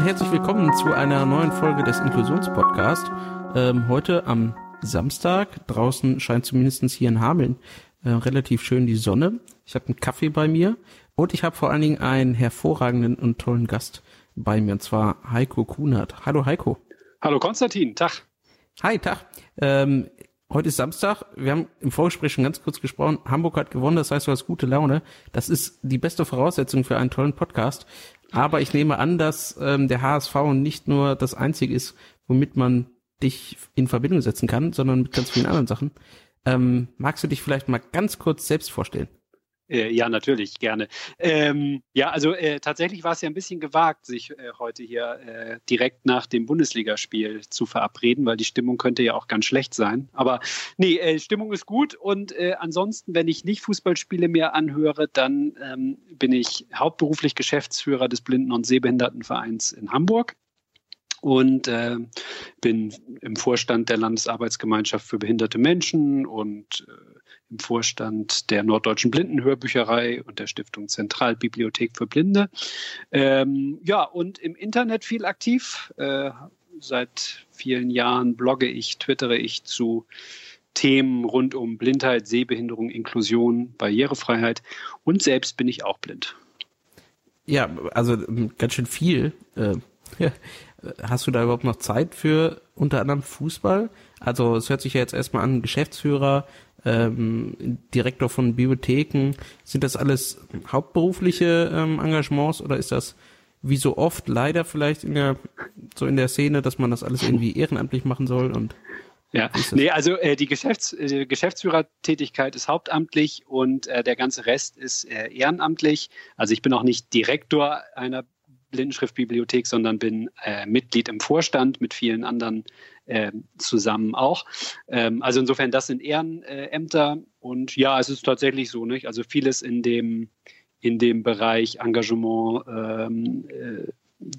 Und herzlich willkommen zu einer neuen Folge des Inklusionspodcasts. Ähm, heute am Samstag. Draußen scheint zumindest hier in Hameln äh, relativ schön die Sonne. Ich habe einen Kaffee bei mir und ich habe vor allen Dingen einen hervorragenden und tollen Gast bei mir, und zwar Heiko Kunert. Hallo Heiko. Hallo Konstantin, Tag. Hi, Tag. Ähm, heute ist Samstag. Wir haben im Vorgespräch schon ganz kurz gesprochen. Hamburg hat gewonnen, das heißt, du hast gute Laune. Das ist die beste Voraussetzung für einen tollen Podcast. Aber ich nehme an, dass ähm, der HSV nicht nur das Einzige ist, womit man dich in Verbindung setzen kann, sondern mit ganz vielen anderen Sachen. Ähm, magst du dich vielleicht mal ganz kurz selbst vorstellen? Äh, ja, natürlich, gerne. Ähm, ja, also äh, tatsächlich war es ja ein bisschen gewagt, sich äh, heute hier äh, direkt nach dem Bundesligaspiel zu verabreden, weil die Stimmung könnte ja auch ganz schlecht sein. Aber nee, äh, Stimmung ist gut und äh, ansonsten, wenn ich nicht Fußballspiele mehr anhöre, dann ähm, bin ich hauptberuflich Geschäftsführer des Blinden- und Sehbehindertenvereins in Hamburg und äh, bin im Vorstand der Landesarbeitsgemeinschaft für behinderte Menschen und äh, im Vorstand der Norddeutschen Blindenhörbücherei und der Stiftung Zentralbibliothek für Blinde. Ähm, ja, und im Internet viel aktiv. Äh, seit vielen Jahren blogge ich, twittere ich zu Themen rund um Blindheit, Sehbehinderung, Inklusion, Barrierefreiheit und selbst bin ich auch blind. Ja, also ähm, ganz schön viel. Äh, hast du da überhaupt noch Zeit für unter anderem Fußball? Also es hört sich ja jetzt erstmal an, Geschäftsführer, ähm, Direktor von Bibliotheken. Sind das alles hauptberufliche ähm, Engagements oder ist das wie so oft leider vielleicht in der so in der Szene, dass man das alles irgendwie ehrenamtlich machen soll und ja, nee, also äh, die Geschäfts äh, Geschäftsführertätigkeit ist hauptamtlich und äh, der ganze Rest ist äh, ehrenamtlich. Also ich bin auch nicht Direktor einer Blindenschriftbibliothek, sondern bin äh, Mitglied im Vorstand mit vielen anderen äh, zusammen auch. Ähm, also insofern, das sind Ehrenämter und ja, es ist tatsächlich so, nicht? Also vieles in dem in dem Bereich Engagement ähm, äh,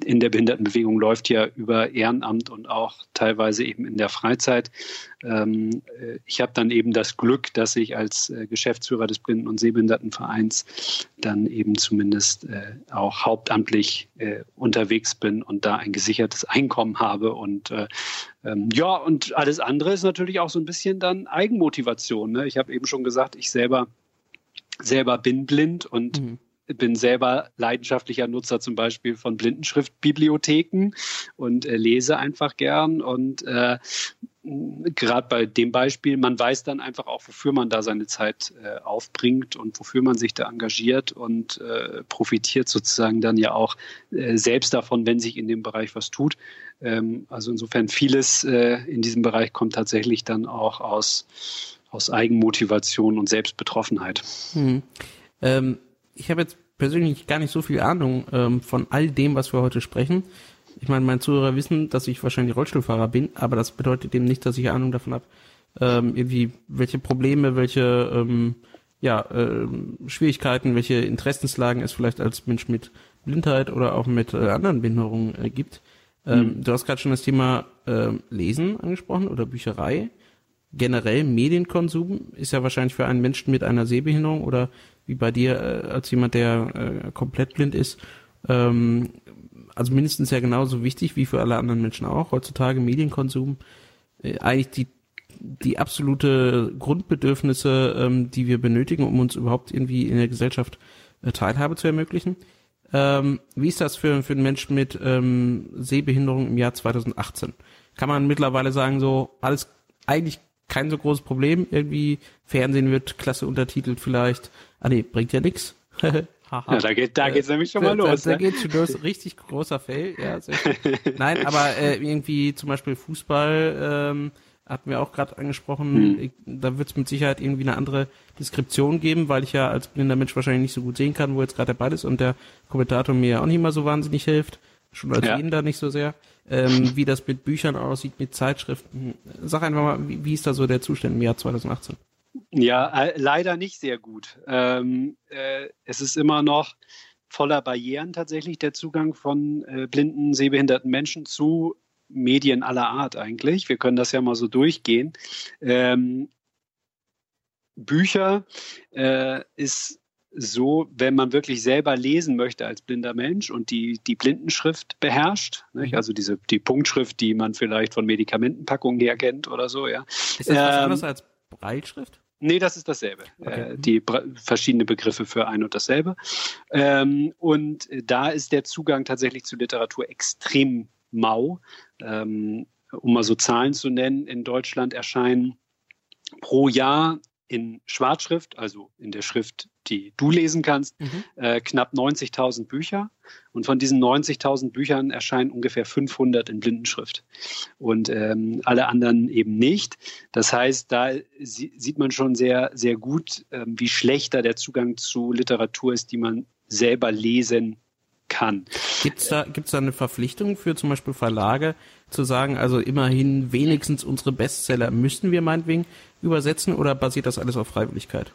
in der Behindertenbewegung läuft ja über Ehrenamt und auch teilweise eben in der Freizeit. Ähm, äh, ich habe dann eben das Glück, dass ich als äh, Geschäftsführer des Blinden- und Sehbehindertenvereins dann eben zumindest äh, auch hauptamtlich unterwegs bin und da ein gesichertes Einkommen habe. Und äh, ähm, ja, und alles andere ist natürlich auch so ein bisschen dann Eigenmotivation. Ne? Ich habe eben schon gesagt, ich selber selber bin blind und mhm bin selber leidenschaftlicher Nutzer zum Beispiel von Blindenschriftbibliotheken und äh, lese einfach gern. Und äh, gerade bei dem Beispiel, man weiß dann einfach auch, wofür man da seine Zeit äh, aufbringt und wofür man sich da engagiert und äh, profitiert sozusagen dann ja auch äh, selbst davon, wenn sich in dem Bereich was tut. Ähm, also insofern vieles äh, in diesem Bereich kommt tatsächlich dann auch aus, aus Eigenmotivation und Selbstbetroffenheit. Hm. Ähm ich habe jetzt persönlich gar nicht so viel Ahnung ähm, von all dem, was wir heute sprechen. Ich meine, meine Zuhörer wissen, dass ich wahrscheinlich Rollstuhlfahrer bin, aber das bedeutet eben nicht, dass ich Ahnung davon habe, ähm, irgendwie welche Probleme, welche ähm, ja, äh, Schwierigkeiten, welche Interessenslagen es vielleicht als Mensch mit Blindheit oder auch mit äh, anderen Behinderungen äh, gibt. Ähm, mhm. Du hast gerade schon das Thema äh, Lesen angesprochen oder Bücherei. Generell Medienkonsum ist ja wahrscheinlich für einen Menschen mit einer Sehbehinderung oder wie bei dir äh, als jemand, der äh, komplett blind ist, ähm, also mindestens ja genauso wichtig wie für alle anderen Menschen auch. Heutzutage Medienkonsum, äh, eigentlich die die absolute Grundbedürfnisse, ähm, die wir benötigen, um uns überhaupt irgendwie in der Gesellschaft äh, Teilhabe zu ermöglichen. Ähm, wie ist das für, für einen Menschen mit ähm, Sehbehinderung im Jahr 2018? Kann man mittlerweile sagen, so alles eigentlich kein so großes Problem. Irgendwie Fernsehen wird klasse untertitelt vielleicht, Ah nee, bringt ja nix. ja, da geht da geht's nämlich schon mal da, los. Da, da ne? geht's schon los. Richtig großer Fail. Ja, Nein, aber äh, irgendwie zum Beispiel Fußball ähm, hatten wir auch gerade angesprochen. Hm. Da wird es mit Sicherheit irgendwie eine andere Deskription geben, weil ich ja als blinder Mensch wahrscheinlich nicht so gut sehen kann, wo jetzt gerade der Ball ist und der Kommentator mir ja auch nicht mal so wahnsinnig hilft. Schon als ja. da nicht so sehr. Ähm, wie das mit Büchern aussieht, mit Zeitschriften. Sag einfach mal, wie, wie ist da so der Zustand im Jahr 2018? Ja, äh, leider nicht sehr gut. Ähm, äh, es ist immer noch voller Barrieren tatsächlich der Zugang von äh, blinden, sehbehinderten Menschen zu Medien aller Art eigentlich. Wir können das ja mal so durchgehen. Ähm, Bücher äh, ist so, wenn man wirklich selber lesen möchte als blinder Mensch und die, die Blindenschrift beherrscht, nicht? Mhm. also diese, die Punktschrift, die man vielleicht von Medikamentenpackungen her kennt oder so, ja. Ist das was ähm, anderes als Breitschrift? Nee, das ist dasselbe. Okay. Äh, die verschiedene Begriffe für ein und dasselbe. Ähm, und da ist der Zugang tatsächlich zu Literatur extrem mau. Ähm, um mal so Zahlen zu nennen, in Deutschland erscheinen pro Jahr in Schwarzschrift, also in der Schrift, die du lesen kannst, mhm. äh, knapp 90.000 Bücher. Und von diesen 90.000 Büchern erscheinen ungefähr 500 in Blindenschrift und ähm, alle anderen eben nicht. Das heißt, da sieht man schon sehr, sehr gut, ähm, wie schlechter der Zugang zu Literatur ist, die man selber lesen kann. Gibt es da, gibt's da eine Verpflichtung für zum Beispiel Verlage zu sagen, also immerhin wenigstens unsere Bestseller müssten wir meinetwegen übersetzen oder basiert das alles auf Freiwilligkeit?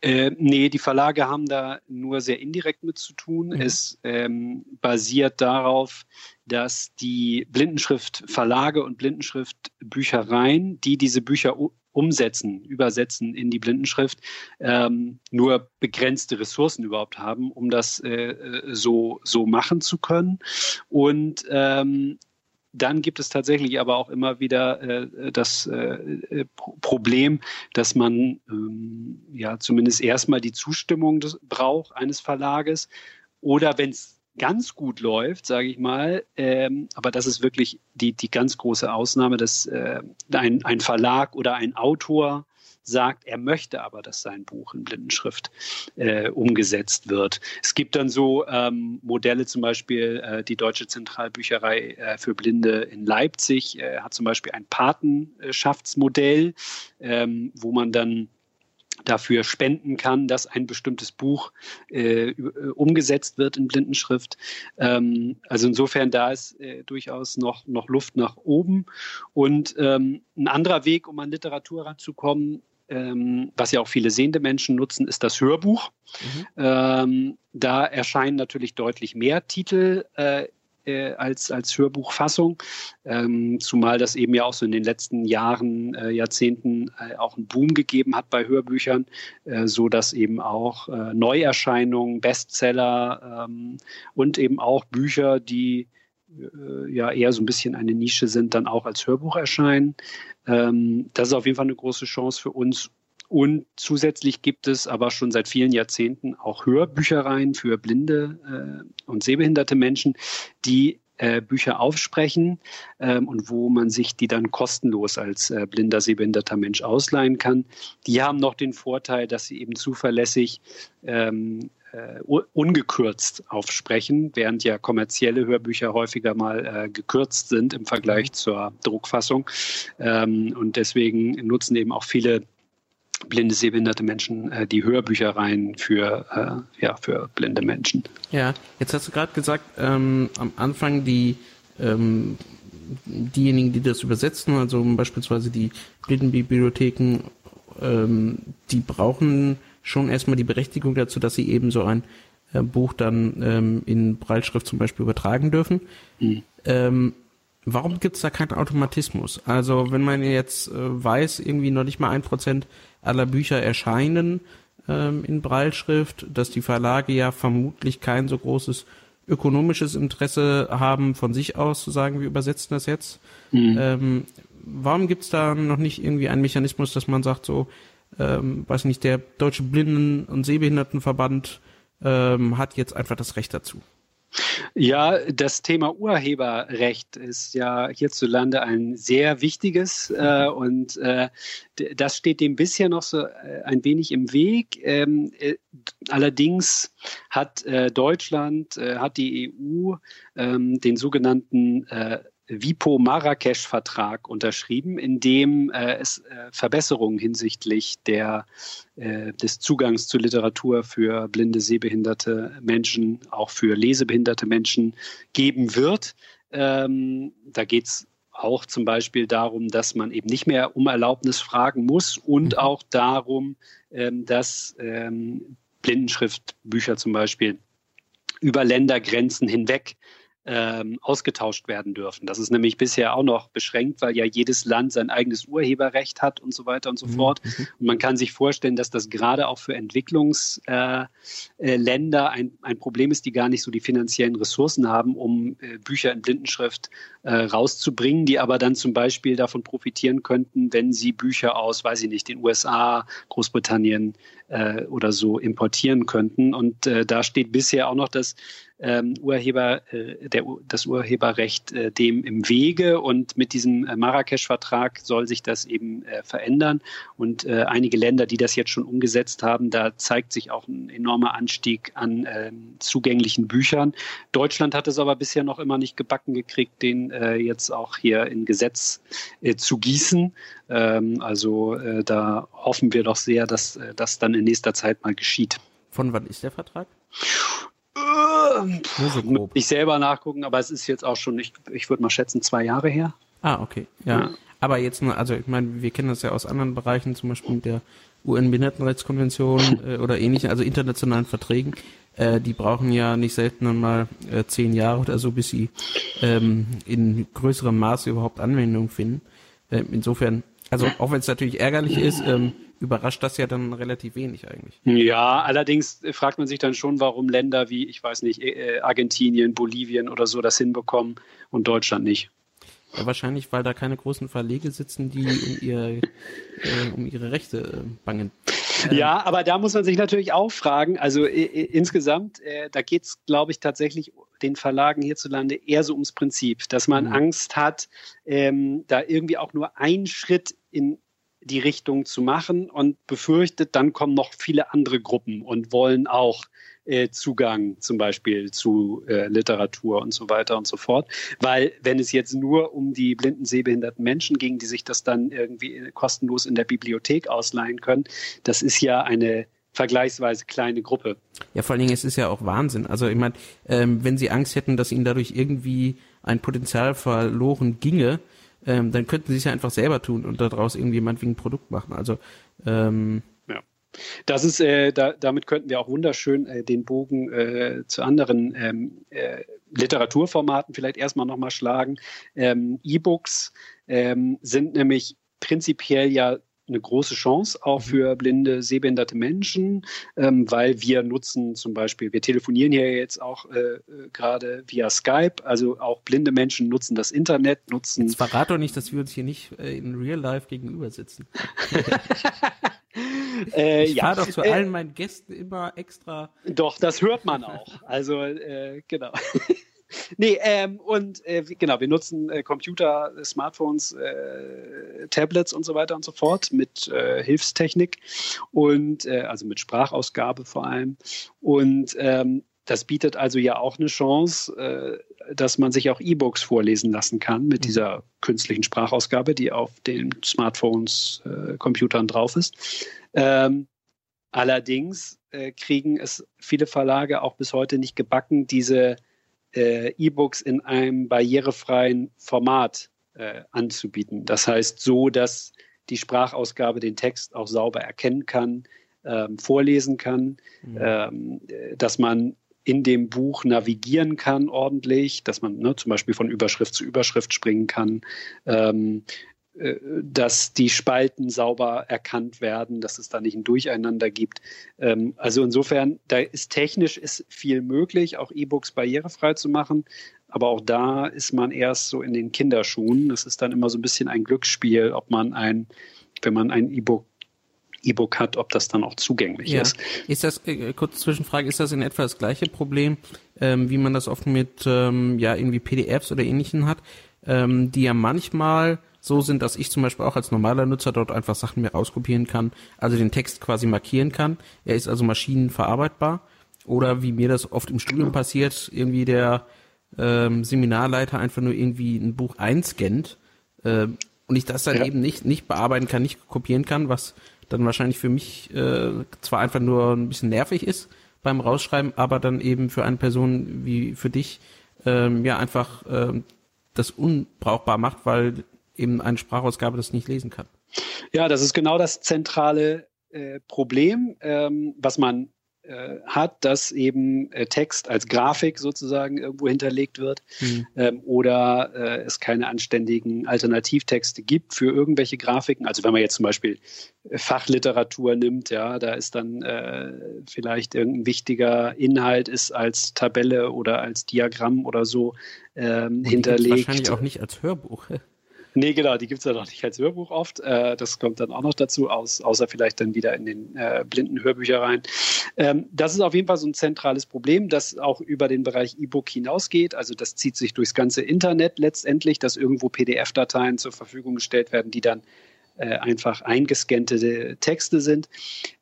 Äh, nee, die Verlage haben da nur sehr indirekt mit zu tun. Mhm. Es ähm, basiert darauf, dass die Blindenschriftverlage und Blindenschriftbüchereien, die diese Bücher umsetzen, übersetzen in die Blindenschrift, ähm, nur begrenzte Ressourcen überhaupt haben, um das äh, äh so, so machen zu können. Und ähm, dann gibt es tatsächlich aber auch immer wieder äh, das äh, äh Problem, dass man ähm, ja zumindest erstmal die Zustimmung des, braucht eines Verlages. Oder wenn es ganz gut läuft, sage ich mal, ähm, aber das ist wirklich die, die ganz große Ausnahme, dass äh, ein, ein Verlag oder ein Autor sagt, er möchte aber, dass sein Buch in Blindenschrift äh, umgesetzt wird. Es gibt dann so ähm, Modelle, zum Beispiel äh, die Deutsche Zentralbücherei äh, für Blinde in Leipzig äh, hat zum Beispiel ein Patenschaftsmodell, ähm, wo man dann dafür spenden kann, dass ein bestimmtes Buch äh, umgesetzt wird in Blindenschrift. Ähm, also insofern da ist äh, durchaus noch, noch Luft nach oben. Und ähm, ein anderer Weg, um an Literatur ranzukommen, ähm, was ja auch viele sehende Menschen nutzen, ist das Hörbuch. Mhm. Ähm, da erscheinen natürlich deutlich mehr Titel äh, äh, als, als Hörbuchfassung, ähm, zumal das eben ja auch so in den letzten Jahren, äh, Jahrzehnten äh, auch einen Boom gegeben hat bei Hörbüchern, äh, so dass eben auch äh, Neuerscheinungen, Bestseller ähm, und eben auch Bücher, die ja eher so ein bisschen eine Nische sind, dann auch als Hörbuch erscheinen. Ähm, das ist auf jeden Fall eine große Chance für uns. Und zusätzlich gibt es aber schon seit vielen Jahrzehnten auch Hörbüchereien für blinde äh, und sehbehinderte Menschen, die äh, Bücher aufsprechen ähm, und wo man sich die dann kostenlos als äh, blinder, sehbehinderter Mensch ausleihen kann. Die haben noch den Vorteil, dass sie eben zuverlässig ähm, äh, ungekürzt aufsprechen, während ja kommerzielle Hörbücher häufiger mal äh, gekürzt sind im Vergleich mhm. zur Druckfassung. Ähm, und deswegen nutzen eben auch viele blinde, sehbehinderte Menschen äh, die Hörbüchereien für, äh, ja, für blinde Menschen. Ja, jetzt hast du gerade gesagt, ähm, am Anfang die ähm, diejenigen, die das übersetzen, also beispielsweise die Blindenbibliotheken, ähm, die brauchen schon erstmal die Berechtigung dazu, dass sie eben so ein äh, Buch dann ähm, in Breitschrift zum Beispiel übertragen dürfen. Mhm. Ähm, warum gibt es da keinen Automatismus? Also wenn man jetzt äh, weiß, irgendwie noch nicht mal ein Prozent aller Bücher erscheinen ähm, in Breitschrift, dass die Verlage ja vermutlich kein so großes ökonomisches Interesse haben, von sich aus zu sagen, wir übersetzen das jetzt. Mhm. Ähm, warum gibt es da noch nicht irgendwie einen Mechanismus, dass man sagt, so, ähm, weiß nicht, der Deutsche Blinden- und Sehbehindertenverband ähm, hat jetzt einfach das Recht dazu. Ja, das Thema Urheberrecht ist ja hierzulande ein sehr wichtiges äh, und äh, das steht dem bisher noch so äh, ein wenig im Weg. Ähm, äh, allerdings hat äh, Deutschland, äh, hat die EU ähm, den sogenannten WIPO-Marrakesch-Vertrag unterschrieben, in dem äh, es äh, Verbesserungen hinsichtlich der, äh, des Zugangs zu Literatur für blinde, sehbehinderte Menschen, auch für lesebehinderte Menschen geben wird. Ähm, da geht es auch zum Beispiel darum, dass man eben nicht mehr um Erlaubnis fragen muss und mhm. auch darum, ähm, dass ähm, Blindenschriftbücher zum Beispiel über Ländergrenzen hinweg ähm, ausgetauscht werden dürfen. Das ist nämlich bisher auch noch beschränkt, weil ja jedes Land sein eigenes Urheberrecht hat und so weiter und so mhm. fort. Mhm. Und man kann sich vorstellen, dass das gerade auch für Entwicklungsländer äh, äh, ein, ein Problem ist, die gar nicht so die finanziellen Ressourcen haben, um äh, Bücher in Blindenschrift rauszubringen, die aber dann zum Beispiel davon profitieren könnten, wenn sie Bücher aus, weiß ich nicht, den USA, Großbritannien äh, oder so importieren könnten. Und äh, da steht bisher auch noch das ähm, Urheber, äh, der, das Urheberrecht äh, dem im Wege und mit diesem äh, Marrakesch-Vertrag soll sich das eben äh, verändern und äh, einige Länder, die das jetzt schon umgesetzt haben, da zeigt sich auch ein enormer Anstieg an äh, zugänglichen Büchern. Deutschland hat es aber bisher noch immer nicht gebacken gekriegt, den äh, jetzt auch hier in Gesetz äh, zu gießen. Ähm, also äh, da hoffen wir doch sehr, dass äh, das dann in nächster Zeit mal geschieht. Von wann ist der Vertrag? so ich selber nachgucken, aber es ist jetzt auch schon, ich, ich würde mal schätzen, zwei Jahre her. Ah, okay. Ja. ja. Aber jetzt nur, also ich meine, wir kennen das ja aus anderen Bereichen, zum Beispiel der UN-Behindertenrechtskonvention äh, oder ähnlichen, also internationalen Verträgen. Äh, die brauchen ja nicht selten mal äh, zehn Jahre oder so, bis sie ähm, in größerem Maße überhaupt Anwendung finden. Äh, insofern, also auch wenn es natürlich ärgerlich ist, ähm, überrascht das ja dann relativ wenig eigentlich. Ja, allerdings fragt man sich dann schon, warum Länder wie, ich weiß nicht, äh, Argentinien, Bolivien oder so das hinbekommen und Deutschland nicht. Ja, wahrscheinlich, weil da keine großen Verlege sitzen, die um, ihr, äh, um ihre Rechte äh, bangen. Ja, aber da muss man sich natürlich auch fragen, also äh, insgesamt, äh, da geht es, glaube ich, tatsächlich den Verlagen hierzulande eher so ums Prinzip, dass man mhm. Angst hat, ähm, da irgendwie auch nur einen Schritt in die Richtung zu machen und befürchtet, dann kommen noch viele andere Gruppen und wollen auch äh, Zugang zum Beispiel zu äh, Literatur und so weiter und so fort. Weil wenn es jetzt nur um die blinden, sehbehinderten Menschen ging, die sich das dann irgendwie kostenlos in der Bibliothek ausleihen können, das ist ja eine vergleichsweise kleine Gruppe. Ja, vor allen Dingen, es ist ja auch Wahnsinn. Also ich meine, ähm, wenn sie Angst hätten, dass ihnen dadurch irgendwie ein Potenzial verloren ginge, ähm, dann könnten sie es ja einfach selber tun und daraus irgendwie meinetwegen ein Produkt machen. Also ähm. Das ist, äh, da, damit könnten wir auch wunderschön äh, den Bogen äh, zu anderen ähm, äh, Literaturformaten vielleicht erstmal nochmal schlagen. Ähm, E-Books ähm, sind nämlich prinzipiell ja eine große Chance auch mhm. für blinde, sehbehinderte Menschen, ähm, weil wir nutzen zum Beispiel, wir telefonieren hier jetzt auch äh, äh, gerade via Skype, also auch blinde Menschen nutzen das Internet, nutzen. Jetzt verrat doch nicht, dass wir uns hier nicht äh, in Real Life gegenüber sitzen. äh, ich fahre ja, doch zu äh, allen meinen Gästen immer extra. Doch, das hört man auch. Also, äh, genau. Nee, ähm, und äh, genau, wir nutzen äh, Computer, Smartphones, äh, Tablets und so weiter und so fort mit äh, Hilfstechnik und äh, also mit Sprachausgabe vor allem. Und ähm, das bietet also ja auch eine Chance, äh, dass man sich auch E-Books vorlesen lassen kann mit mhm. dieser künstlichen Sprachausgabe, die auf den Smartphones, äh, Computern drauf ist. Ähm, allerdings äh, kriegen es viele Verlage auch bis heute nicht gebacken, diese äh, E-Books in einem barrierefreien Format äh, anzubieten. Das heißt so, dass die Sprachausgabe den Text auch sauber erkennen kann, ähm, vorlesen kann, mhm. ähm, dass man in dem Buch navigieren kann ordentlich, dass man ne, zum Beispiel von Überschrift zu Überschrift springen kann, ähm, äh, dass die Spalten sauber erkannt werden, dass es da nicht ein Durcheinander gibt. Ähm, also insofern, da ist technisch ist viel möglich, auch E-Books barrierefrei zu machen. Aber auch da ist man erst so in den Kinderschuhen. Das ist dann immer so ein bisschen ein Glücksspiel, ob man ein, wenn man ein E-Book E-Book hat, ob das dann auch zugänglich ja. ist. Ist das, äh, kurze Zwischenfrage, ist das in etwa das gleiche Problem, ähm, wie man das oft mit ähm, ja irgendwie PDFs oder ähnlichen hat, ähm, die ja manchmal so sind, dass ich zum Beispiel auch als normaler Nutzer dort einfach Sachen mehr rauskopieren kann, also den Text quasi markieren kann. Er ist also maschinenverarbeitbar. Oder wie mir das oft im Studium passiert, irgendwie der ähm, Seminarleiter einfach nur irgendwie ein Buch einscannt äh, und ich das dann ja. eben nicht, nicht bearbeiten kann, nicht kopieren kann, was dann wahrscheinlich für mich äh, zwar einfach nur ein bisschen nervig ist beim Rausschreiben, aber dann eben für eine Person wie für dich ähm, ja einfach ähm, das unbrauchbar macht, weil eben eine Sprachausgabe das nicht lesen kann. Ja, das ist genau das zentrale äh, Problem, ähm, was man äh, hat, dass eben äh, Text als Grafik sozusagen irgendwo hinterlegt wird mhm. ähm, oder äh, es keine anständigen Alternativtexte gibt für irgendwelche Grafiken. Also wenn man jetzt zum Beispiel äh, Fachliteratur nimmt, ja, da ist dann äh, vielleicht irgendein wichtiger Inhalt ist als Tabelle oder als Diagramm oder so ähm, hinterlegt. Wahrscheinlich auch nicht als Hörbuch. Nee, genau, die gibt es ja noch nicht als Hörbuch oft. Äh, das kommt dann auch noch dazu, aus, außer vielleicht dann wieder in den äh, blinden Hörbücher rein. Ähm, das ist auf jeden Fall so ein zentrales Problem, das auch über den Bereich E-Book hinausgeht. Also das zieht sich durchs ganze Internet letztendlich, dass irgendwo PDF-Dateien zur Verfügung gestellt werden, die dann äh, einfach eingescannte Texte sind,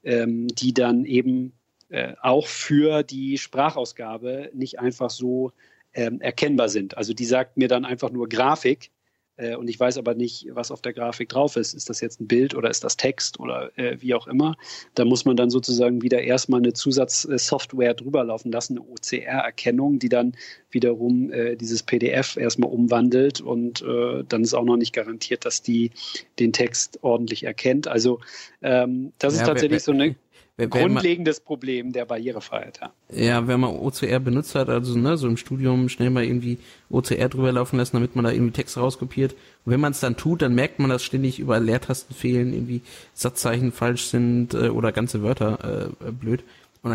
ähm, die dann eben äh, auch für die Sprachausgabe nicht einfach so ähm, erkennbar sind. Also die sagt mir dann einfach nur Grafik äh, und ich weiß aber nicht, was auf der Grafik drauf ist. Ist das jetzt ein Bild oder ist das Text oder äh, wie auch immer? Da muss man dann sozusagen wieder erstmal eine Zusatzsoftware drüber laufen lassen, eine OCR-Erkennung, die dann wiederum äh, dieses PDF erstmal umwandelt und äh, dann ist auch noch nicht garantiert, dass die den Text ordentlich erkennt. Also ähm, das ja, ist tatsächlich so eine Grundlegendes Problem der Barrierefreiheit. Ja. ja, wenn man OCR benutzt hat, also ne, so im Studium schnell mal irgendwie OCR drüber laufen lassen, damit man da irgendwie Texte rauskopiert. Und wenn man es dann tut, dann merkt man, dass ständig überall Leertasten fehlen, irgendwie Satzzeichen falsch sind äh, oder ganze Wörter äh, blöd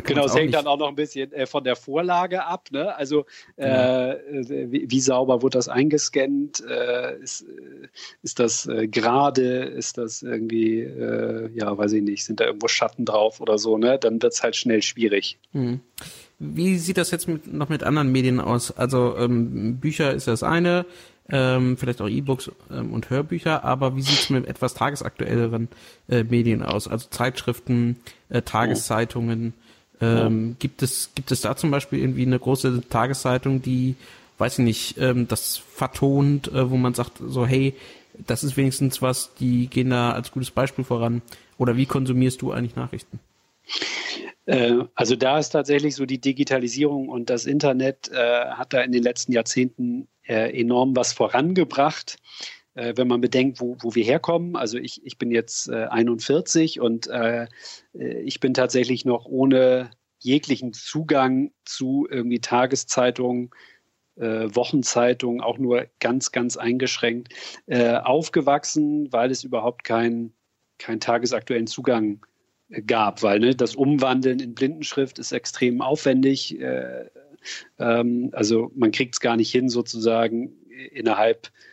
genau, es hängt dann auch noch ein bisschen äh, von der Vorlage ab. Ne? Also äh, äh, wie, wie, sauber wird das eingescannt? Äh, ist, äh, ist das äh, gerade? Ist das irgendwie, ja, weiß ich nicht, sind da irgendwo Schatten drauf oder so? Ne? Dann wird es halt schnell schwierig. Hm. Wie sieht das jetzt mit, noch mit anderen Medien aus? Also ähm, Bücher ist das eine, ähm, vielleicht auch E-Books ähm, und Hörbücher, aber wie sieht es mit etwas tagesaktuelleren äh, Medien aus? Also Zeitschriften, äh, Tageszeitungen, ähm, gibt es, gibt es da zum Beispiel irgendwie eine große Tageszeitung, die, weiß ich nicht, ähm, das vertont, äh, wo man sagt, so, hey, das ist wenigstens was, die gehen da als gutes Beispiel voran. Oder wie konsumierst du eigentlich Nachrichten? Äh, also da ist tatsächlich so die Digitalisierung und das Internet äh, hat da in den letzten Jahrzehnten äh, enorm was vorangebracht äh, wenn man bedenkt, wo, wo wir herkommen. Also ich, ich bin jetzt äh, 41 und äh, äh, ich bin tatsächlich noch ohne jeglichen Zugang zu irgendwie Tageszeitungen, äh, Wochenzeitungen, auch nur ganz, ganz eingeschränkt äh, aufgewachsen, weil es überhaupt keinen kein tagesaktuellen Zugang äh, gab, weil ne, das Umwandeln in Blindenschrift ist extrem aufwendig. Äh, ähm, also man kriegt es gar nicht hin, sozusagen innerhalb äh,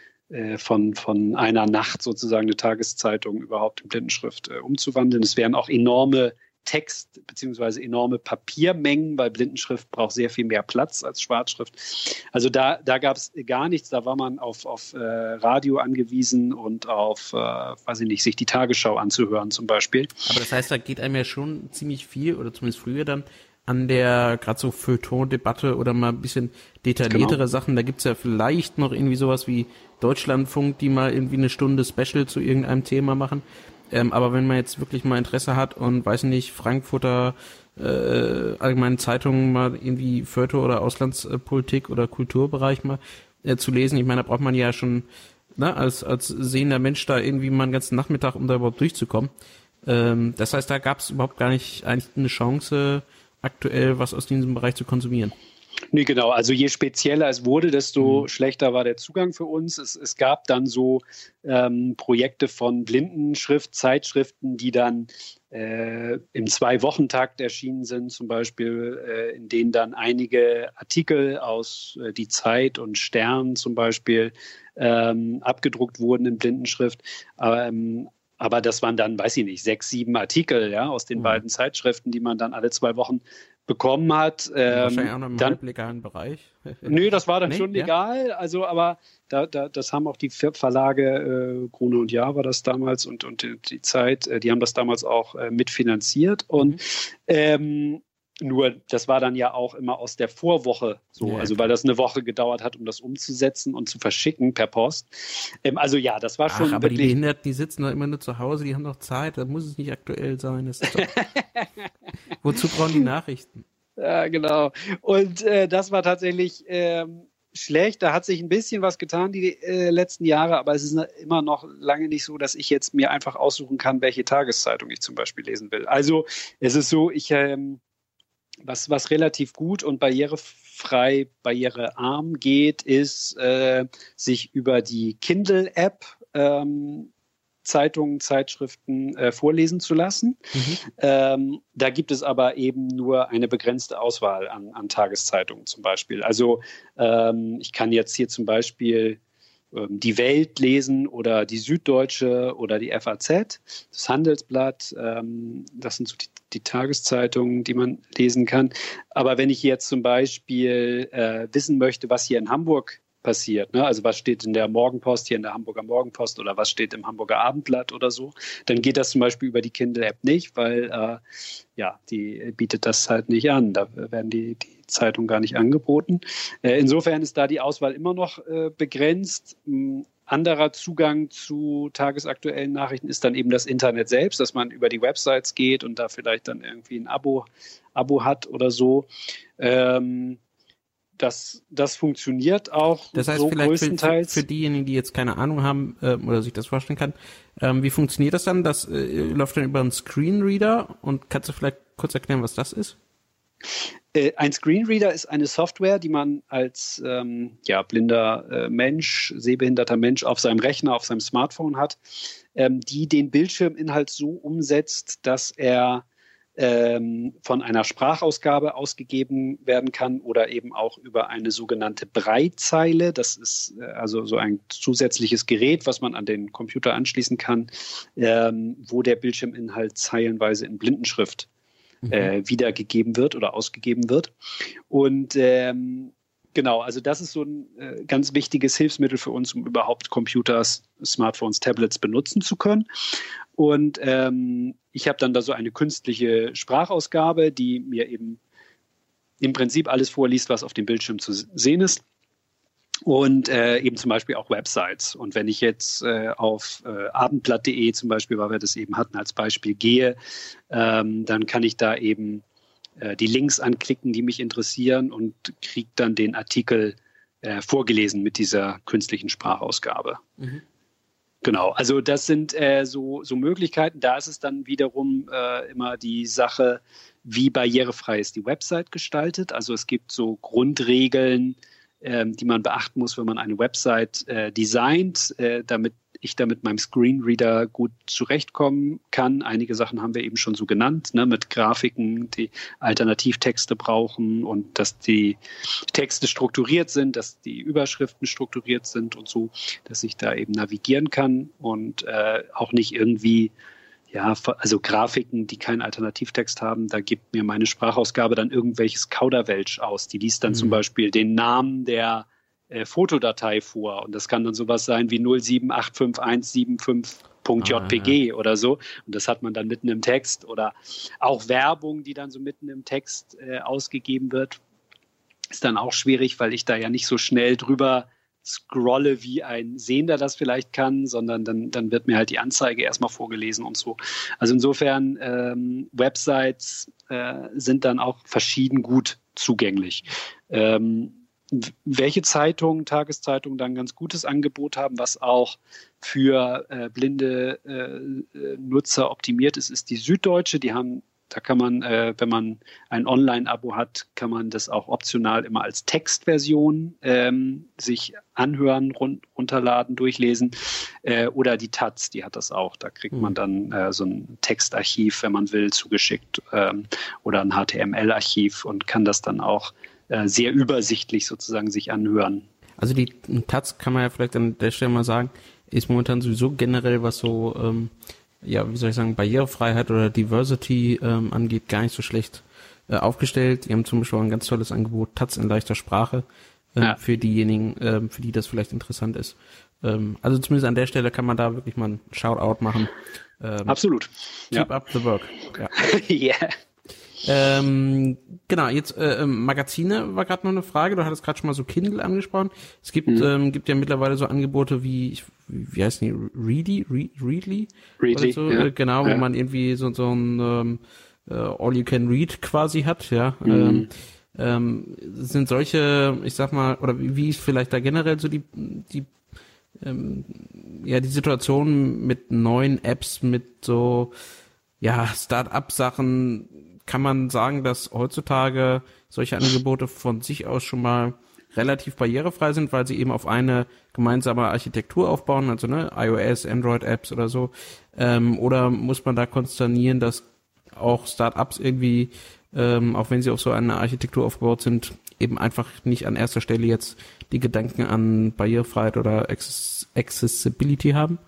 von, von einer Nacht sozusagen eine Tageszeitung überhaupt in Blindenschrift äh, umzuwandeln. Es wären auch enorme Text beziehungsweise enorme Papiermengen, weil Blindenschrift braucht sehr viel mehr Platz als Schwarzschrift. Also da, da gab es gar nichts, da war man auf, auf äh, Radio angewiesen und auf, äh, weiß ich nicht, sich die Tagesschau anzuhören zum Beispiel. Aber das heißt, da geht einem ja schon ziemlich viel, oder zumindest früher dann, an der gerade so Feuilleton-Debatte oder mal ein bisschen detailliertere genau. Sachen. Da gibt's ja vielleicht noch irgendwie sowas wie Deutschlandfunk, die mal irgendwie eine Stunde Special zu irgendeinem Thema machen. Ähm, aber wenn man jetzt wirklich mal Interesse hat und weiß nicht, Frankfurter äh, allgemeinen Zeitungen mal irgendwie Feuilleton oder Auslandspolitik oder Kulturbereich mal äh, zu lesen, ich meine, da braucht man ja schon ne, als, als sehender Mensch da irgendwie mal einen ganzen Nachmittag, um da überhaupt durchzukommen. Ähm, das heißt, da gab es überhaupt gar nicht eigentlich eine Chance, aktuell was aus diesem Bereich zu konsumieren. Nee, genau. Also je spezieller es wurde, desto mhm. schlechter war der Zugang für uns. Es, es gab dann so ähm, Projekte von Blindenschrift-Zeitschriften, die dann äh, im Zwei-Wochen-Takt erschienen sind, zum Beispiel, äh, in denen dann einige Artikel aus äh, Die Zeit und Stern zum Beispiel ähm, abgedruckt wurden in Blindenschrift. Ähm, aber das waren dann, weiß ich nicht, sechs, sieben Artikel ja, aus den mhm. beiden Zeitschriften, die man dann alle zwei Wochen bekommen hat. Ähm, Wahrscheinlich auch noch im dann, legalen Bereich. nö, das war dann nee, schon legal. Ja? Also, aber da, da, das haben auch die Verlage äh, Krone und Jahr war das damals und, und die, die Zeit, äh, die haben das damals auch äh, mitfinanziert. Und mhm. ähm, nur das war dann ja auch immer aus der Vorwoche so, also weil das eine Woche gedauert hat, um das umzusetzen und zu verschicken per Post. Ähm, also ja, das war schon. Ach, aber wirklich die Behinderten, die sitzen doch immer nur zu Hause, die haben doch Zeit, da muss es nicht aktuell sein. Wozu brauchen die Nachrichten? Ja, genau. Und äh, das war tatsächlich ähm, schlecht. Da hat sich ein bisschen was getan die äh, letzten Jahre, aber es ist immer noch lange nicht so, dass ich jetzt mir einfach aussuchen kann, welche Tageszeitung ich zum Beispiel lesen will. Also es ist so, ich ähm, was, was relativ gut und barrierefrei, barrierearm geht, ist, äh, sich über die Kindle-App ähm, Zeitungen, Zeitschriften äh, vorlesen zu lassen. Mhm. Ähm, da gibt es aber eben nur eine begrenzte Auswahl an, an Tageszeitungen zum Beispiel. Also ähm, ich kann jetzt hier zum Beispiel die Welt lesen oder die Süddeutsche oder die FAZ, das Handelsblatt. Ähm, das sind so die, die, Tageszeitungen, die man lesen kann. Aber wenn ich jetzt zum Beispiel äh, wissen möchte, was hier in Hamburg passiert. Ne? Also was steht in der Morgenpost, hier in der Hamburger Morgenpost oder was steht im Hamburger Abendblatt oder so, dann geht das zum Beispiel über die Kindle-App nicht, weil äh, ja, die bietet das halt nicht an. Da werden die, die Zeitungen gar nicht angeboten. Äh, insofern ist da die Auswahl immer noch äh, begrenzt. Ein anderer Zugang zu tagesaktuellen Nachrichten ist dann eben das Internet selbst, dass man über die Websites geht und da vielleicht dann irgendwie ein Abo, Abo hat oder so. Ähm, das, das funktioniert auch das heißt, so vielleicht größtenteils. Für, für, diejenigen, die jetzt keine Ahnung haben äh, oder sich das vorstellen kann, ähm, wie funktioniert das dann? Das äh, läuft dann über einen Screenreader und kannst du vielleicht kurz erklären, was das ist? Äh, ein Screenreader ist eine Software, die man als ähm, ja, blinder äh, Mensch, sehbehinderter Mensch auf seinem Rechner, auf seinem Smartphone hat, ähm, die den Bildschirminhalt so umsetzt, dass er ähm, von einer Sprachausgabe ausgegeben werden kann oder eben auch über eine sogenannte Breitzeile. Das ist äh, also so ein zusätzliches Gerät, was man an den Computer anschließen kann, ähm, wo der Bildschirminhalt zeilenweise in Blindenschrift mhm. äh, wiedergegeben wird oder ausgegeben wird. Und ähm, Genau, also das ist so ein äh, ganz wichtiges Hilfsmittel für uns, um überhaupt Computers, Smartphones, Tablets benutzen zu können. Und ähm, ich habe dann da so eine künstliche Sprachausgabe, die mir eben im Prinzip alles vorliest, was auf dem Bildschirm zu sehen ist. Und äh, eben zum Beispiel auch Websites. Und wenn ich jetzt äh, auf äh, abendblatt.de zum Beispiel, weil wir das eben hatten als Beispiel, gehe, ähm, dann kann ich da eben äh, die Links anklicken, die mich interessieren und kriege dann den Artikel äh, vorgelesen mit dieser künstlichen Sprachausgabe. Mhm. Genau, also das sind äh, so, so Möglichkeiten. Da ist es dann wiederum immer die Sache, wie barrierefrei ist die Website gestaltet. Also es gibt so Grundregeln, äh, die man beachten muss, wenn man eine Website äh, designt, äh, damit ich da mit meinem Screenreader gut zurechtkommen kann. Einige Sachen haben wir eben schon so genannt, ne, mit Grafiken, die Alternativtexte brauchen und dass die Texte strukturiert sind, dass die Überschriften strukturiert sind und so, dass ich da eben navigieren kann und äh, auch nicht irgendwie ja, also Grafiken, die keinen Alternativtext haben, da gibt mir meine Sprachausgabe dann irgendwelches Kauderwelsch aus. Die liest dann mhm. zum Beispiel den Namen der äh, Fotodatei vor. Und das kann dann sowas sein wie 0785175.jpg ah, ja. oder so. Und das hat man dann mitten im Text oder auch Werbung, die dann so mitten im Text äh, ausgegeben wird, ist dann auch schwierig, weil ich da ja nicht so schnell drüber scrolle, wie ein Sehender das vielleicht kann, sondern dann, dann wird mir halt die Anzeige erstmal vorgelesen und so. Also insofern, ähm, Websites äh, sind dann auch verschieden gut zugänglich. Ähm, welche Zeitungen, Tageszeitungen dann ein ganz gutes Angebot haben, was auch für äh, blinde äh, Nutzer optimiert ist, ist die Süddeutsche. Die haben, da kann man, äh, wenn man ein Online-Abo hat, kann man das auch optional immer als Textversion ähm, sich anhören, run runterladen, durchlesen. Äh, oder die Taz, die hat das auch. Da kriegt man hm. dann äh, so ein Textarchiv, wenn man will, zugeschickt ähm, oder ein HTML-Archiv und kann das dann auch äh, sehr übersichtlich sozusagen sich anhören. Also die Taz kann man ja vielleicht an der Stelle mal sagen, ist momentan sowieso generell, was so, ähm, ja, wie soll ich sagen, Barrierefreiheit oder Diversity ähm, angeht, gar nicht so schlecht äh, aufgestellt. Die haben zum Beispiel auch ein ganz tolles Angebot, Taz in leichter Sprache, äh, ja. für diejenigen, äh, für die das vielleicht interessant ist. Ähm, also zumindest an der Stelle kann man da wirklich mal ein Shoutout machen. Ähm, Absolut. Keep ja. up the work. Ja. yeah. Ähm, genau, jetzt äh, ähm, Magazine war gerade noch eine Frage. Du hattest gerade schon mal so Kindle angesprochen. Es gibt mhm. ähm, gibt ja mittlerweile so Angebote wie ich, wie heißen die Ready Re Readly Readly so, ja. äh, genau, ja. wo man irgendwie so so ein ähm, äh, All You Can Read quasi hat, ja. Mhm. Ähm, ähm, sind solche, ich sag mal, oder wie, wie ist vielleicht da generell so die die ähm, ja die Situation mit neuen Apps, mit so ja Start-up Sachen kann man sagen, dass heutzutage solche Angebote von sich aus schon mal relativ barrierefrei sind, weil sie eben auf eine gemeinsame Architektur aufbauen, also ne, iOS, Android-Apps oder so. Ähm, oder muss man da konsternieren, dass auch Startups irgendwie, ähm, auch wenn sie auf so eine Architektur aufgebaut sind, eben einfach nicht an erster Stelle jetzt die Gedanken an Barrierefreiheit oder Accessibility haben?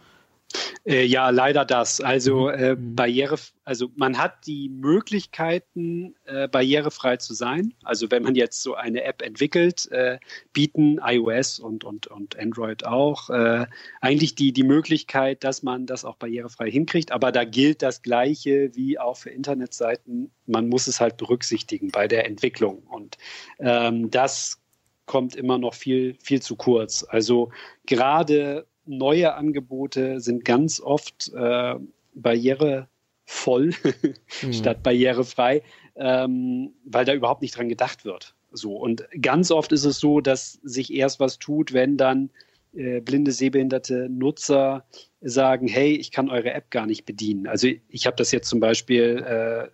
Äh, ja, leider das. Also mhm. äh, mhm. Barriere, also man hat die Möglichkeiten, äh, barrierefrei zu sein. Also wenn man jetzt so eine App entwickelt, äh, bieten iOS und, und, und Android auch äh, eigentlich die, die Möglichkeit, dass man das auch barrierefrei hinkriegt. Aber da gilt das Gleiche wie auch für Internetseiten. Man muss es halt berücksichtigen bei der Entwicklung. Und ähm, das kommt immer noch viel, viel zu kurz. Also gerade neue Angebote sind ganz oft äh, barrierevoll mhm. statt barrierefrei, ähm, weil da überhaupt nicht dran gedacht wird. So und ganz oft ist es so, dass sich erst was tut, wenn dann äh, blinde, sehbehinderte Nutzer sagen, hey, ich kann eure App gar nicht bedienen. Also ich habe das jetzt zum Beispiel äh,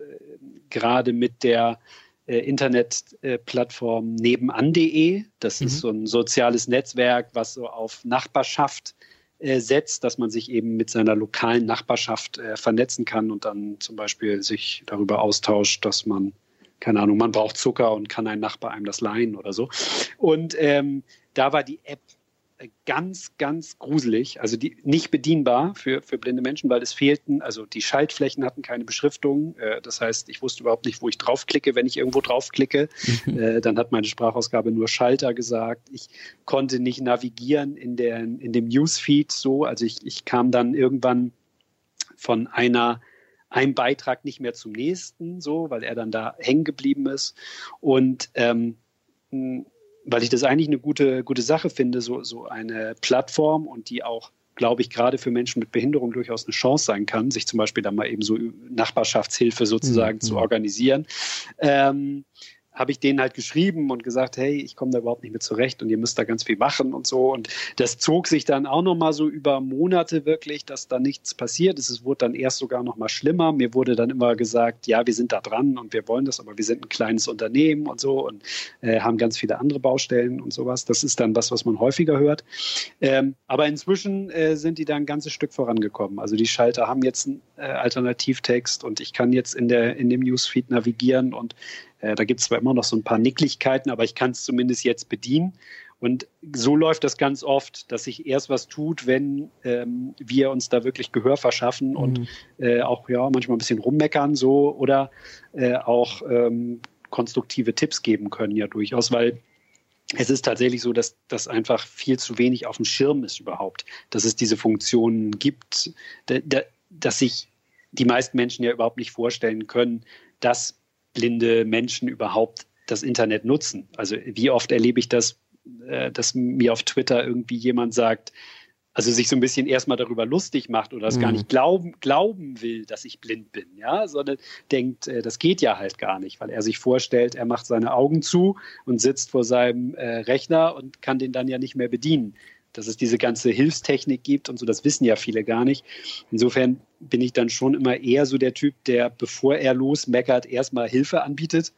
gerade mit der äh, Internetplattform nebenan.de. Das mhm. ist so ein soziales Netzwerk, was so auf Nachbarschaft setzt, dass man sich eben mit seiner lokalen Nachbarschaft äh, vernetzen kann und dann zum Beispiel sich darüber austauscht, dass man, keine Ahnung, man braucht Zucker und kann ein Nachbar einem das leihen oder so. Und ähm, da war die App ganz, ganz gruselig, also die nicht bedienbar für, für blinde Menschen, weil es fehlten, also die Schaltflächen hatten keine Beschriftung. Äh, das heißt, ich wusste überhaupt nicht, wo ich draufklicke, wenn ich irgendwo draufklicke. Äh, dann hat meine Sprachausgabe nur Schalter gesagt. Ich konnte nicht navigieren in, der, in dem Newsfeed so. Also ich, ich kam dann irgendwann von einer einem Beitrag nicht mehr zum nächsten, so, weil er dann da hängen geblieben ist. Und ähm, weil ich das eigentlich eine gute, gute Sache finde, so, so eine Plattform und die auch, glaube ich, gerade für Menschen mit Behinderung durchaus eine Chance sein kann, sich zum Beispiel da mal eben so Nachbarschaftshilfe sozusagen mhm. zu organisieren. Ähm, habe ich denen halt geschrieben und gesagt, hey, ich komme da überhaupt nicht mehr zurecht und ihr müsst da ganz viel machen und so. Und das zog sich dann auch nochmal so über Monate wirklich, dass da nichts passiert ist. Es wurde dann erst sogar nochmal schlimmer. Mir wurde dann immer gesagt, ja, wir sind da dran und wir wollen das, aber wir sind ein kleines Unternehmen und so und äh, haben ganz viele andere Baustellen und sowas. Das ist dann was, was man häufiger hört. Ähm, aber inzwischen äh, sind die da ein ganzes Stück vorangekommen. Also die Schalter haben jetzt einen äh, Alternativtext und ich kann jetzt in, der, in dem Newsfeed navigieren und äh, da gibt es zwar immer noch so ein paar Nicklichkeiten, aber ich kann es zumindest jetzt bedienen. Und so läuft das ganz oft, dass sich erst was tut, wenn ähm, wir uns da wirklich Gehör verschaffen und mhm. äh, auch ja manchmal ein bisschen rummeckern so oder äh, auch ähm, konstruktive Tipps geben können ja durchaus, weil es ist tatsächlich so, dass das einfach viel zu wenig auf dem Schirm ist überhaupt, dass es diese Funktionen gibt, da, da, dass sich die meisten Menschen ja überhaupt nicht vorstellen können, dass blinde Menschen überhaupt das Internet nutzen. Also wie oft erlebe ich das, äh, dass mir auf Twitter irgendwie jemand sagt, also sich so ein bisschen erstmal darüber lustig macht oder es mhm. gar nicht glauben, glauben will, dass ich blind bin, ja, sondern denkt, äh, das geht ja halt gar nicht, weil er sich vorstellt, er macht seine Augen zu und sitzt vor seinem äh, Rechner und kann den dann ja nicht mehr bedienen dass es diese ganze Hilfstechnik gibt und so, das wissen ja viele gar nicht. Insofern bin ich dann schon immer eher so der Typ, der, bevor er losmeckert, erstmal Hilfe anbietet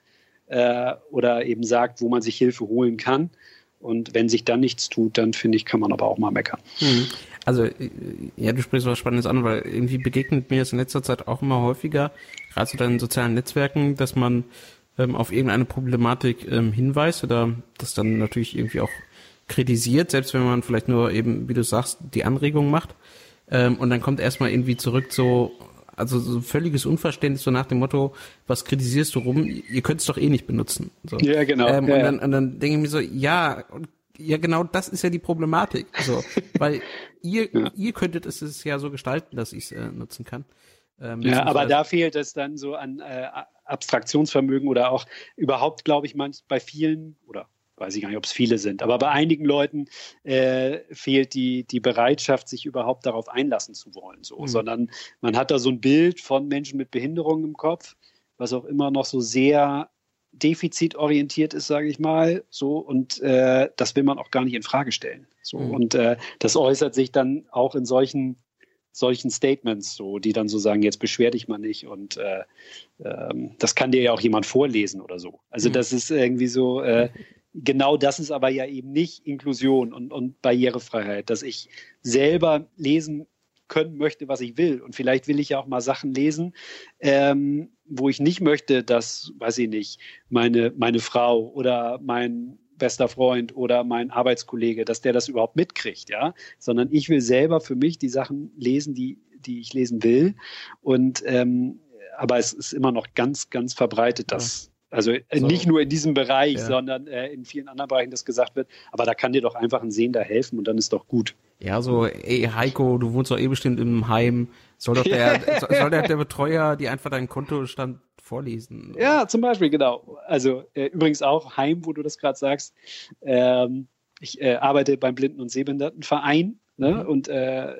äh, oder eben sagt, wo man sich Hilfe holen kann. Und wenn sich dann nichts tut, dann finde ich, kann man aber auch mal meckern. Mhm. Also, äh, ja, du sprichst was Spannendes an, weil irgendwie begegnet mir das in letzter Zeit auch immer häufiger, gerade so deinen sozialen Netzwerken, dass man ähm, auf irgendeine Problematik ähm, hinweist oder das dann natürlich irgendwie auch kritisiert, selbst wenn man vielleicht nur eben, wie du sagst, die Anregung macht. Ähm, und dann kommt erstmal irgendwie zurück so, also so völliges Unverständnis so nach dem Motto, was kritisierst du rum? Ihr könnt es doch eh nicht benutzen. So. Ja, genau. Ähm, ja, und, dann, und dann denke ich mir so, ja, ja, genau das ist ja die Problematik. So, weil ihr, ja. ihr könntet es ja so gestalten, dass ich es äh, nutzen kann. Ähm, ja, aber da fehlt es dann so an äh, Abstraktionsvermögen oder auch überhaupt, glaube ich, manch bei vielen oder weiß ich gar nicht, ob es viele sind, aber bei einigen Leuten äh, fehlt die, die Bereitschaft, sich überhaupt darauf einlassen zu wollen, so, mhm. sondern man hat da so ein Bild von Menschen mit Behinderungen im Kopf, was auch immer noch so sehr defizitorientiert ist, sage ich mal, so und äh, das will man auch gar nicht in Frage stellen. So mhm. und äh, das äußert sich dann auch in solchen solchen Statements, so, die dann so sagen, jetzt beschwer dich mal nicht und äh, ähm, das kann dir ja auch jemand vorlesen oder so. Also mhm. das ist irgendwie so, äh, genau das ist aber ja eben nicht Inklusion und, und Barrierefreiheit, dass ich selber lesen können möchte, was ich will. Und vielleicht will ich ja auch mal Sachen lesen, ähm, wo ich nicht möchte, dass, weiß ich nicht, meine, meine Frau oder mein bester Freund oder mein Arbeitskollege, dass der das überhaupt mitkriegt, ja, sondern ich will selber für mich die Sachen lesen, die, die ich lesen will. Und ähm, aber es ist immer noch ganz, ganz verbreitet, dass also äh, so. nicht nur in diesem Bereich, ja. sondern äh, in vielen anderen Bereichen, das gesagt wird. Aber da kann dir doch einfach ein Sehender helfen und dann ist doch gut. Ja, so, ey Heiko, du wohnst doch eh bestimmt im Heim. Soll doch der, soll der, der Betreuer dir einfach deinen Kontostand vorlesen? Ja, zum Beispiel, genau. Also äh, übrigens auch Heim, wo du das gerade sagst. Ähm, ich äh, arbeite beim Blinden- und Sehbehindertenverein ne? Mhm. und äh,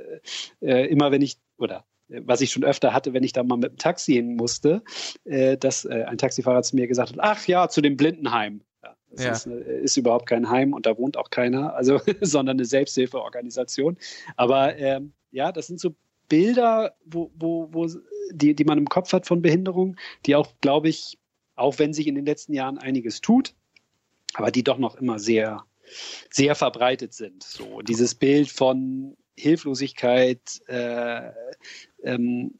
äh, immer wenn ich, oder was ich schon öfter hatte, wenn ich da mal mit dem Taxi hin musste, äh, dass äh, ein Taxifahrer zu mir gesagt hat, ach ja, zu dem Blindenheim. Ja, das ja. Ist, ist, überhaupt kein Heim und da wohnt auch keiner, also sondern eine Selbsthilfeorganisation. Aber ähm, ja, das sind so Bilder, wo, wo, wo die, die man im Kopf hat von Behinderung, die auch, glaube ich, auch wenn sich in den letzten Jahren einiges tut, aber die doch noch immer sehr, sehr verbreitet sind. So dieses Bild von Hilflosigkeit, äh, ähm,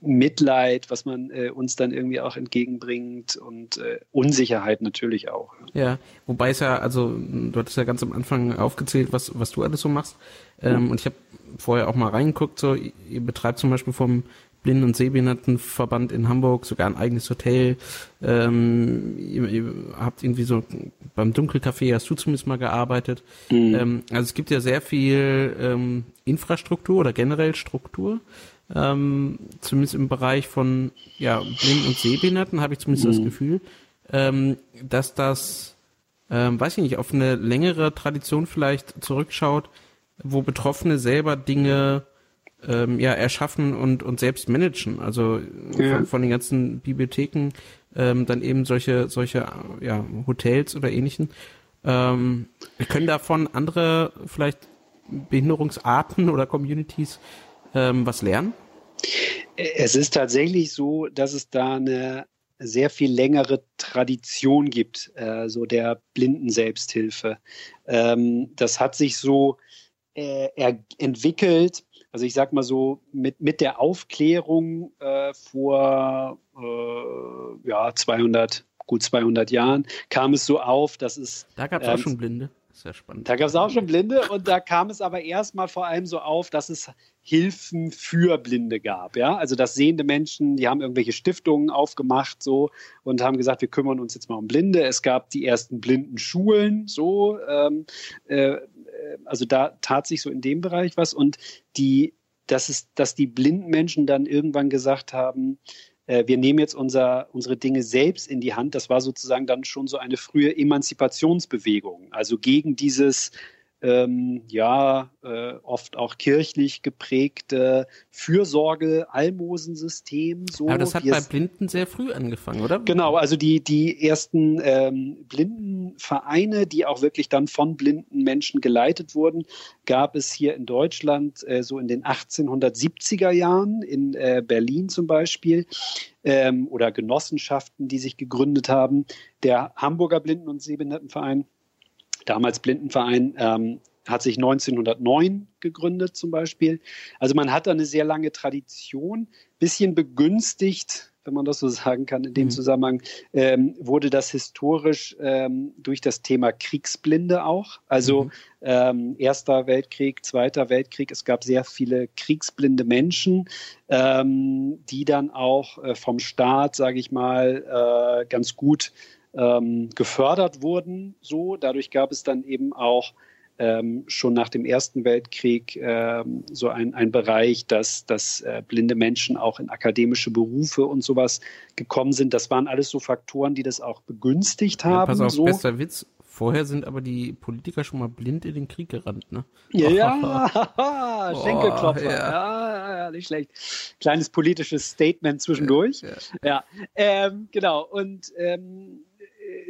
Mitleid, was man äh, uns dann irgendwie auch entgegenbringt und äh, Unsicherheit natürlich auch. Ja, wobei es ja, also du hattest ja ganz am Anfang aufgezählt, was, was du alles so machst. Ähm, mhm. Und ich habe vorher auch mal reingeguckt, so ihr betreibt zum Beispiel vom Blinden- und Sehbehindertenverband in Hamburg sogar ein eigenes Hotel. Ähm, ihr, ihr, habt irgendwie so beim Dunkelcafé hast du zumindest mal gearbeitet. Mhm. Ähm, also es gibt ja sehr viel ähm, Infrastruktur oder generell Struktur. Ähm, zumindest im Bereich von ja, Blinden und Sehbehinderten habe ich zumindest mhm. das Gefühl, ähm, dass das, ähm, weiß ich nicht, auf eine längere Tradition vielleicht zurückschaut, wo Betroffene selber Dinge ähm, ja erschaffen und und selbst managen. Also ja. von, von, den ganzen Bibliotheken ähm, dann eben solche solche ja Hotels oder ähnlichen. Ähm, können davon andere vielleicht Behinderungsarten oder Communities ähm, was lernen? Es ist tatsächlich so, dass es da eine sehr viel längere Tradition gibt, äh, so der Blinden-Selbsthilfe. Ähm, das hat sich so äh, entwickelt also ich sag mal so, mit, mit der Aufklärung äh, vor äh, ja, 200, gut 200 Jahren kam es so auf, dass es. Da gab es ähm, auch schon Blinde. Sehr spannend. Da gab es auch schon Blinde und da kam es aber erstmal vor allem so auf, dass es Hilfen für Blinde gab. Ja? Also dass sehende Menschen, die haben irgendwelche Stiftungen aufgemacht so und haben gesagt, wir kümmern uns jetzt mal um Blinde. Es gab die ersten Blindenschulen so. Ähm, äh, also da tat sich so in dem Bereich was und die, dass es, dass die blinden Menschen dann irgendwann gesagt haben, äh, wir nehmen jetzt unser, unsere Dinge selbst in die Hand. Das war sozusagen dann schon so eine frühe Emanzipationsbewegung, also gegen dieses ähm, ja äh, oft auch kirchlich geprägte Fürsorge-Almosensystem. So. Aber das hat bei Blinden sehr früh angefangen, oder? Genau, also die, die ersten ähm, Blindenvereine, die auch wirklich dann von blinden Menschen geleitet wurden, gab es hier in Deutschland äh, so in den 1870er Jahren, in äh, Berlin zum Beispiel. Ähm, oder Genossenschaften, die sich gegründet haben. Der Hamburger Blinden- und Sehbehindertenverein damals Blindenverein, ähm, hat sich 1909 gegründet zum Beispiel. Also man hat da eine sehr lange Tradition, bisschen begünstigt, wenn man das so sagen kann in dem mhm. Zusammenhang, ähm, wurde das historisch ähm, durch das Thema Kriegsblinde auch. Also mhm. ähm, Erster Weltkrieg, Zweiter Weltkrieg, es gab sehr viele kriegsblinde Menschen, ähm, die dann auch äh, vom Staat, sage ich mal, äh, ganz gut ähm, gefördert wurden. So, dadurch gab es dann eben auch ähm, schon nach dem Ersten Weltkrieg ähm, so ein, ein Bereich, dass, dass äh, blinde Menschen auch in akademische Berufe und sowas gekommen sind. Das waren alles so Faktoren, die das auch begünstigt haben. Ja, pass auf, so. bester Witz. Vorher sind aber die Politiker schon mal blind in den Krieg gerannt, ne? Ja, ja. Schenkelklopfer. Oh, ja. ja. ja, nicht schlecht. Kleines politisches Statement zwischendurch. Ja, ja. Ähm, genau. Und ähm,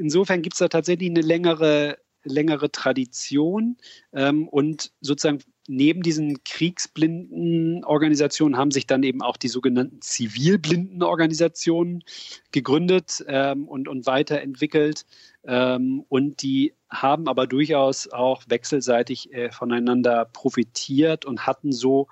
insofern gibt es da tatsächlich eine längere, längere Tradition ähm, und sozusagen neben diesen Kriegsblindenorganisationen haben sich dann eben auch die sogenannten Zivilblindenorganisationen gegründet ähm, und, und weiterentwickelt. Ähm, und die haben aber durchaus auch wechselseitig äh, voneinander profitiert und hatten so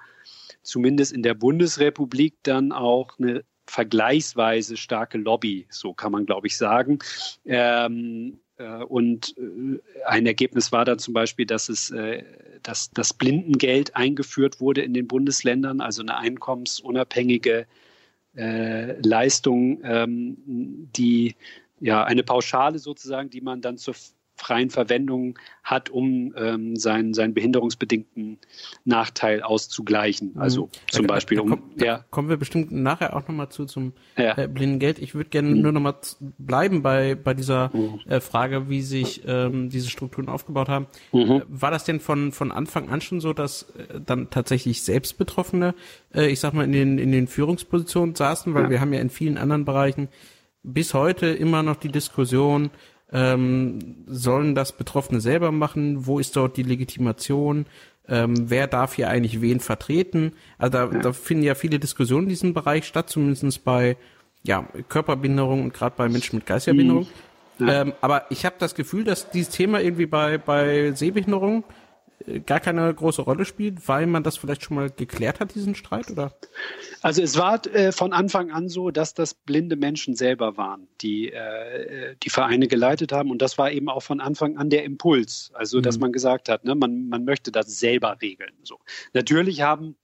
zumindest in der Bundesrepublik dann auch eine vergleichsweise starke Lobby, so kann man, glaube ich, sagen. Ähm, äh, und äh, ein Ergebnis war dann zum Beispiel, dass es äh, dass das Blindengeld eingeführt wurde in den Bundesländern, also eine einkommensunabhängige äh, Leistung, ähm, die ja eine Pauschale sozusagen, die man dann zur freien Verwendung hat, um ähm, seinen, seinen behinderungsbedingten Nachteil auszugleichen. Mhm. Also zum da, Beispiel da, um. Da, ja. Kommen wir bestimmt nachher auch nochmal zu zum ja. äh, Blindengeld. Ich würde gerne mhm. nur nochmal bleiben bei, bei dieser mhm. äh, Frage, wie sich ähm, diese Strukturen aufgebaut haben. Mhm. Äh, war das denn von, von Anfang an schon so, dass äh, dann tatsächlich Selbstbetroffene, äh, ich sag mal, in den, in den Führungspositionen saßen? Weil ja. wir haben ja in vielen anderen Bereichen bis heute immer noch die Diskussion, ähm, sollen das Betroffene selber machen? Wo ist dort die Legitimation? Ähm, wer darf hier eigentlich wen vertreten? Also da, da finden ja viele Diskussionen in diesem Bereich statt, zumindest bei ja, Körperbehinderung und gerade bei Menschen mit geistiger Behinderung. Mhm. Ja. Ähm, aber ich habe das Gefühl, dass dieses Thema irgendwie bei, bei Sehbehinderung gar keine große Rolle spielt, weil man das vielleicht schon mal geklärt hat, diesen Streit, oder? Also es war äh, von Anfang an so, dass das blinde Menschen selber waren, die äh, die Vereine geleitet haben. Und das war eben auch von Anfang an der Impuls. Also, dass mhm. man gesagt hat, ne, man, man möchte das selber regeln. So. Natürlich haben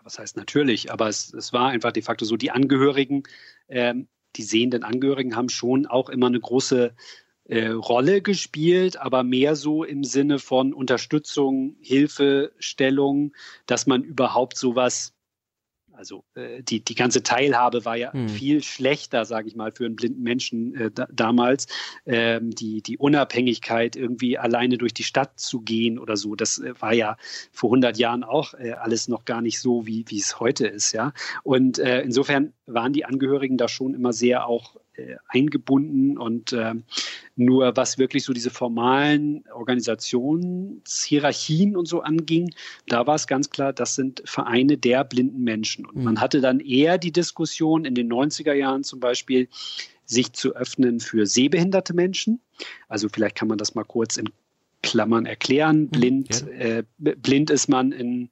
oder was heißt natürlich, aber es, es war einfach de facto so, die Angehörigen, ähm, die sehenden Angehörigen haben schon auch immer eine große äh, Rolle gespielt, aber mehr so im Sinne von Unterstützung, Hilfestellung, dass man überhaupt sowas also äh, die, die ganze Teilhabe war ja hm. viel schlechter, sage ich mal, für einen blinden Menschen äh, da, damals. Ähm, die, die Unabhängigkeit, irgendwie alleine durch die Stadt zu gehen oder so, das äh, war ja vor 100 Jahren auch äh, alles noch gar nicht so, wie, wie es heute ist. ja. Und äh, insofern waren die Angehörigen da schon immer sehr auch äh, eingebunden und äh, nur was wirklich so diese formalen Organisationshierarchien und so anging, da war es ganz klar, das sind Vereine der blinden Menschen. Und mhm. man hatte dann eher die Diskussion in den 90er Jahren zum Beispiel, sich zu öffnen für sehbehinderte Menschen. Also vielleicht kann man das mal kurz in Klammern erklären. Mhm, blind, äh, blind ist man in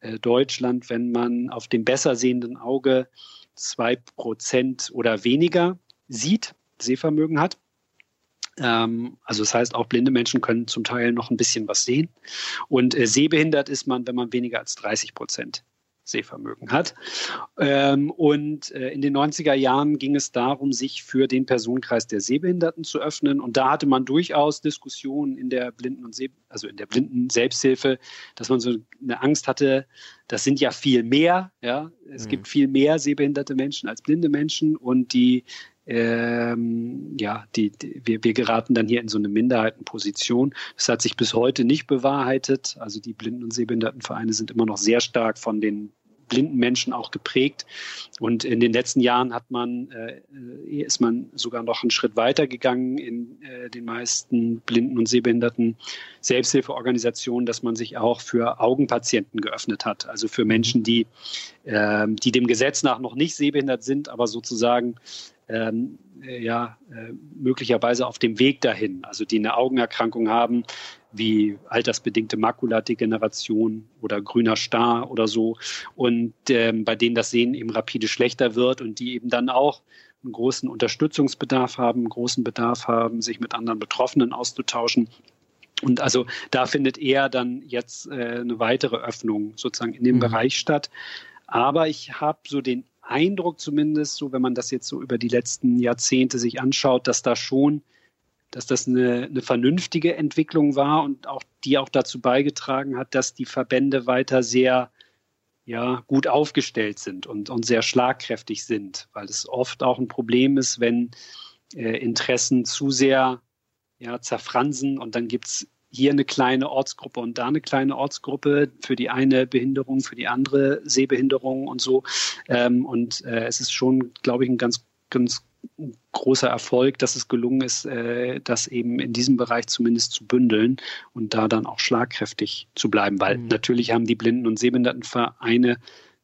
äh, Deutschland, wenn man auf dem besser sehenden Auge zwei Prozent oder weniger sieht, Sehvermögen hat. Ähm, also das heißt, auch blinde Menschen können zum Teil noch ein bisschen was sehen. Und äh, sehbehindert ist man, wenn man weniger als 30 Prozent Sehvermögen hat. Ähm, und äh, in den 90er Jahren ging es darum, sich für den Personenkreis der Sehbehinderten zu öffnen. Und da hatte man durchaus Diskussionen in der Blinden- und Seh also in der Blinden Selbsthilfe, dass man so eine Angst hatte, das sind ja viel mehr, ja. Es mhm. gibt viel mehr sehbehinderte Menschen als blinde Menschen und die ähm, ja, die, die, wir, wir geraten dann hier in so eine Minderheitenposition. Das hat sich bis heute nicht bewahrheitet. Also die Blinden- und Sehbehindertenvereine sind immer noch sehr stark von den blinden Menschen auch geprägt. Und in den letzten Jahren hat man, äh, ist man sogar noch einen Schritt weiter gegangen in äh, den meisten blinden und sehbehinderten Selbsthilfeorganisationen, dass man sich auch für Augenpatienten geöffnet hat. Also für Menschen, die, äh, die dem Gesetz nach noch nicht sehbehindert sind, aber sozusagen ähm, äh, ja, äh, möglicherweise auf dem Weg dahin, also die eine Augenerkrankung haben, wie altersbedingte Makuladegeneration oder grüner Star oder so, und ähm, bei denen das Sehen eben rapide schlechter wird und die eben dann auch einen großen Unterstützungsbedarf haben, einen großen Bedarf haben, sich mit anderen Betroffenen auszutauschen. Und also da findet eher dann jetzt äh, eine weitere Öffnung sozusagen in dem mhm. Bereich statt. Aber ich habe so den Eindruck zumindest, so wenn man das jetzt so über die letzten Jahrzehnte sich anschaut, dass da schon, dass das eine, eine vernünftige Entwicklung war und auch die auch dazu beigetragen hat, dass die Verbände weiter sehr ja, gut aufgestellt sind und, und sehr schlagkräftig sind, weil es oft auch ein Problem ist, wenn äh, Interessen zu sehr ja, zerfransen und dann gibt es hier eine kleine Ortsgruppe und da eine kleine Ortsgruppe für die eine Behinderung, für die andere Sehbehinderung und so. Ähm, und äh, es ist schon, glaube ich, ein ganz, ganz großer Erfolg, dass es gelungen ist, äh, das eben in diesem Bereich zumindest zu bündeln und da dann auch schlagkräftig zu bleiben, weil mhm. natürlich haben die Blinden- und Sehbehindertenvereine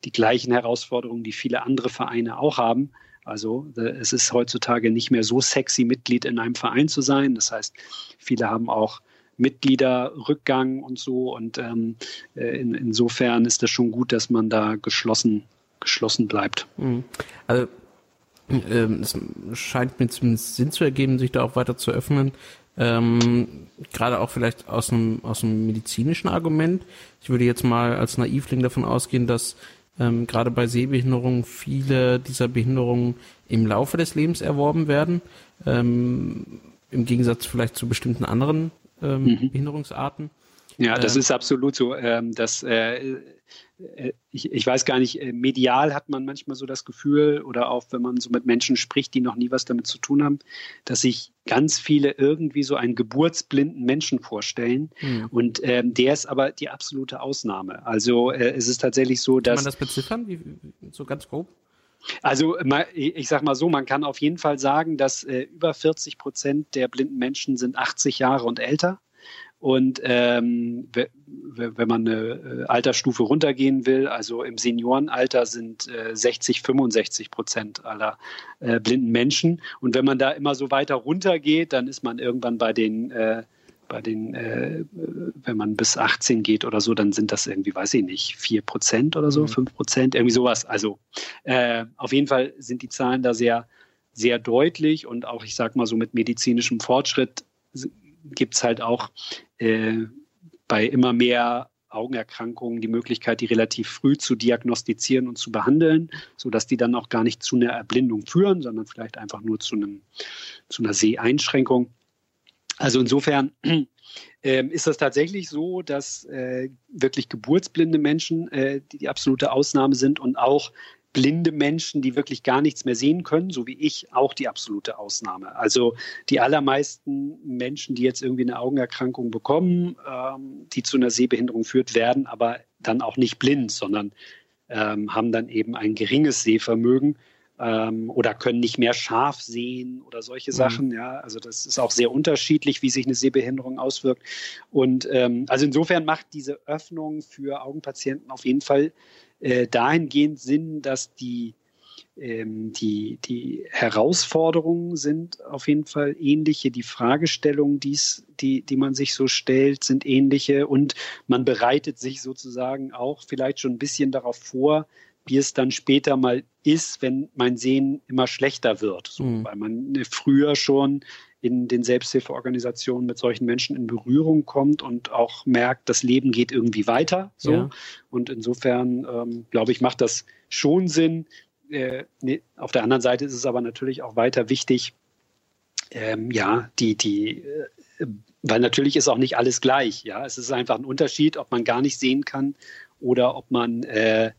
die gleichen Herausforderungen, die viele andere Vereine auch haben. Also äh, es ist heutzutage nicht mehr so sexy, Mitglied in einem Verein zu sein. Das heißt, viele haben auch Mitgliederrückgang und so. Und ähm, äh, in, insofern ist das schon gut, dass man da geschlossen, geschlossen bleibt. Mhm. Also ähm, es scheint mir zumindest Sinn zu ergeben, sich da auch weiter zu öffnen. Ähm, gerade auch vielleicht aus einem, aus einem medizinischen Argument. Ich würde jetzt mal als Naivling davon ausgehen, dass ähm, gerade bei Sehbehinderungen viele dieser Behinderungen im Laufe des Lebens erworben werden. Ähm, Im Gegensatz vielleicht zu bestimmten anderen ähm, mhm. Behinderungsarten. Ja, das äh, ist absolut so. Ähm, dass, äh, äh, ich, ich weiß gar nicht, äh, medial hat man manchmal so das Gefühl oder auch wenn man so mit Menschen spricht, die noch nie was damit zu tun haben, dass sich ganz viele irgendwie so einen geburtsblinden Menschen vorstellen. Mhm. Und ähm, der ist aber die absolute Ausnahme. Also äh, es ist tatsächlich so, dass. Kann man das beziffern? Wie, so ganz grob? Also ich sage mal so, man kann auf jeden Fall sagen, dass äh, über 40 Prozent der blinden Menschen sind 80 Jahre und älter. Und ähm, wenn man eine äh, Altersstufe runtergehen will, also im Seniorenalter sind äh, 60, 65 Prozent aller äh, blinden Menschen. Und wenn man da immer so weiter runtergeht, dann ist man irgendwann bei den, äh, bei den, äh, wenn man bis 18 geht oder so, dann sind das irgendwie, weiß ich nicht, 4 Prozent oder so, mhm. 5 Prozent, irgendwie sowas. Also äh, auf jeden Fall sind die Zahlen da sehr, sehr deutlich und auch, ich sag mal so, mit medizinischem Fortschritt gibt es halt auch äh, bei immer mehr Augenerkrankungen die Möglichkeit, die relativ früh zu diagnostizieren und zu behandeln, sodass die dann auch gar nicht zu einer Erblindung führen, sondern vielleicht einfach nur zu, einem, zu einer Seheinschränkung. Also insofern äh, ist das tatsächlich so, dass äh, wirklich geburtsblinde Menschen äh, die, die absolute Ausnahme sind und auch blinde Menschen, die wirklich gar nichts mehr sehen können, so wie ich, auch die absolute Ausnahme. Also die allermeisten Menschen, die jetzt irgendwie eine Augenerkrankung bekommen, ähm, die zu einer Sehbehinderung führt, werden aber dann auch nicht blind, sondern ähm, haben dann eben ein geringes Sehvermögen ähm, oder können nicht mehr scharf sehen oder solche mhm. Sachen. Ja, also das ist auch sehr unterschiedlich, wie sich eine Sehbehinderung auswirkt. Und ähm, also insofern macht diese Öffnung für Augenpatienten auf jeden Fall äh, dahingehend Sinn, dass die, ähm, die, die Herausforderungen sind auf jeden Fall ähnliche, die Fragestellungen, die's, die, die man sich so stellt, sind ähnliche und man bereitet sich sozusagen auch vielleicht schon ein bisschen darauf vor, wie es dann später mal ist, wenn mein Sehen immer schlechter wird. So, mhm. Weil man früher schon in den Selbsthilfeorganisationen mit solchen Menschen in Berührung kommt und auch merkt, das Leben geht irgendwie weiter. So. Ja. Und insofern, ähm, glaube ich, macht das schon Sinn. Äh, nee, auf der anderen Seite ist es aber natürlich auch weiter wichtig, ähm, ja, die, die, äh, weil natürlich ist auch nicht alles gleich. Ja, es ist einfach ein Unterschied, ob man gar nicht sehen kann oder ob man äh,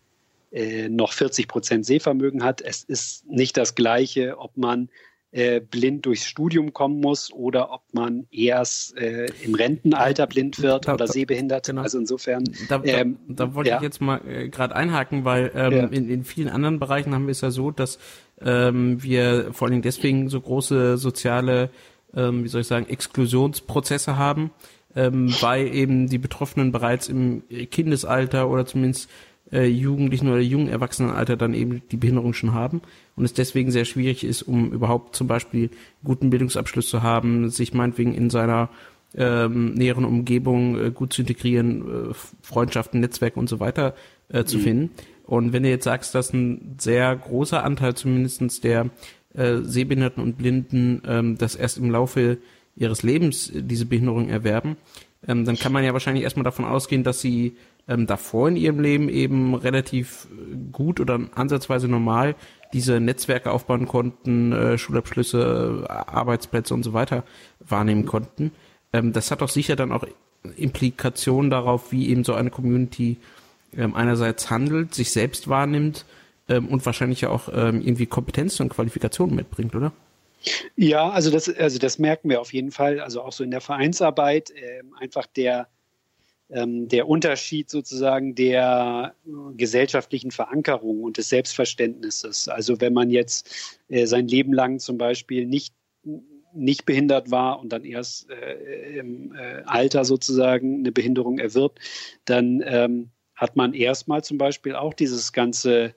äh, noch 40 Prozent Sehvermögen hat. Es ist nicht das Gleiche, ob man äh, blind durchs Studium kommen muss oder ob man erst äh, im Rentenalter blind wird da, oder sehbehindert. Genau. Also insofern. Da, ähm, da, da wollte ja. ich jetzt mal äh, gerade einhaken, weil ähm, ja. in, in vielen anderen Bereichen haben wir es ja so, dass ähm, wir vor allem deswegen so große soziale, ähm, wie soll ich sagen, Exklusionsprozesse haben, ähm, weil eben die Betroffenen bereits im Kindesalter oder zumindest äh, Jugendlichen oder jungen Erwachsenenalter dann eben die Behinderung schon haben und es deswegen sehr schwierig ist, um überhaupt zum Beispiel guten Bildungsabschluss zu haben, sich meinetwegen in seiner ähm, näheren Umgebung äh, gut zu integrieren, äh, Freundschaften, Netzwerke und so weiter äh, zu mhm. finden. Und wenn du jetzt sagst, dass ein sehr großer Anteil zumindestens der äh, Sehbehinderten und Blinden ähm, das erst im Laufe ihres Lebens diese Behinderung erwerben, ähm, dann kann man ja wahrscheinlich erstmal davon ausgehen, dass sie ähm, davor in ihrem Leben eben relativ gut oder ansatzweise normal diese Netzwerke aufbauen konnten, äh, Schulabschlüsse, Arbeitsplätze und so weiter wahrnehmen konnten. Ähm, das hat doch sicher dann auch Implikationen darauf, wie eben so eine Community ähm, einerseits handelt, sich selbst wahrnimmt ähm, und wahrscheinlich ja auch ähm, irgendwie Kompetenzen und Qualifikationen mitbringt, oder? Ja, also das, also das merken wir auf jeden Fall, also auch so in der Vereinsarbeit, äh, einfach der der Unterschied sozusagen der äh, gesellschaftlichen Verankerung und des Selbstverständnisses. Also wenn man jetzt äh, sein Leben lang zum Beispiel nicht nicht behindert war und dann erst äh, im äh, Alter sozusagen eine Behinderung erwirbt, dann ähm, hat man erstmal zum Beispiel auch dieses ganze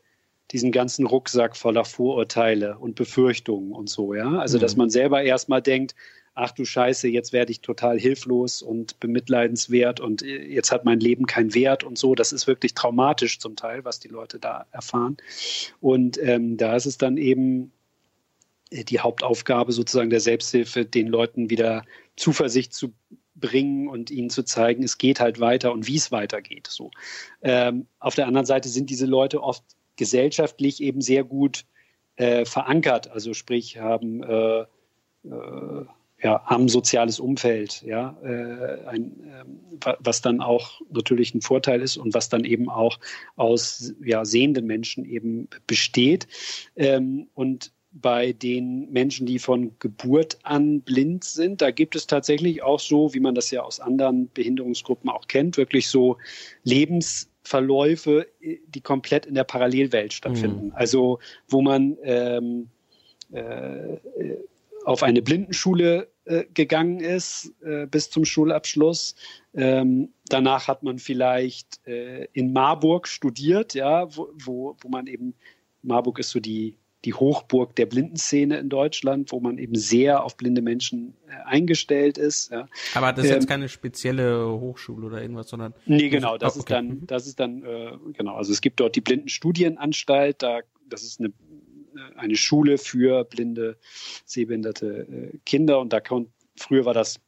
diesen ganzen Rucksack voller Vorurteile und Befürchtungen und so, ja. Also, mhm. dass man selber erstmal denkt, ach du Scheiße, jetzt werde ich total hilflos und bemitleidenswert und äh, jetzt hat mein Leben keinen Wert und so. Das ist wirklich traumatisch zum Teil, was die Leute da erfahren. Und ähm, da ist es dann eben äh, die Hauptaufgabe sozusagen der Selbsthilfe, den Leuten wieder Zuversicht zu bringen und ihnen zu zeigen, es geht halt weiter und wie es weitergeht. So. Ähm, auf der anderen Seite sind diese Leute oft gesellschaftlich eben sehr gut äh, verankert, also sprich haben äh, äh, ja, haben soziales Umfeld, ja, äh, ein, äh, was dann auch natürlich ein Vorteil ist und was dann eben auch aus ja, sehenden Menschen eben besteht. Ähm, und bei den Menschen, die von Geburt an blind sind, da gibt es tatsächlich auch so, wie man das ja aus anderen Behinderungsgruppen auch kennt, wirklich so Lebensverläufe, die komplett in der Parallelwelt stattfinden. Mhm. Also wo man ähm, äh, auf eine Blindenschule äh, gegangen ist äh, bis zum Schulabschluss. Ähm, danach hat man vielleicht äh, in Marburg studiert, ja, wo, wo, wo man eben, Marburg ist so die, die Hochburg der Blindenszene in Deutschland, wo man eben sehr auf blinde Menschen äh, eingestellt ist. Ja. Aber das ist ähm, jetzt keine spezielle Hochschule oder irgendwas, sondern. Nee, genau, das oh, okay. ist dann, mhm. das ist dann, äh, genau, also es gibt dort die Blindenstudienanstalt, da, das ist eine eine Schule für blinde, sehbehinderte äh, Kinder. Und da kommt, früher war das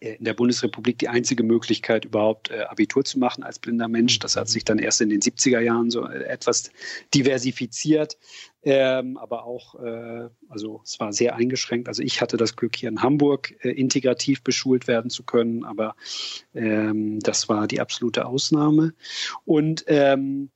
äh, in der Bundesrepublik die einzige Möglichkeit, überhaupt Abitur zu machen als blinder Mensch. Das hat sich dann erst in den 70er Jahren so etwas diversifiziert, ähm, aber auch, äh, also es war sehr eingeschränkt. Also ich hatte das Glück, hier in Hamburg äh, integrativ beschult werden zu können, aber ähm, das war die absolute Ausnahme. Und ähm,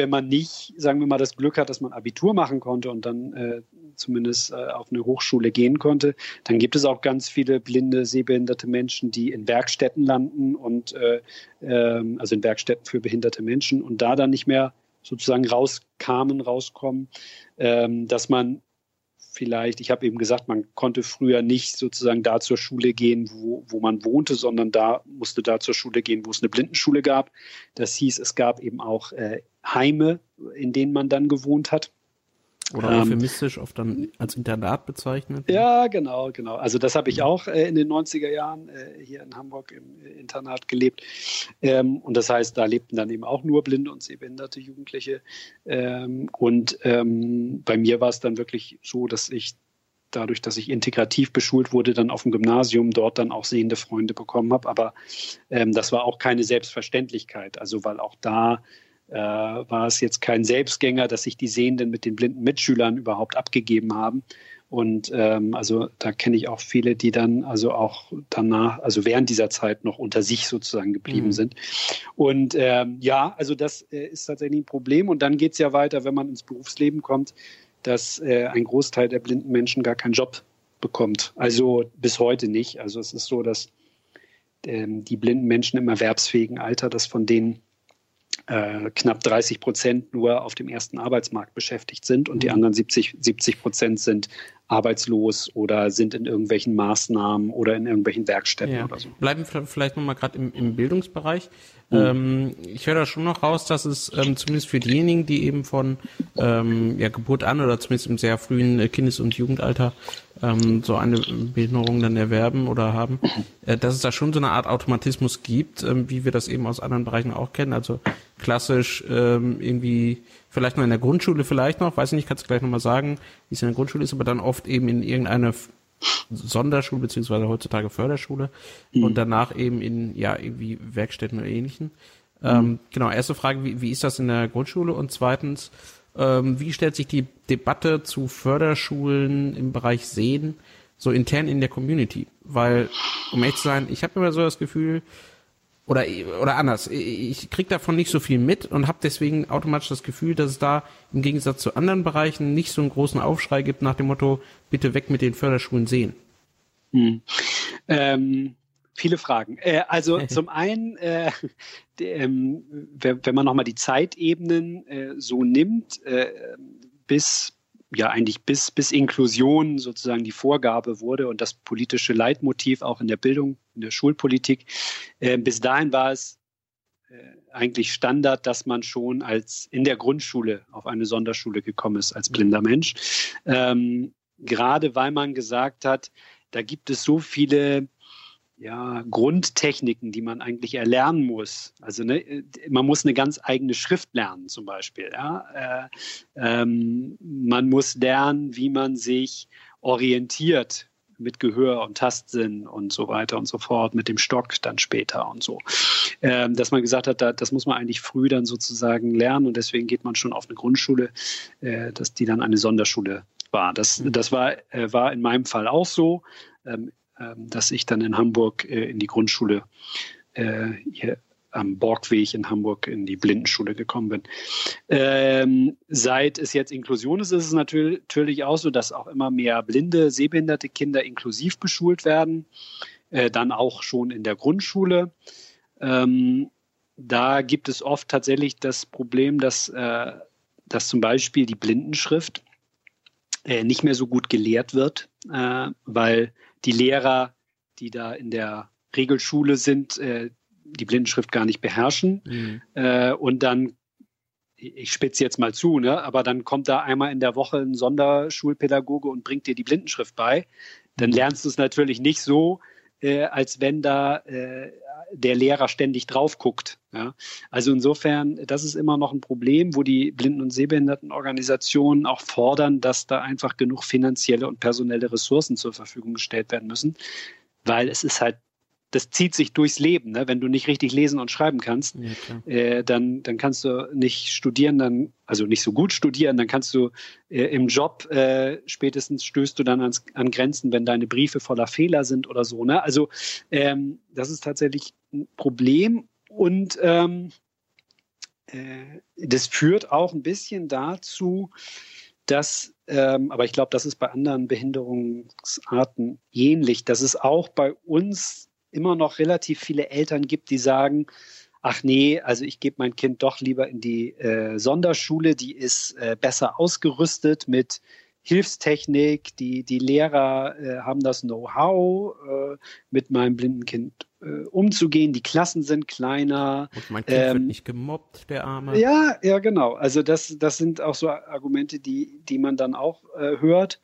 wenn man nicht, sagen wir mal, das Glück hat, dass man Abitur machen konnte und dann äh, zumindest äh, auf eine Hochschule gehen konnte, dann gibt es auch ganz viele blinde, sehbehinderte Menschen, die in Werkstätten landen und äh, äh, also in Werkstätten für behinderte Menschen und da dann nicht mehr sozusagen rauskamen, rauskommen, ähm, dass man vielleicht, ich habe eben gesagt, man konnte früher nicht sozusagen da zur Schule gehen, wo, wo man wohnte, sondern da musste da zur Schule gehen, wo es eine Blindenschule gab. Das hieß, es gab eben auch äh, Heime, in denen man dann gewohnt hat. Oder ähm, euphemistisch oft dann als Internat bezeichnet. Ja, genau, genau. Also das habe ich auch äh, in den 90er Jahren äh, hier in Hamburg im äh, Internat gelebt. Ähm, und das heißt, da lebten dann eben auch nur blinde und sehbehinderte Jugendliche. Ähm, und ähm, bei mir war es dann wirklich so, dass ich dadurch, dass ich integrativ beschult wurde, dann auf dem Gymnasium dort dann auch sehende Freunde bekommen habe. Aber ähm, das war auch keine Selbstverständlichkeit. Also weil auch da äh, war es jetzt kein Selbstgänger, dass sich die Sehenden mit den blinden Mitschülern überhaupt abgegeben haben. Und ähm, also da kenne ich auch viele, die dann also auch danach, also während dieser Zeit noch unter sich sozusagen geblieben mhm. sind. Und ähm, ja, also das äh, ist tatsächlich ein Problem. Und dann geht es ja weiter, wenn man ins Berufsleben kommt, dass äh, ein Großteil der blinden Menschen gar keinen Job bekommt. Also bis heute nicht. Also es ist so, dass ähm, die blinden Menschen im erwerbsfähigen Alter, dass von denen äh, knapp 30 Prozent nur auf dem ersten Arbeitsmarkt beschäftigt sind und die mhm. anderen 70, 70 Prozent sind arbeitslos oder sind in irgendwelchen Maßnahmen oder in irgendwelchen Werkstätten ja. oder so. Bleiben vielleicht nochmal gerade im, im Bildungsbereich. Mhm. Ähm, ich höre da schon noch raus, dass es ähm, zumindest für diejenigen, die eben von ähm, ja, Geburt an oder zumindest im sehr frühen äh, Kindes- und Jugendalter ähm, so eine Behinderung dann erwerben oder haben, äh, dass es da schon so eine Art Automatismus gibt, ähm, wie wir das eben aus anderen Bereichen auch kennen. Also klassisch ähm, irgendwie vielleicht noch in der Grundschule vielleicht noch, weiß ich nicht, kannst du gleich nochmal sagen, wie es in der Grundschule ist, aber dann oft eben in irgendeiner Sonderschule beziehungsweise heutzutage Förderschule mhm. und danach eben in ja irgendwie Werkstätten oder ähnlichen. Mhm. Ähm, genau, erste Frage, wie, wie ist das in der Grundschule und zweitens, wie stellt sich die Debatte zu Förderschulen im Bereich Sehen so intern in der Community? Weil, um ehrlich zu sein, ich habe immer so das Gefühl, oder oder anders, ich krieg davon nicht so viel mit und habe deswegen automatisch das Gefühl, dass es da im Gegensatz zu anderen Bereichen nicht so einen großen Aufschrei gibt nach dem Motto, bitte weg mit den Förderschulen sehen. Hm. Ähm, viele Fragen. Äh, also zum einen, äh, ähm, wenn man nochmal die Zeitebenen äh, so nimmt, äh, bis ja eigentlich bis, bis Inklusion sozusagen die Vorgabe wurde und das politische Leitmotiv auch in der Bildung, in der Schulpolitik. Äh, bis dahin war es äh, eigentlich Standard, dass man schon als in der Grundschule auf eine Sonderschule gekommen ist als blinder Mensch. Ähm, gerade weil man gesagt hat, da gibt es so viele ja, Grundtechniken, die man eigentlich erlernen muss. Also ne, man muss eine ganz eigene Schrift lernen zum Beispiel. Ja? Äh, ähm, man muss lernen, wie man sich orientiert mit Gehör und Tastsinn und so weiter und so fort, mit dem Stock dann später und so. Ähm, dass man gesagt hat, da, das muss man eigentlich früh dann sozusagen lernen und deswegen geht man schon auf eine Grundschule, äh, dass die dann eine Sonderschule war. Das, mhm. das war, äh, war in meinem Fall auch so. Ähm, ähm, dass ich dann in Hamburg äh, in die Grundschule äh, hier am Borgweg in Hamburg in die Blindenschule gekommen bin. Ähm, seit es jetzt Inklusion ist, ist es natürlich auch so, dass auch immer mehr blinde, sehbehinderte Kinder inklusiv beschult werden, äh, dann auch schon in der Grundschule. Ähm, da gibt es oft tatsächlich das Problem, dass, äh, dass zum Beispiel die Blindenschrift äh, nicht mehr so gut gelehrt wird, äh, weil die Lehrer, die da in der Regelschule sind, äh, die Blindenschrift gar nicht beherrschen. Mhm. Äh, und dann, ich spitze jetzt mal zu, ne, aber dann kommt da einmal in der Woche ein Sonderschulpädagoge und bringt dir die Blindenschrift bei. Dann mhm. lernst du es natürlich nicht so, äh, als wenn da äh, der Lehrer ständig drauf guckt. Ja? Also insofern, das ist immer noch ein Problem, wo die Blinden- und Sehbehindertenorganisationen auch fordern, dass da einfach genug finanzielle und personelle Ressourcen zur Verfügung gestellt werden müssen, weil es ist halt das zieht sich durchs Leben. Ne? Wenn du nicht richtig lesen und schreiben kannst, ja, äh, dann, dann kannst du nicht studieren, dann, also nicht so gut studieren, dann kannst du äh, im Job äh, spätestens stößt du dann ans, an Grenzen, wenn deine Briefe voller Fehler sind oder so. Ne? Also ähm, das ist tatsächlich ein Problem und ähm, äh, das führt auch ein bisschen dazu, dass, ähm, aber ich glaube, das ist bei anderen Behinderungsarten ähnlich, dass es auch bei uns immer noch relativ viele Eltern gibt, die sagen, ach nee, also ich gebe mein Kind doch lieber in die äh, Sonderschule, die ist äh, besser ausgerüstet mit Hilfstechnik, die, die Lehrer äh, haben das Know-how, äh, mit meinem blinden Kind äh, umzugehen, die Klassen sind kleiner. Und mein Kind ähm, wird nicht gemobbt, der Arme. Ja, ja, genau. Also das, das sind auch so Argumente, die, die man dann auch äh, hört.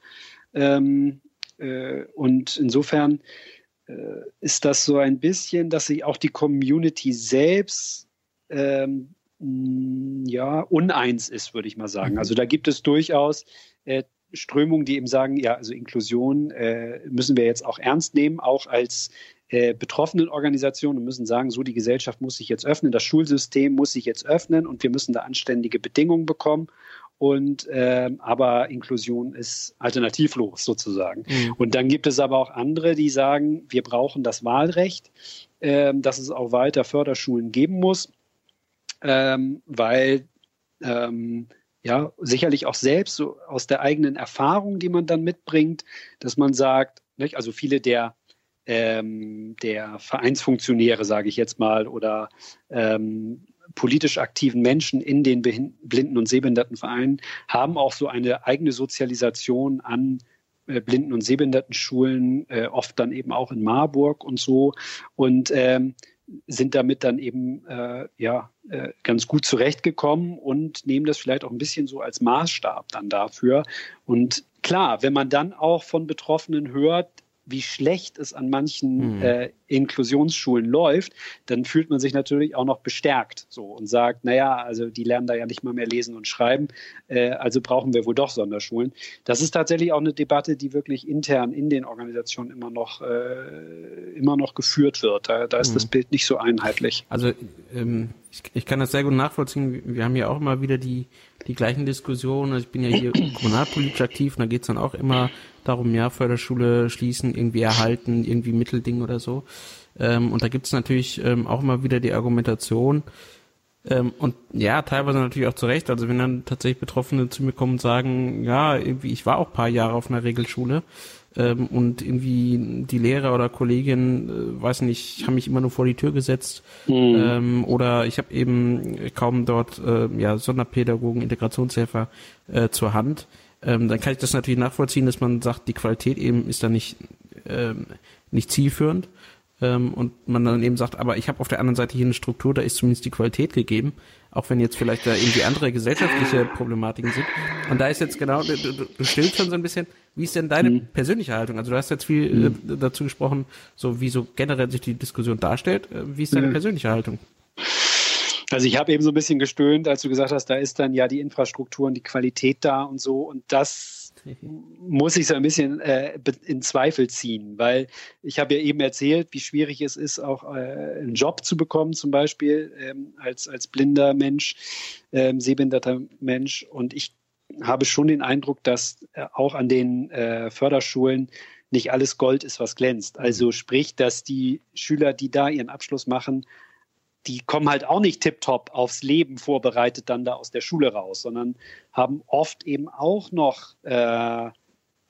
Ähm, äh, und insofern ist das so ein bisschen, dass sich auch die Community selbst ähm, ja uneins ist, würde ich mal sagen. Mhm. Also da gibt es durchaus äh, Strömungen, die eben sagen, ja, also Inklusion äh, müssen wir jetzt auch ernst nehmen, auch als äh, betroffenen Organisationen und müssen sagen, so die Gesellschaft muss sich jetzt öffnen, das Schulsystem muss sich jetzt öffnen und wir müssen da anständige Bedingungen bekommen. Und äh, aber Inklusion ist alternativlos sozusagen. Mhm. Und dann gibt es aber auch andere, die sagen, wir brauchen das Wahlrecht, äh, dass es auch weiter Förderschulen geben muss, ähm, weil ähm, ja sicherlich auch selbst so aus der eigenen Erfahrung, die man dann mitbringt, dass man sagt, nicht, also viele der ähm, der Vereinsfunktionäre, sage ich jetzt mal, oder ähm, politisch aktiven Menschen in den Blinden- und Sehbehindertenvereinen haben auch so eine eigene Sozialisation an äh, Blinden- und Sehbehindertenschulen, äh, oft dann eben auch in Marburg und so. Und ähm, sind damit dann eben äh, ja äh, ganz gut zurechtgekommen und nehmen das vielleicht auch ein bisschen so als Maßstab dann dafür. Und klar, wenn man dann auch von Betroffenen hört, wie schlecht es an manchen mhm. äh, Inklusionsschulen läuft, dann fühlt man sich natürlich auch noch bestärkt so und sagt, naja, also die lernen da ja nicht mal mehr lesen und schreiben, äh, also brauchen wir wohl doch Sonderschulen. Das ist tatsächlich auch eine Debatte, die wirklich intern in den Organisationen immer noch, äh, immer noch geführt wird. Da, da ist mhm. das Bild nicht so einheitlich. Also ähm, ich, ich kann das sehr gut nachvollziehen. Wir haben ja auch immer wieder die, die gleichen Diskussionen. Also ich bin ja hier kommunalpolitisch aktiv und da geht's dann auch immer darum, ja, Förderschule schließen, irgendwie erhalten, irgendwie Mittelding oder so. Ähm, und da gibt's natürlich ähm, auch immer wieder die Argumentation, ähm, und ja, teilweise natürlich auch zu Recht. Also wenn dann tatsächlich Betroffene zu mir kommen und sagen, ja, irgendwie, ich war auch paar Jahre auf einer Regelschule, ähm, und irgendwie die Lehrer oder Kollegin, äh, weiß nicht, haben mich immer nur vor die Tür gesetzt mhm. ähm, oder ich habe eben kaum dort äh, ja Sonderpädagogen, Integrationshelfer äh, zur Hand. Ähm, dann kann ich das natürlich nachvollziehen, dass man sagt, die Qualität eben ist da nicht ähm, nicht zielführend ähm, und man dann eben sagt, aber ich habe auf der anderen Seite hier eine Struktur, da ist zumindest die Qualität gegeben, auch wenn jetzt vielleicht da irgendwie andere gesellschaftliche Problematiken sind. Und da ist jetzt genau, du, du, du stillst schon so ein bisschen, wie ist denn deine mhm. persönliche Haltung? Also du hast jetzt viel mhm. äh, dazu gesprochen, so wie so generell sich die Diskussion darstellt. Äh, wie ist deine mhm. persönliche Haltung? Also ich habe eben so ein bisschen gestöhnt, als du gesagt hast, da ist dann ja die Infrastruktur und die Qualität da und so. Und das muss ich so ein bisschen äh, in Zweifel ziehen, weil ich habe ja eben erzählt, wie schwierig es ist, auch äh, einen Job zu bekommen, zum Beispiel ähm, als, als blinder Mensch, ähm, sehbehinderter Mensch. Und ich habe schon den Eindruck, dass äh, auch an den äh, Förderschulen nicht alles Gold ist, was glänzt. Also sprich, dass die Schüler, die da ihren Abschluss machen, die kommen halt auch nicht tiptop aufs Leben vorbereitet dann da aus der Schule raus, sondern haben oft eben auch noch äh,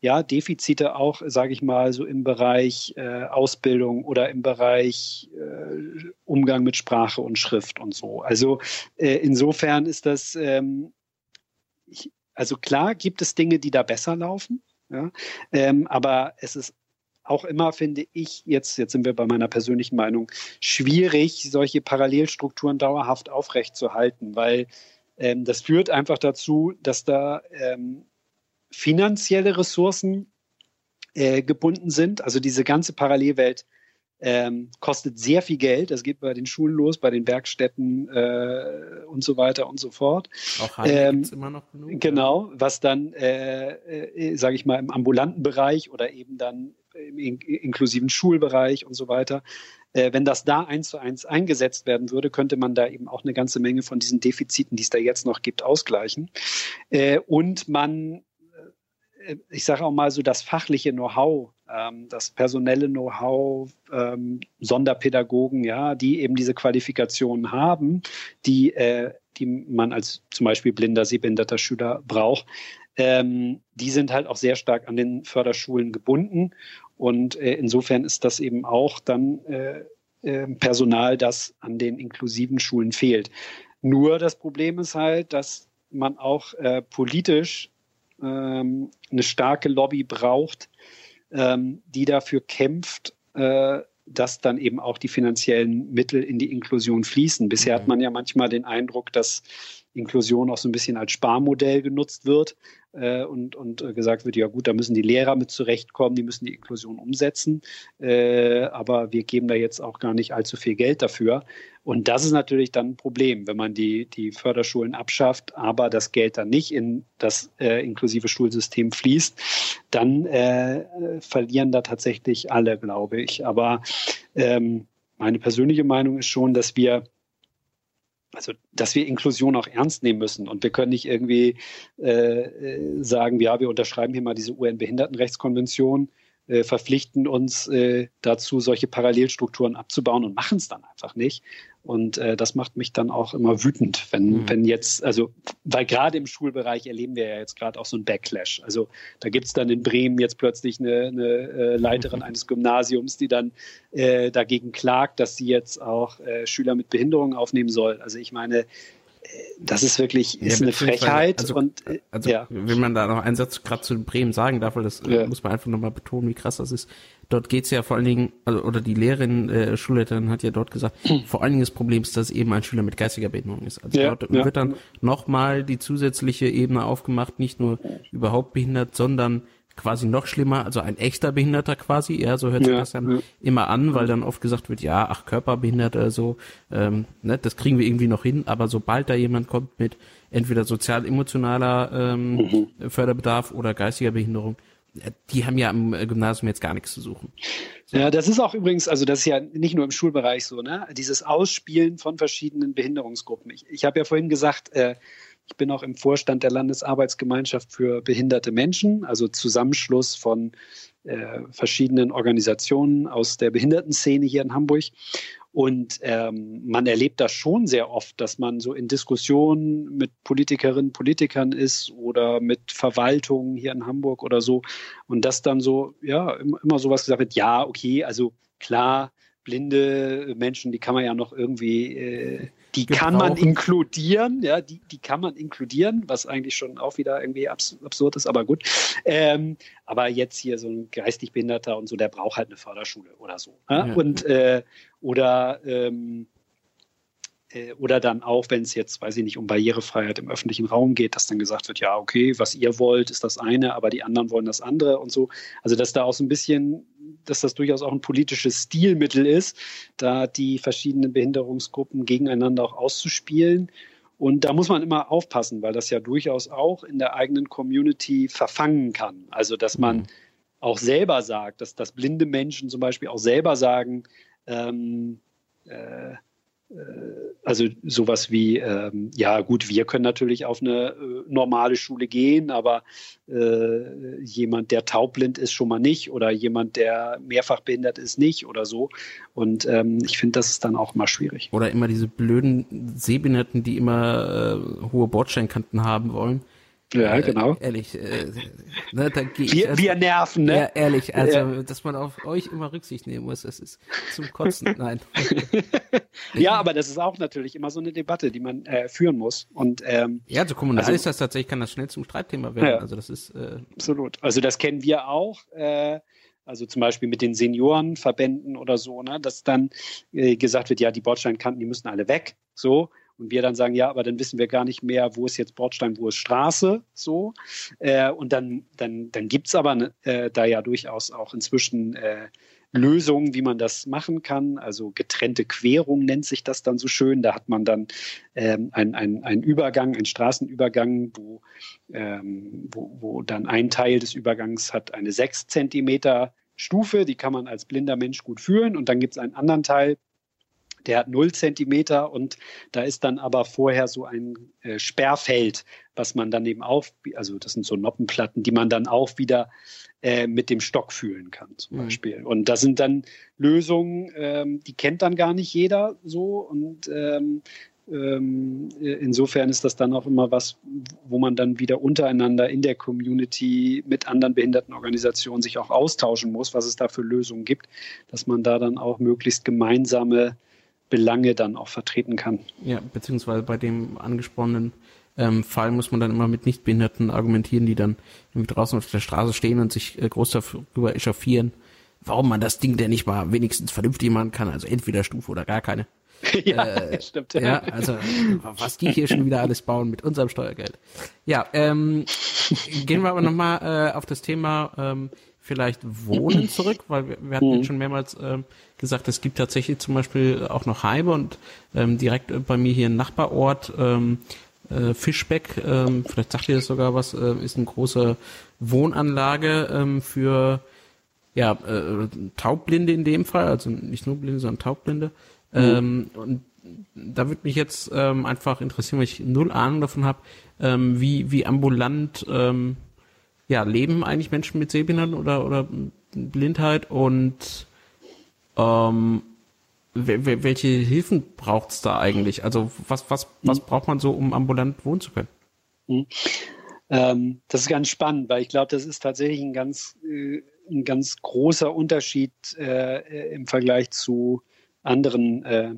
ja, Defizite auch, sage ich mal, so im Bereich äh, Ausbildung oder im Bereich äh, Umgang mit Sprache und Schrift und so. Also äh, insofern ist das, ähm, ich, also klar gibt es Dinge, die da besser laufen, ja, ähm, aber es ist auch immer, finde ich, jetzt, jetzt sind wir bei meiner persönlichen Meinung, schwierig, solche Parallelstrukturen dauerhaft aufrechtzuerhalten, weil ähm, das führt einfach dazu, dass da ähm, finanzielle Ressourcen äh, gebunden sind. Also diese ganze Parallelwelt ähm, kostet sehr viel Geld. Das geht bei den Schulen los, bei den Werkstätten äh, und so weiter und so fort. Auch ähm, gibt's immer noch genug. Genau, was dann, äh, äh, sage ich mal, im ambulanten Bereich oder eben dann im in inklusiven Schulbereich und so weiter. Äh, wenn das da eins zu eins eingesetzt werden würde, könnte man da eben auch eine ganze Menge von diesen Defiziten, die es da jetzt noch gibt, ausgleichen. Äh, und man ich sage auch mal so, das fachliche Know-how, ähm, das personelle Know-how, ähm, Sonderpädagogen, ja, die eben diese Qualifikationen haben, die, äh, die man als zum Beispiel blinder, sehbehinderter Schüler braucht, ähm, die sind halt auch sehr stark an den Förderschulen gebunden. Und äh, insofern ist das eben auch dann äh, äh, Personal, das an den inklusiven Schulen fehlt. Nur das Problem ist halt, dass man auch äh, politisch ähm, eine starke Lobby braucht, ähm, die dafür kämpft, äh, dass dann eben auch die finanziellen Mittel in die Inklusion fließen. Bisher mhm. hat man ja manchmal den Eindruck, dass Inklusion auch so ein bisschen als Sparmodell genutzt wird äh, und, und äh, gesagt wird, ja gut, da müssen die Lehrer mit zurechtkommen, die müssen die Inklusion umsetzen, äh, aber wir geben da jetzt auch gar nicht allzu viel Geld dafür. Und das ist natürlich dann ein Problem, wenn man die, die Förderschulen abschafft, aber das Geld dann nicht in das äh, inklusive Schulsystem fließt, dann äh, verlieren da tatsächlich alle, glaube ich. Aber ähm, meine persönliche Meinung ist schon, dass wir also dass wir Inklusion auch ernst nehmen müssen. Und wir können nicht irgendwie äh, sagen, ja, wir unterschreiben hier mal diese UN-Behindertenrechtskonvention, äh, verpflichten uns äh, dazu, solche Parallelstrukturen abzubauen und machen es dann einfach nicht. Und äh, das macht mich dann auch immer wütend, wenn, mhm. wenn jetzt, also, weil gerade im Schulbereich erleben wir ja jetzt gerade auch so ein Backlash. Also da gibt es dann in Bremen jetzt plötzlich eine, eine äh, Leiterin mhm. eines Gymnasiums, die dann äh, dagegen klagt, dass sie jetzt auch äh, Schüler mit Behinderung aufnehmen soll. Also ich meine, das ist wirklich ist ja, eine Frechheit. Also, und, äh, also ja. wenn man da noch einen Satz gerade zu Bremen sagen darf, weil das ja. muss man einfach nochmal betonen, wie krass das ist dort geht's ja vor allen Dingen, also, oder die Lehrerin, äh, Schulleiterin hat ja dort gesagt, vor allen Dingen das Problem ist, dass eben ein Schüler mit geistiger Behinderung ist. Also ja, dort wird dann nochmal die zusätzliche Ebene aufgemacht, nicht nur überhaupt behindert, sondern quasi noch schlimmer, also ein echter Behinderter quasi, ja, so hört sich ja, das dann ja. immer an, weil dann oft gesagt wird, ja, ach, Körperbehindert oder so, ähm, ne, das kriegen wir irgendwie noch hin, aber sobald da jemand kommt mit entweder sozial-emotionaler ähm, mhm. Förderbedarf oder geistiger Behinderung, die haben ja am Gymnasium jetzt gar nichts zu suchen. So. Ja, das ist auch übrigens, also das ist ja nicht nur im Schulbereich so, ne? Dieses Ausspielen von verschiedenen Behinderungsgruppen. Ich, ich habe ja vorhin gesagt, äh, ich bin auch im Vorstand der Landesarbeitsgemeinschaft für behinderte Menschen, also Zusammenschluss von äh, verschiedenen Organisationen aus der Behindertenszene hier in Hamburg. Und ähm, man erlebt das schon sehr oft, dass man so in Diskussionen mit Politikerinnen, Politikern ist oder mit Verwaltungen hier in Hamburg oder so. Und das dann so, ja, immer, immer sowas gesagt wird, ja, okay, also klar, blinde Menschen, die kann man ja noch irgendwie, äh, die Gebrauchen. kann man inkludieren, ja, die, die kann man inkludieren, was eigentlich schon auch wieder irgendwie abs absurd ist, aber gut. Ähm, aber jetzt hier so ein geistig Behinderter und so, der braucht halt eine Förderschule oder so. Ja? Ja. Und äh, oder ähm, äh, oder dann auch, wenn es jetzt, weiß ich nicht, um Barrierefreiheit im öffentlichen Raum geht, dass dann gesagt wird, ja, okay, was ihr wollt, ist das eine, aber die anderen wollen das andere und so. Also, dass da auch so ein bisschen, dass das durchaus auch ein politisches Stilmittel ist, da die verschiedenen Behinderungsgruppen gegeneinander auch auszuspielen. Und da muss man immer aufpassen, weil das ja durchaus auch in der eigenen Community verfangen kann. Also, dass man mhm. auch selber sagt, dass, dass blinde Menschen zum Beispiel auch selber sagen, ähm, äh, äh, also sowas wie, ähm, ja gut, wir können natürlich auf eine äh, normale Schule gehen, aber äh, jemand, der taubblind ist, schon mal nicht oder jemand, der mehrfach behindert ist, nicht oder so. Und ähm, ich finde, das ist dann auch mal schwierig. Oder immer diese blöden Sehbehinderten, die immer äh, hohe Bordsteinkanten haben wollen. Ja, genau. Äh, ehrlich, äh, ne, da geh wir, also, wir nerven, ne? Ja, ehrlich, also, ja. dass man auf euch immer Rücksicht nehmen muss, das ist zum Kotzen, nein. ja, aber das ist auch natürlich immer so eine Debatte, die man äh, führen muss. Und, ähm, ja, so kommunal also, ist das tatsächlich, kann das schnell zum Streitthema werden. Ja, also das ist, äh, absolut. Also das kennen wir auch, äh, also zum Beispiel mit den Seniorenverbänden oder so, ne, dass dann äh, gesagt wird, ja, die Bordsteinkanten, die müssen alle weg, so und wir dann sagen, ja, aber dann wissen wir gar nicht mehr, wo ist jetzt Bordstein, wo ist Straße, so. Äh, und dann, dann, dann gibt's aber ne, äh, da ja durchaus auch inzwischen äh, Lösungen, wie man das machen kann. Also getrennte Querung nennt sich das dann so schön. Da hat man dann ähm, einen ein Übergang, einen Straßenübergang, wo, ähm, wo, wo dann ein Teil des Übergangs hat eine sechs Zentimeter Stufe, die kann man als blinder Mensch gut fühlen. Und dann gibt es einen anderen Teil, der hat null Zentimeter und da ist dann aber vorher so ein äh, Sperrfeld, was man dann eben auf, also das sind so Noppenplatten, die man dann auch wieder äh, mit dem Stock fühlen kann, zum mhm. Beispiel. Und das sind dann Lösungen, ähm, die kennt dann gar nicht jeder so und ähm, ähm, insofern ist das dann auch immer was, wo man dann wieder untereinander in der Community mit anderen Behindertenorganisationen sich auch austauschen muss, was es da für Lösungen gibt, dass man da dann auch möglichst gemeinsame Belange dann auch vertreten kann. Ja, beziehungsweise bei dem angesprochenen ähm, Fall muss man dann immer mit Nichtbehinderten argumentieren, die dann irgendwie draußen auf der Straße stehen und sich äh, groß darüber echauffieren, warum man das Ding denn nicht mal wenigstens vernünftig machen kann, also entweder Stufe oder gar keine. ja, äh, stimmt. Ja, also was die hier schon wieder alles bauen mit unserem Steuergeld. Ja, ähm, gehen wir aber nochmal äh, auf das Thema ähm, vielleicht Wohnen zurück, weil wir, wir hatten mhm. schon mehrmals ähm, gesagt, es gibt tatsächlich zum Beispiel auch noch Heime und ähm, direkt bei mir hier ein Nachbarort, ähm, äh, Fischbeck, ähm, vielleicht sagt ihr das sogar was, äh, ist eine große Wohnanlage ähm, für ja, äh, Taubblinde in dem Fall, also nicht nur Blinde, sondern Taubblinde. Mhm. Ähm, und da würde mich jetzt ähm, einfach interessieren, weil ich null Ahnung davon habe, ähm, wie, wie ambulant ähm, ja, leben eigentlich Menschen mit Sehbehinderung oder, oder Blindheit und ähm, welche Hilfen braucht es da eigentlich? Also was, was, was mhm. braucht man so, um ambulant wohnen zu können? Mhm. Ähm, das ist ganz spannend, weil ich glaube, das ist tatsächlich ein ganz, äh, ein ganz großer Unterschied äh, im Vergleich zu anderen äh,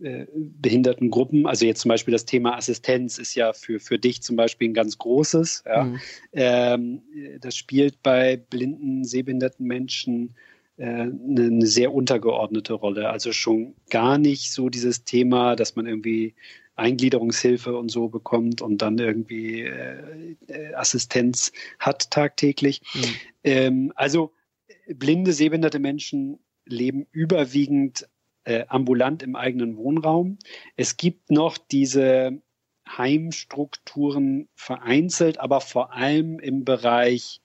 äh, behinderten Gruppen. Also jetzt zum Beispiel das Thema Assistenz ist ja für, für dich zum Beispiel ein ganz großes. Ja. Mhm. Ähm, das spielt bei blinden, sehbehinderten Menschen äh, eine, eine, sehr untergeordnete Rolle. Also schon gar nicht so dieses Thema, dass man irgendwie Eingliederungshilfe und so bekommt und dann irgendwie äh, äh Assistenz hat tagtäglich. Mhm. Ähm, also blinde, sehbehinderte Menschen leben überwiegend äh, ambulant im eigenen Wohnraum. Es gibt noch diese Heimstrukturen vereinzelt, aber vor allem im Bereich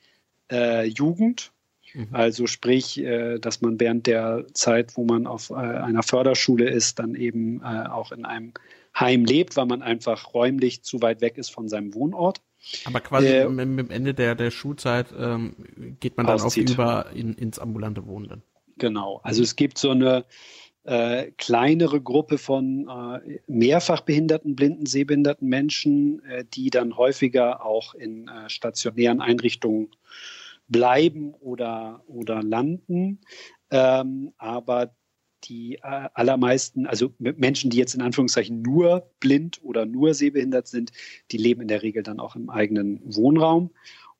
äh, Jugend. Mhm. Also sprich, äh, dass man während der Zeit, wo man auf äh, einer Förderschule ist, dann eben äh, auch in einem Heim lebt, weil man einfach räumlich zu weit weg ist von seinem Wohnort. Aber quasi äh, im Ende der, der Schulzeit ähm, geht man dann auszieht. auch über in, ins ambulante Wohnen. Genau. Also es gibt so eine äh, kleinere Gruppe von äh, mehrfach behinderten, blinden, sehbehinderten Menschen, äh, die dann häufiger auch in äh, stationären Einrichtungen bleiben oder, oder landen. Ähm, aber die äh, allermeisten, also Menschen, die jetzt in Anführungszeichen nur blind oder nur sehbehindert sind, die leben in der Regel dann auch im eigenen Wohnraum.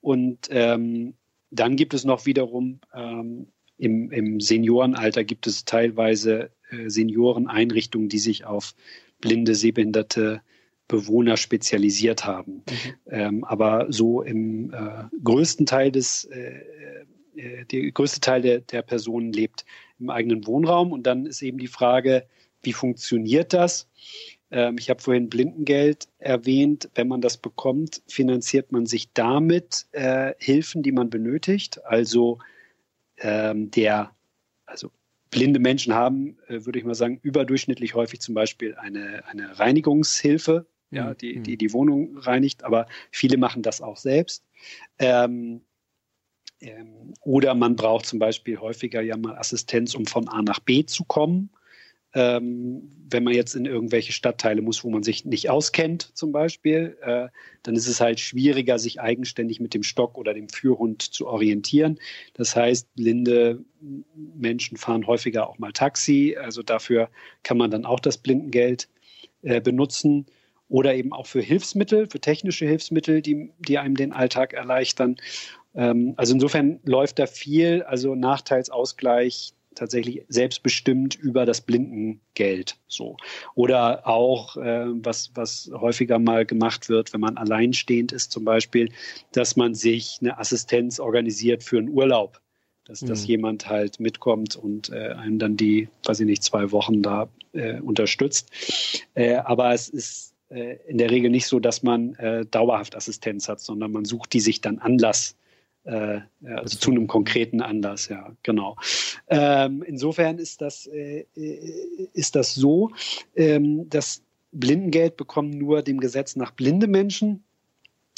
Und ähm, dann gibt es noch wiederum ähm, im, im Seniorenalter gibt es teilweise äh, Senioreneinrichtungen, die sich auf blinde, sehbehinderte Bewohner spezialisiert haben. Mhm. Ähm, aber so im äh, größten Teil des, äh, äh, der größte Teil der, der Personen lebt im eigenen Wohnraum. Und dann ist eben die Frage, wie funktioniert das? Ähm, ich habe vorhin Blindengeld erwähnt. Wenn man das bekommt, finanziert man sich damit äh, Hilfen, die man benötigt. Also ähm, der, also blinde Menschen haben, äh, würde ich mal sagen, überdurchschnittlich häufig zum Beispiel eine, eine Reinigungshilfe, ja, mhm. die, die die Wohnung reinigt, aber viele machen das auch selbst. Ähm, ähm, oder man braucht zum Beispiel häufiger ja mal Assistenz, um von A nach B zu kommen. Ähm, wenn man jetzt in irgendwelche Stadtteile muss, wo man sich nicht auskennt, zum Beispiel, äh, dann ist es halt schwieriger, sich eigenständig mit dem Stock oder dem Führhund zu orientieren. Das heißt, blinde Menschen fahren häufiger auch mal Taxi. Also dafür kann man dann auch das Blindengeld äh, benutzen. Oder eben auch für Hilfsmittel, für technische Hilfsmittel, die, die einem den Alltag erleichtern. Ähm, also insofern läuft da viel, also Nachteilsausgleich tatsächlich selbstbestimmt über das Blindengeld so oder auch äh, was was häufiger mal gemacht wird, wenn man alleinstehend ist zum Beispiel, dass man sich eine Assistenz organisiert für einen Urlaub, dass, mhm. dass jemand halt mitkommt und äh, einem dann die, weiß ich nicht, zwei Wochen da äh, unterstützt. Äh, aber es ist äh, in der Regel nicht so, dass man äh, dauerhaft Assistenz hat, sondern man sucht die sich dann Anlass äh, also zu einem konkreten Anlass, ja, genau. Ähm, insofern ist das, äh, ist das so, ähm, dass Blindengeld bekommen nur dem Gesetz nach blinde Menschen.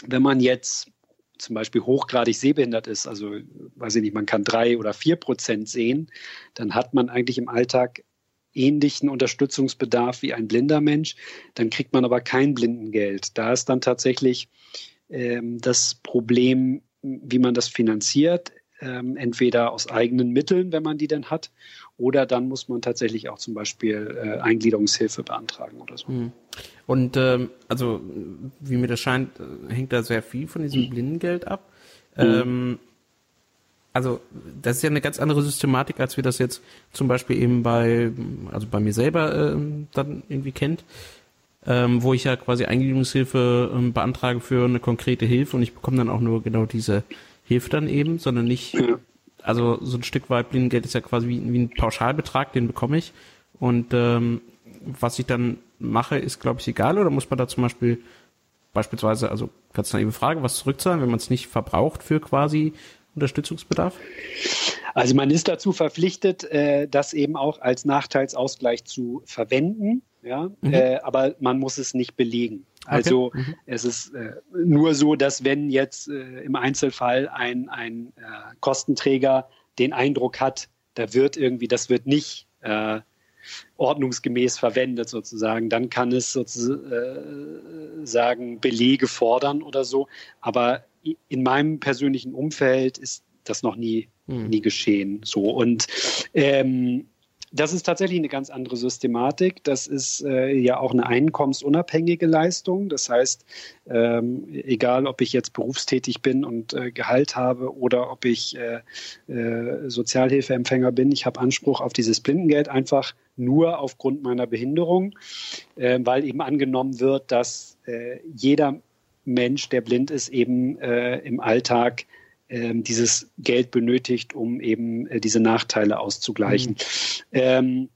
Wenn man jetzt zum Beispiel hochgradig sehbehindert ist, also weiß ich nicht, man kann drei oder vier Prozent sehen, dann hat man eigentlich im Alltag ähnlichen Unterstützungsbedarf wie ein blinder Mensch, dann kriegt man aber kein Blindengeld. Da ist dann tatsächlich ähm, das Problem wie man das finanziert. Ähm, entweder aus eigenen Mitteln, wenn man die denn hat, oder dann muss man tatsächlich auch zum Beispiel äh, Eingliederungshilfe beantragen oder so. Hm. Und ähm, also, wie mir das scheint, äh, hängt da sehr viel von diesem Blindengeld ab. Mhm. Ähm, also das ist ja eine ganz andere Systematik, als wir das jetzt zum Beispiel eben bei, also bei mir selber äh, dann irgendwie kennt ähm, wo ich ja quasi Eingliederungshilfe ähm, beantrage für eine konkrete Hilfe und ich bekomme dann auch nur genau diese Hilfe dann eben, sondern nicht, also so ein Stück weit Blindengeld ist ja quasi wie, wie ein Pauschalbetrag, den bekomme ich. Und ähm, was ich dann mache, ist glaube ich egal oder muss man da zum Beispiel beispielsweise, also ganz naive Frage, was zurückzahlen, wenn man es nicht verbraucht für quasi Unterstützungsbedarf? Also man ist dazu verpflichtet, äh, das eben auch als Nachteilsausgleich zu verwenden. Ja, mhm. äh, aber man muss es nicht belegen. Also okay. mhm. es ist äh, nur so, dass wenn jetzt im Einzelfall ein, ein Kostenträger den Eindruck hat, da wird irgendwie, das wird nicht ordnungsgemäß verwendet sozusagen, dann kann es sozusagen Belege fordern oder so. Aber in meinem persönlichen Umfeld ist das noch nie, mhm. nie geschehen. So und ähm, das ist tatsächlich eine ganz andere Systematik. Das ist äh, ja auch eine einkommensunabhängige Leistung. Das heißt, ähm, egal ob ich jetzt berufstätig bin und äh, Gehalt habe oder ob ich äh, äh Sozialhilfeempfänger bin, ich habe Anspruch auf dieses Blindengeld einfach nur aufgrund meiner Behinderung, äh, weil eben angenommen wird, dass äh, jeder Mensch, der blind ist, eben im Alltag ähm, dieses Geld benötigt, um eben äh, diese Nachteile auszugleichen. Mhm. Ähm,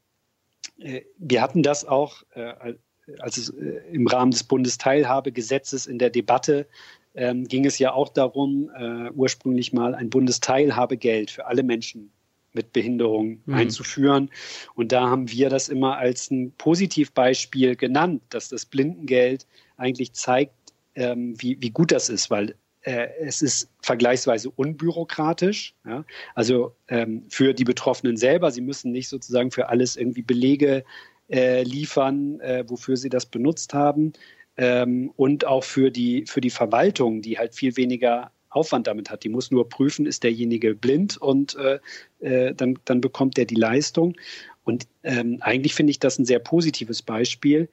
äh, wir hatten das auch, äh, als es äh, im Rahmen des Bundesteilhabegesetzes in der Debatte ähm, ging es ja auch darum, äh, ursprünglich mal ein Bundesteilhabegeld für alle Menschen mit Behinderung mhm. einzuführen. Und da haben wir das immer als ein Positivbeispiel genannt, dass das Blindengeld eigentlich zeigt, ähm, wie, wie gut das ist, weil äh, es ist vergleichsweise unbürokratisch. Ja? Also ähm, für die Betroffenen selber, sie müssen nicht sozusagen für alles irgendwie Belege äh, liefern, äh, wofür sie das benutzt haben. Ähm, und auch für die, für die Verwaltung, die halt viel weniger Aufwand damit hat. Die muss nur prüfen, ist derjenige blind und äh, äh, dann, dann bekommt er die Leistung. Und ähm, eigentlich finde ich das ein sehr positives Beispiel.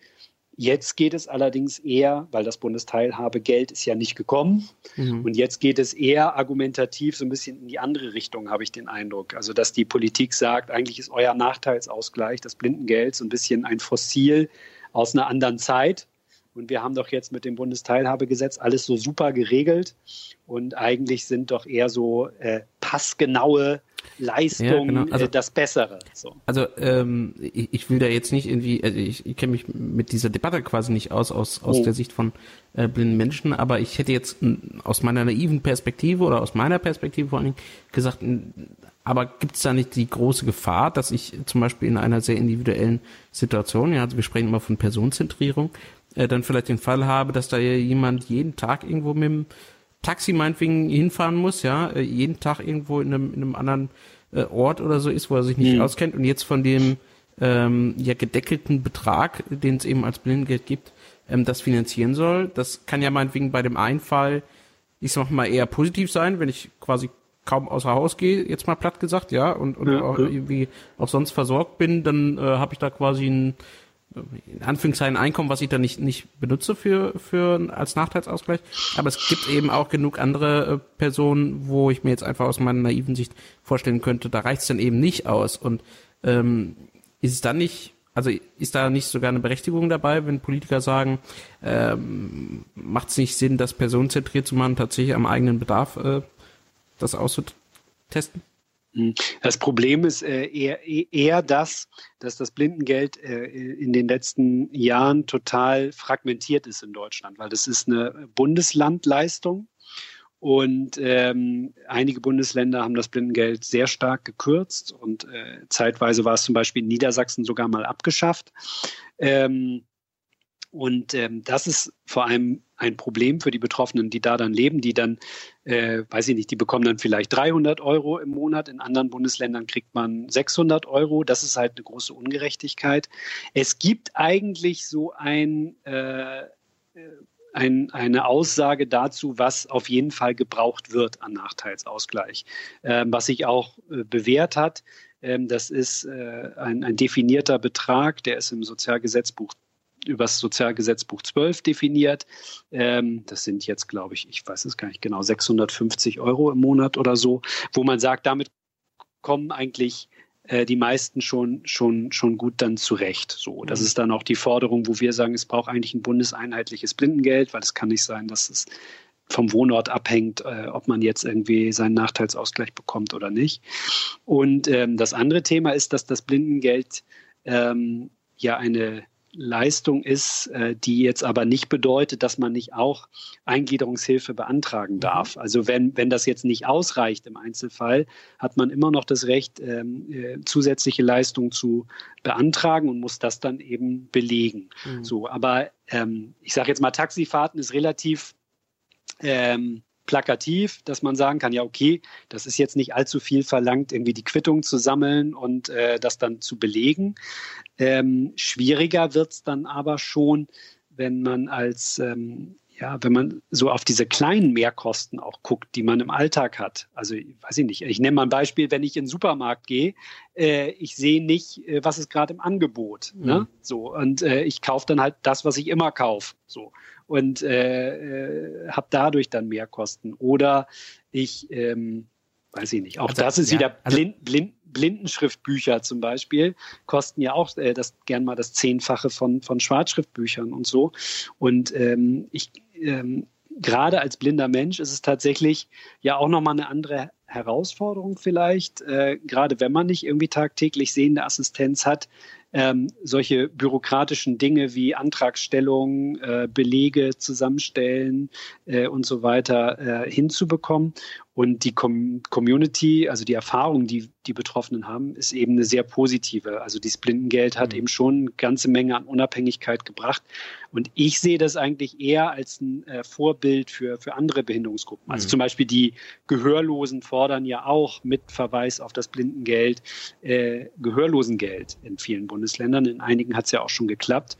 Jetzt geht es allerdings eher, weil das Bundesteilhabegeld ist ja nicht gekommen, mhm. und jetzt geht es eher argumentativ so ein bisschen in die andere Richtung, habe ich den Eindruck. Also, dass die Politik sagt, eigentlich ist euer Nachteilsausgleich, das Blindengeld, so ein bisschen ein Fossil aus einer anderen Zeit. Und wir haben doch jetzt mit dem Bundesteilhabegesetz alles so super geregelt. Und eigentlich sind doch eher so äh, passgenaue Leistung ja, genau. also, äh, das Bessere. So. Also ähm, ich, ich, will da jetzt nicht irgendwie, also ich, ich kenne mich mit dieser Debatte quasi nicht aus, aus, aus oh. der Sicht von äh, blinden Menschen, aber ich hätte jetzt aus meiner naiven Perspektive oder aus meiner Perspektive vor allen Dingen gesagt, aber gibt es da nicht die große Gefahr, dass ich zum Beispiel in einer sehr individuellen Situation, ja, also wir sprechen immer von Personenzentrierung, äh, dann vielleicht den Fall habe, dass da jemand jeden Tag irgendwo mit dem Taxi meinetwegen hinfahren muss, ja, äh, jeden Tag irgendwo in einem, in einem anderen äh, Ort oder so ist, wo er sich nicht mhm. auskennt und jetzt von dem ähm, ja gedeckelten Betrag, den es eben als Blindengeld gibt, ähm, das finanzieren soll. Das kann ja meinetwegen bei dem einen Fall, ich sag mal, eher positiv sein, wenn ich quasi kaum außer Haus gehe, jetzt mal platt gesagt, ja, und, und ja, auch ja. irgendwie auch sonst versorgt bin, dann äh, habe ich da quasi ein in Anführungszeichen Einkommen, was ich da nicht, nicht benutze für, für als Nachteilsausgleich. Aber es gibt eben auch genug andere äh, Personen, wo ich mir jetzt einfach aus meiner naiven Sicht vorstellen könnte, da reicht es dann eben nicht aus. Und ähm, ist es dann nicht, also ist da nicht sogar eine Berechtigung dabei, wenn Politiker sagen, ähm, macht es nicht Sinn, das personenzentriert zu machen, tatsächlich am eigenen Bedarf äh, das auszutesten? Hm. Das Problem ist äh, eher, eher das, dass das Blindengeld äh, in den letzten Jahren total fragmentiert ist in Deutschland, weil das ist eine Bundeslandleistung und ähm, einige Bundesländer haben das Blindengeld sehr stark gekürzt und äh, zeitweise war es zum Beispiel in Niedersachsen sogar mal abgeschafft. Ähm, und ähm, das ist vor allem ein Problem für die Betroffenen, die da dann leben, die dann, äh, weiß ich nicht, die bekommen dann vielleicht 300 Euro im Monat. In anderen Bundesländern kriegt man 600 Euro. Das ist halt eine große Ungerechtigkeit. Es gibt eigentlich so ein, äh, ein, eine Aussage dazu, was auf jeden Fall gebraucht wird an Nachteilsausgleich, äh, was sich auch äh, bewährt hat. Ähm, das ist äh, ein, ein definierter Betrag, der ist im Sozialgesetzbuch über das Sozialgesetzbuch 12 definiert. Ähm, das sind jetzt, glaube ich, ich weiß es gar nicht genau, 650 Euro im Monat oder so, wo man sagt, damit kommen eigentlich äh, die meisten schon, schon, schon gut dann zurecht. So, das mhm. ist dann auch die Forderung, wo wir sagen, es braucht eigentlich ein bundeseinheitliches Blindengeld, weil es kann nicht sein, dass es vom Wohnort abhängt, äh, ob man jetzt irgendwie seinen Nachteilsausgleich bekommt oder nicht. Und ähm, das andere Thema ist, dass das Blindengeld ähm, ja eine Leistung ist, äh, die jetzt aber nicht bedeutet, dass man nicht auch Eingliederungshilfe beantragen darf. Mhm. Also wenn, wenn das jetzt nicht ausreicht im Einzelfall, hat man immer noch das Recht, ähm, äh, zusätzliche Leistungen zu beantragen und muss das dann eben belegen. Mhm. So, aber ähm, ich sage jetzt mal, Taxifahrten ist relativ ähm, plakativ, dass man sagen kann, ja, okay, das ist jetzt nicht allzu viel verlangt, irgendwie die Quittung zu sammeln und äh, das dann zu belegen. Ähm, schwieriger wird es dann aber schon, wenn man als ähm, ja, wenn man so auf diese kleinen Mehrkosten auch guckt, die man im Alltag hat. Also, weiß ich nicht, ich nehme mal ein Beispiel, wenn ich in den Supermarkt gehe, äh, ich sehe nicht, äh, was ist gerade im Angebot. Ne? Mhm. Ne? So, und äh, ich kaufe dann halt das, was ich immer kaufe. So. Und äh, äh, habe dadurch dann Mehrkosten. Oder ich, ähm, weiß ich nicht, auch also, das ist ja, wieder also, blind, blind, Blindenschriftbücher zum Beispiel kosten ja auch äh, das gern mal das Zehnfache von, von Schwarzschriftbüchern und so. Und ähm, ich ähm, gerade als blinder Mensch ist es tatsächlich ja auch nochmal eine andere Herausforderung vielleicht, äh, gerade wenn man nicht irgendwie tagtäglich sehende Assistenz hat, ähm, solche bürokratischen Dinge wie Antragstellung, äh, Belege zusammenstellen äh, und so weiter äh, hinzubekommen. Und die Com Community, also die Erfahrung, die die Betroffenen haben, ist eben eine sehr positive. Also dieses Blindengeld hat mhm. eben schon eine ganze Menge an Unabhängigkeit gebracht. Und ich sehe das eigentlich eher als ein äh, Vorbild für, für andere Behinderungsgruppen. Also mhm. zum Beispiel die Gehörlosen fordern ja auch mit Verweis auf das Blindengeld äh, Gehörlosengeld in vielen Bundesländern. In einigen hat es ja auch schon geklappt.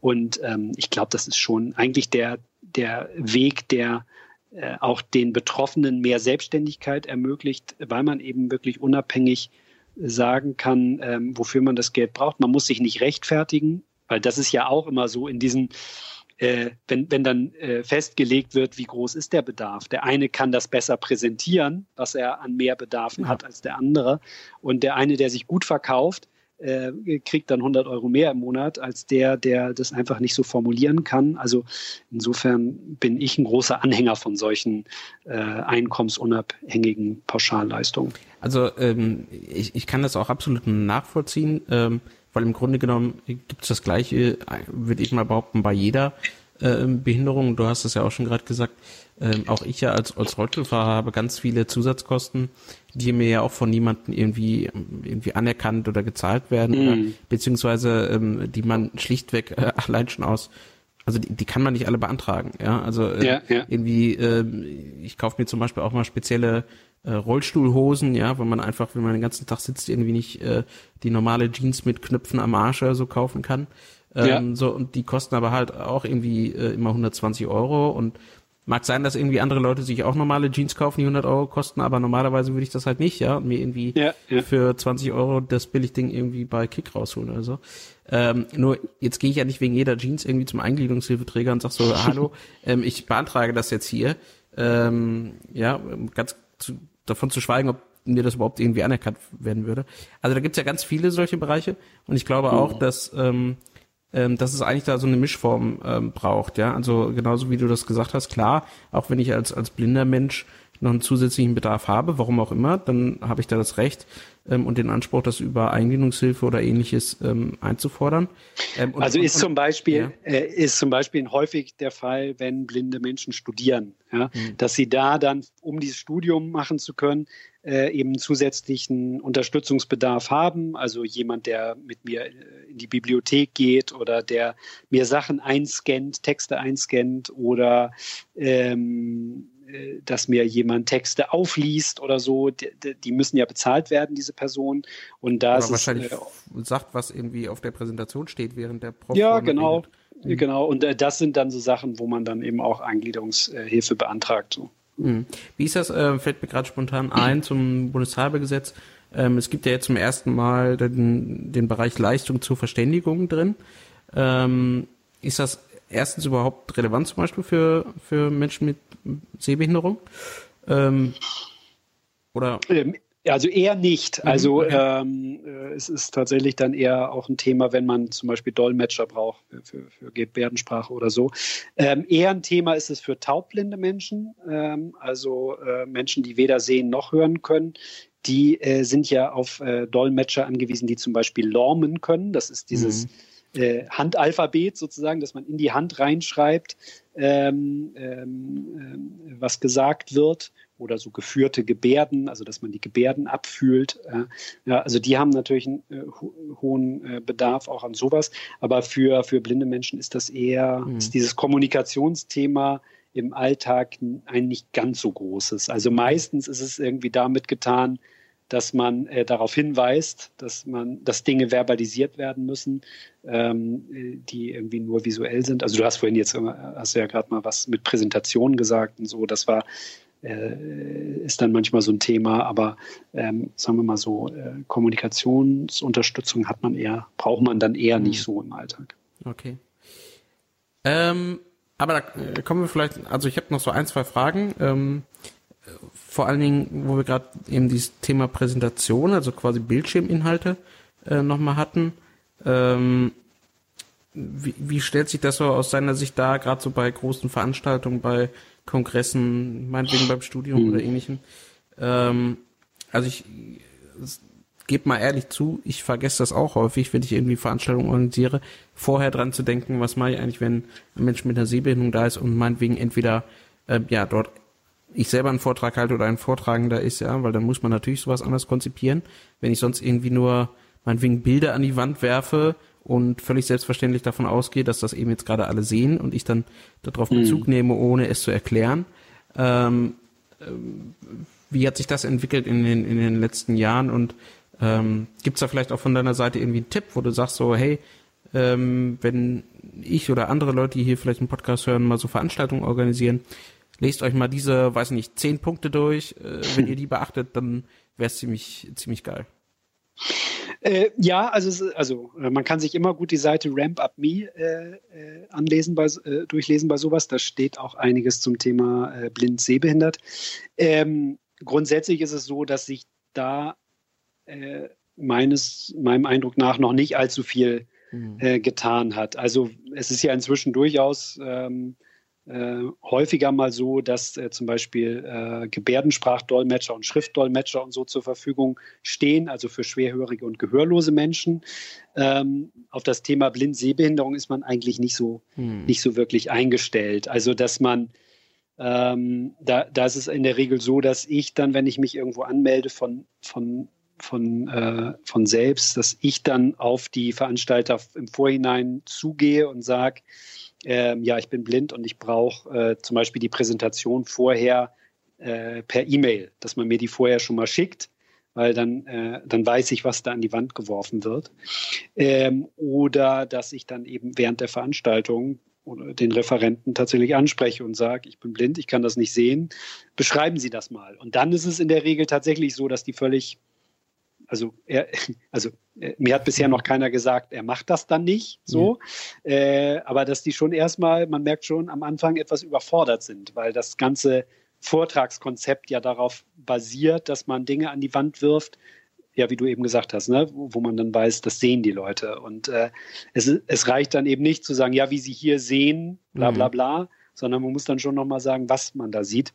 Und ähm, ich glaube, das ist schon eigentlich der, der Weg, der äh, auch den Betroffenen mehr Selbstständigkeit ermöglicht, weil man eben wirklich unabhängig sagen kann, ähm, wofür man das Geld braucht. Man muss sich nicht rechtfertigen, weil das ist ja auch immer so in diesen, äh, wenn, wenn dann äh, festgelegt wird, wie groß ist der Bedarf. Der eine kann das besser präsentieren, was er an mehr Bedarfen ja. hat als der andere. Und der eine, der sich gut verkauft, äh, kriegt dann 100 Euro mehr im Monat als der, der das einfach nicht so formulieren kann. Also insofern bin ich ein großer Anhänger von solchen äh, einkommensunabhängigen Pauschalleistungen. Also ähm, ich, ich kann das auch absolut nachvollziehen, ähm, weil im Grunde genommen gibt es das Gleiche, würde ich mal behaupten, bei jeder äh, Behinderung. Du hast es ja auch schon gerade gesagt. Ähm, auch ich ja als, als Rollstuhlfahrer habe ganz viele Zusatzkosten, die mir ja auch von niemandem irgendwie, irgendwie anerkannt oder gezahlt werden, mhm. oder, beziehungsweise ähm, die man schlichtweg äh, allein schon aus also die, die kann man nicht alle beantragen, ja. Also äh, ja, ja. irgendwie, äh, ich kaufe mir zum Beispiel auch mal spezielle äh, Rollstuhlhosen, ja, wenn man einfach, wenn man den ganzen Tag sitzt, irgendwie nicht äh, die normale Jeans mit Knöpfen am Arsch oder so kaufen kann. Ähm, ja. So, und die kosten aber halt auch irgendwie äh, immer 120 Euro und Mag sein, dass irgendwie andere Leute sich auch normale Jeans kaufen, die 100 Euro kosten, aber normalerweise würde ich das halt nicht, ja, und mir irgendwie ja, ja. für 20 Euro das Billigding irgendwie bei Kick rausholen oder so. Ähm, nur jetzt gehe ich ja nicht wegen jeder Jeans irgendwie zum Eingliederungshilfeträger und sag so, hallo, ähm, ich beantrage das jetzt hier. Ähm, ja, ganz zu, davon zu schweigen, ob mir das überhaupt irgendwie anerkannt werden würde. Also da gibt's ja ganz viele solche Bereiche und ich glaube auch, mhm. dass ähm, ähm, dass es eigentlich da so eine Mischform ähm, braucht, ja. Also genauso wie du das gesagt hast, klar, auch wenn ich als, als blinder Mensch noch einen zusätzlichen Bedarf habe, warum auch immer, dann habe ich da das Recht ähm, und den Anspruch, das über Eingliederungshilfe oder ähnliches ähm, einzufordern. Ähm, und, also ist und, zum Beispiel ja. äh, ist zum Beispiel häufig der Fall, wenn blinde Menschen studieren, ja, mhm. dass sie da dann, um dieses Studium machen zu können, äh, eben zusätzlichen Unterstützungsbedarf haben. Also jemand, der mit mir äh, in die Bibliothek geht oder der mir Sachen einscannt, Texte einscannt oder ähm, äh, dass mir jemand Texte aufliest oder so, die, die, müssen ja bezahlt werden, diese Personen. Und da ist wahrscheinlich es, äh, sagt, was irgendwie auf der Präsentation steht, während der Prof. Ja, genau. Mhm. Genau. Und äh, das sind dann so Sachen, wo man dann eben auch Eingliederungshilfe beantragt. So. Mhm. Wie ist das, äh, fällt mir gerade spontan ein zum Bundeshalbergesetz. Ähm, es gibt ja jetzt zum ersten Mal den, den Bereich Leistung zur Verständigung drin. Ähm, ist das erstens überhaupt relevant zum Beispiel für, für Menschen mit Sehbehinderung? Ähm, oder? Ähm, also eher nicht. Mhm, also ähm, äh, es ist tatsächlich dann eher auch ein Thema, wenn man zum Beispiel Dolmetscher braucht für, für Gebärdensprache oder so. Ähm, eher ein Thema ist es für taubblinde Menschen, ähm, also äh, Menschen, die weder sehen noch hören können. Die äh, sind ja auf äh, Dolmetscher angewiesen, die zum Beispiel lormen können. Das ist dieses mhm. Äh, Handalphabet sozusagen, dass man in die Hand reinschreibt, ähm, ähm, ähm was gesagt wird oder so geführte Gebärden, also dass man die Gebärden abfühlt. ja, also die haben natürlich einen äh, hohen äh, Bedarf auch an sowas. Aber für, für blinde Menschen ist das eher, mhm. ist dieses Kommunikationsthema im Alltag ein nicht ganz so großes. Also meistens ist es irgendwie damit getan, dass man äh, darauf hinweist, dass man, dass Dinge verbalisiert werden müssen, ähm, die irgendwie nur visuell sind. Also du hast vorhin jetzt, hast du ja gerade mal was mit Präsentationen gesagt und so. Das war äh, ist dann manchmal so ein Thema, aber ähm, sagen wir mal so, äh, Kommunikationsunterstützung hat man eher, braucht man dann eher nicht hm. so im Alltag. Okay. Ähm, aber da äh, kommen wir vielleicht, also ich habe noch so ein, zwei Fragen. Ähm, vor allen Dingen, wo wir gerade eben dieses Thema Präsentation, also quasi Bildschirminhalte äh, nochmal hatten. Ähm, wie, wie stellt sich das so aus seiner Sicht da, gerade so bei großen Veranstaltungen, bei Kongressen, meinetwegen beim Studium mhm. oder ähnlichem. Ähm, also ich gebe mal ehrlich zu, ich vergesse das auch häufig, wenn ich irgendwie Veranstaltungen organisiere, vorher dran zu denken, was mache ich eigentlich, wenn ein Mensch mit einer Sehbehinderung da ist und meinetwegen entweder äh, ja dort ich selber einen Vortrag halte oder ein Vortragender ist, ja, weil dann muss man natürlich sowas anders konzipieren. Wenn ich sonst irgendwie nur meinetwegen Bilder an die Wand werfe und völlig selbstverständlich davon ausgehe, dass das eben jetzt gerade alle sehen und ich dann darauf mhm. Bezug nehme, ohne es zu erklären. Ähm, ähm, wie hat sich das entwickelt in den, in den letzten Jahren und ähm, gibt es da vielleicht auch von deiner Seite irgendwie einen Tipp, wo du sagst so, hey, ähm, wenn ich oder andere Leute, die hier vielleicht einen Podcast hören, mal so Veranstaltungen organisieren, lest euch mal diese, weiß nicht, zehn Punkte durch. Äh, wenn ihr die beachtet, dann wäre es ziemlich, ziemlich geil. Äh, ja, also, also äh, man kann sich immer gut die Seite Ramp Up Me äh, äh, anlesen, bei, äh, durchlesen bei sowas. Da steht auch einiges zum Thema blind sehbehindert. Ähm, grundsätzlich ist es so, dass sich da meines, meinem Eindruck nach noch nicht allzu viel mhm. getan hat. Also es ist ja inzwischen durchaus ähm, äh, häufiger mal so, dass äh, zum Beispiel äh, Gebärdensprachdolmetscher und Schriftdolmetscher und so zur Verfügung stehen, also für schwerhörige und gehörlose Menschen. Ähm, auf das Thema Blind-Sehbehinderung ist man eigentlich nicht so, hm. nicht so wirklich eingestellt. Also, dass man ähm, da, da ist es in der Regel so, dass ich dann, wenn ich mich irgendwo anmelde von, von von, äh, von selbst, dass ich dann auf die Veranstalter im Vorhinein zugehe und sage, ähm, ja, ich bin blind und ich brauche äh, zum Beispiel die Präsentation vorher äh, per E-Mail, dass man mir die vorher schon mal schickt, weil dann, äh, dann weiß ich, was da an die Wand geworfen wird. Ähm, oder dass ich dann eben während der Veranstaltung den Referenten tatsächlich anspreche und sage, ich bin blind, ich kann das nicht sehen, beschreiben Sie das mal. Und dann ist es in der Regel tatsächlich so, dass die völlig also er, also äh, mir hat bisher noch keiner gesagt, er macht das dann nicht so, ja. äh, aber dass die schon erstmal, man merkt schon am Anfang etwas überfordert sind, weil das ganze Vortragskonzept ja darauf basiert, dass man Dinge an die Wand wirft, ja, wie du eben gesagt hast, ne, wo, wo man dann weiß, das sehen die Leute. Und äh, es, es reicht dann eben nicht zu sagen, ja, wie sie hier sehen, bla bla mhm. bla, sondern man muss dann schon nochmal sagen, was man da sieht.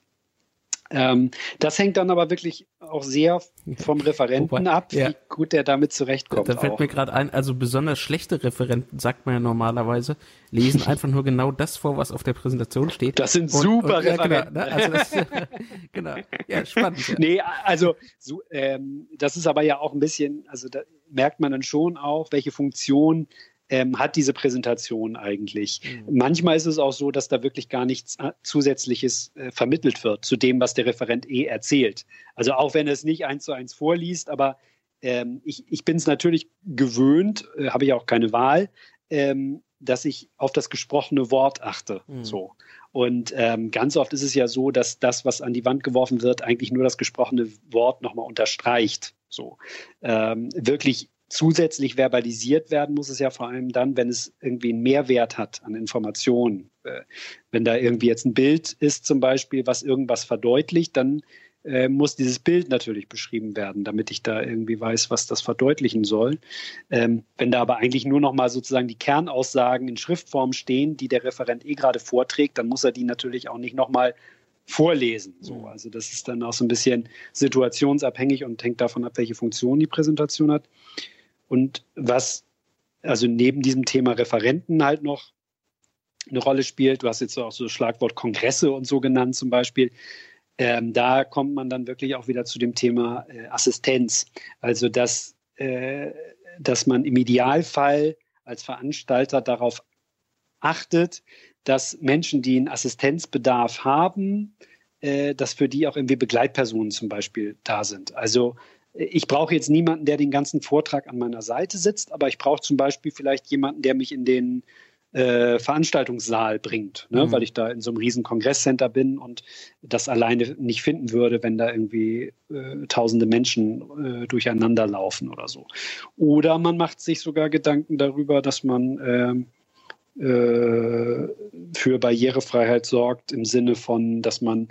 Ähm, das hängt dann aber wirklich auch sehr vom Referenten ab, ja. wie gut der damit zurechtkommt. Da fällt auch. mir gerade ein, also besonders schlechte Referenten, sagt man ja normalerweise, lesen einfach nur genau das vor, was auf der Präsentation steht. Das sind und, super und, Referenten. Ja, genau, ne? also das, genau, ja, spannend. Ja. Nee, also so, ähm, das ist aber ja auch ein bisschen, also da merkt man dann schon auch, welche Funktion ähm, hat diese Präsentation eigentlich. Mhm. Manchmal ist es auch so, dass da wirklich gar nichts äh, Zusätzliches äh, vermittelt wird zu dem, was der Referent eh erzählt. Also auch wenn er es nicht eins zu eins vorliest, aber ähm, ich, ich bin es natürlich gewöhnt, äh, habe ich auch keine Wahl, ähm, dass ich auf das gesprochene Wort achte. Mhm. So. Und ähm, ganz oft ist es ja so, dass das, was an die Wand geworfen wird, eigentlich nur das gesprochene Wort nochmal unterstreicht. So. Ähm, wirklich zusätzlich verbalisiert werden muss es ja vor allem dann, wenn es irgendwie einen Mehrwert hat an Informationen. Äh, wenn da irgendwie jetzt ein Bild ist zum Beispiel, was irgendwas verdeutlicht, dann äh, muss dieses Bild natürlich beschrieben werden, damit ich da irgendwie weiß, was das verdeutlichen soll. Ähm, wenn da aber eigentlich nur noch mal sozusagen die Kernaussagen in Schriftform stehen, die der Referent eh gerade vorträgt, dann muss er die natürlich auch nicht noch mal vorlesen. So, also das ist dann auch so ein bisschen situationsabhängig und hängt davon ab, welche Funktion die Präsentation hat. Und was also neben diesem Thema Referenten halt noch eine Rolle spielt, du hast jetzt auch so das Schlagwort Kongresse und so genannt zum Beispiel, ähm, da kommt man dann wirklich auch wieder zu dem Thema äh, Assistenz. Also dass, äh, dass man im Idealfall als Veranstalter darauf achtet, dass Menschen, die einen Assistenzbedarf haben, äh, dass für die auch irgendwie Begleitpersonen zum Beispiel da sind. Also ich brauche jetzt niemanden, der den ganzen Vortrag an meiner Seite sitzt, aber ich brauche zum Beispiel vielleicht jemanden, der mich in den äh, Veranstaltungssaal bringt, ne? Mhm. weil ich da in so einem riesen Kongresscenter bin und das alleine nicht finden würde, wenn da irgendwie äh, tausende Menschen äh, durcheinander laufen oder so. Oder man macht sich sogar Gedanken darüber, dass man ähm, äh, für Barrierefreiheit sorgt im Sinne von, dass man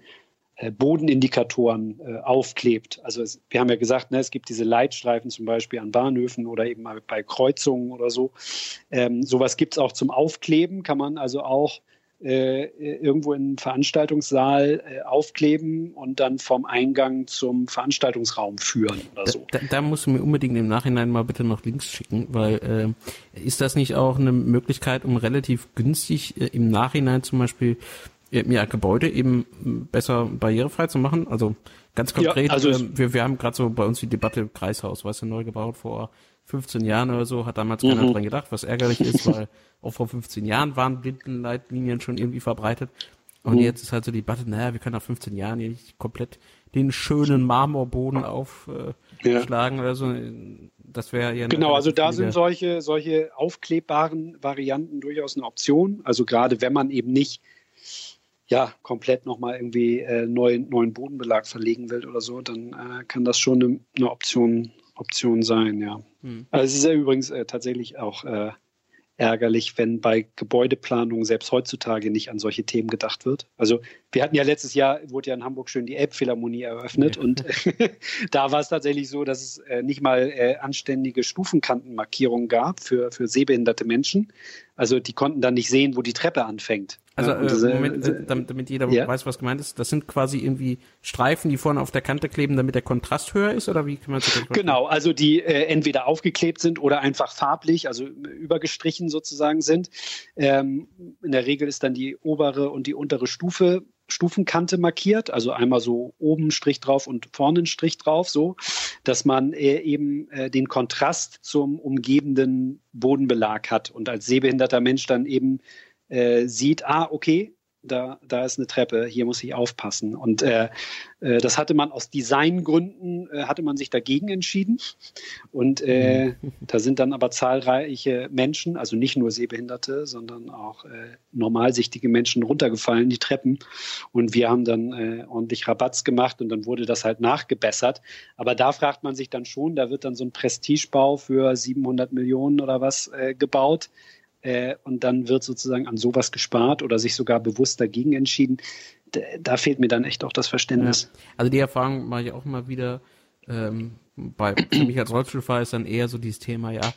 Bodenindikatoren äh, aufklebt. Also es, wir haben ja gesagt, ne, es gibt diese Leitstreifen zum Beispiel an Bahnhöfen oder eben bei Kreuzungen oder so. Ähm, sowas gibt es auch zum Aufkleben, kann man also auch äh, irgendwo im Veranstaltungssaal äh, aufkleben und dann vom Eingang zum Veranstaltungsraum führen oder so. Da, da musst du mir unbedingt im Nachhinein mal bitte noch Links schicken, weil äh, ist das nicht auch eine Möglichkeit, um relativ günstig äh, im Nachhinein zum Beispiel äh, ja, Gebäude eben besser barrierefrei zu machen? Also ganz konkret, ja, also äh, wir, wir haben gerade so bei uns die Debatte Kreishaus, weißt du, neu gebaut vor 15 Jahren oder so, hat damals keiner mhm. dran gedacht, was ärgerlich ist, weil auch vor 15 Jahren waren Blindenleitlinien schon irgendwie verbreitet. Und mhm. jetzt ist halt so die Debatte, naja, wir können nach 15 Jahren nicht komplett den schönen Marmorboden aufschlagen ja. oder so. Das wäre ja Genau, also da sind solche, solche aufklebbaren Varianten durchaus eine Option. Also gerade wenn man eben nicht ja, komplett nochmal irgendwie äh, neuen, neuen Bodenbelag verlegen will oder so, dann äh, kann das schon eine, eine Option, Option sein, ja. Hm. Also es ist ja übrigens äh, tatsächlich auch äh, ärgerlich, wenn bei Gebäudeplanung selbst heutzutage nicht an solche Themen gedacht wird. Also wir hatten ja letztes Jahr, wurde ja in Hamburg schön die Elbphilharmonie eröffnet ja. und da war es tatsächlich so, dass es äh, nicht mal äh, anständige Stufenkantenmarkierungen gab für, für sehbehinderte Menschen. Also die konnten dann nicht sehen, wo die Treppe anfängt. Also äh, Moment, äh, damit, damit jeder ja? weiß, was gemeint ist, das sind quasi irgendwie Streifen, die vorne auf der Kante kleben, damit der Kontrast höher ist, oder wie kann man das Genau, also die äh, entweder aufgeklebt sind oder einfach farblich, also übergestrichen sozusagen sind. Ähm, in der Regel ist dann die obere und die untere Stufe Stufenkante markiert, also einmal so oben Strich drauf und vorne Strich drauf, so, dass man äh, eben äh, den Kontrast zum umgebenden Bodenbelag hat und als sehbehinderter Mensch dann eben äh, sieht, ah, okay, da, da ist eine Treppe, hier muss ich aufpassen. Und äh, äh, das hatte man aus Designgründen, äh, hatte man sich dagegen entschieden. Und äh, da sind dann aber zahlreiche Menschen, also nicht nur Sehbehinderte, sondern auch äh, normalsichtige Menschen runtergefallen, die Treppen. Und wir haben dann äh, ordentlich Rabatz gemacht und dann wurde das halt nachgebessert. Aber da fragt man sich dann schon, da wird dann so ein Prestigebau für 700 Millionen oder was äh, gebaut äh, und dann wird sozusagen an sowas gespart oder sich sogar bewusst dagegen entschieden. Da, da fehlt mir dann echt auch das Verständnis. Ja. Also die Erfahrung mache ich auch immer wieder. Ähm, bei für mich als Rollstuhlfahrer ist dann eher so dieses Thema, ja,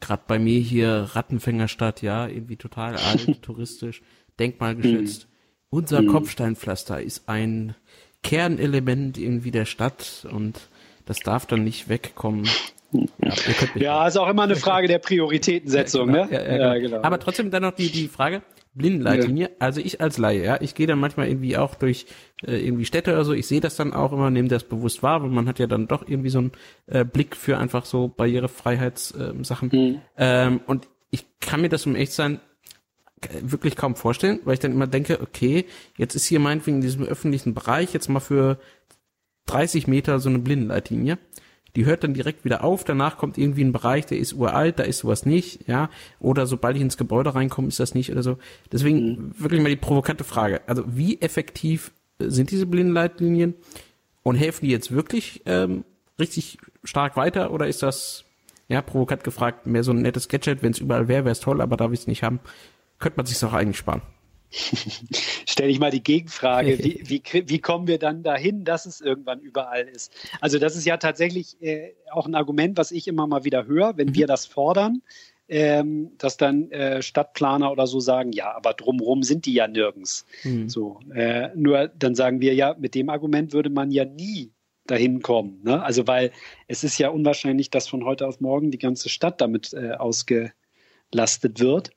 gerade bei mir hier Rattenfängerstadt, ja, irgendwie total alt, touristisch, denkmalgeschützt. Mhm. Unser mhm. Kopfsteinpflaster ist ein Kernelement irgendwie der Stadt und das darf dann nicht wegkommen. Ja, ja, ist auch immer eine Frage der Prioritätensetzung, ja, genau. ne? Ja, genau. genau. Aber trotzdem dann noch die, die Frage, Blindenleitlinie, also ich als Laie, ja, ich gehe dann manchmal irgendwie auch durch äh, irgendwie Städte oder so, ich sehe das dann auch immer, nehme das bewusst wahr, weil man hat ja dann doch irgendwie so einen äh, Blick für einfach so Barrierefreiheitssachen. Äh, mhm. ähm, und ich kann mir das um echt sein wirklich kaum vorstellen, weil ich dann immer denke, okay, jetzt ist hier meinetwegen in diesem öffentlichen Bereich jetzt mal für 30 Meter so eine Blindenleitlinie die hört dann direkt wieder auf, danach kommt irgendwie ein Bereich, der ist uralt, da ist sowas nicht, ja, oder sobald ich ins Gebäude reinkomme, ist das nicht oder so. Deswegen mhm. wirklich mal die provokante Frage. Also wie effektiv sind diese Blindenleitlinien und helfen die jetzt wirklich ähm, richtig stark weiter oder ist das, ja, provokant gefragt, mehr so ein nettes Gadget, wenn es überall wäre, wäre es toll, aber da wir es nicht haben, könnte man sich auch eigentlich sparen. Stell ich mal die Gegenfrage, wie, wie, wie, kommen wir dann dahin, dass es irgendwann überall ist? Also das ist ja tatsächlich äh, auch ein Argument, was ich immer mal wieder höre, wenn mhm. wir das fordern, ähm, dass dann äh, Stadtplaner oder so sagen, ja, aber drumherum sind die ja nirgends. Mhm. So, äh, nur dann sagen wir ja, mit dem Argument würde man ja nie dahin kommen. Ne? Also weil es ist ja unwahrscheinlich, dass von heute auf morgen die ganze Stadt damit äh, ausge belastet wird.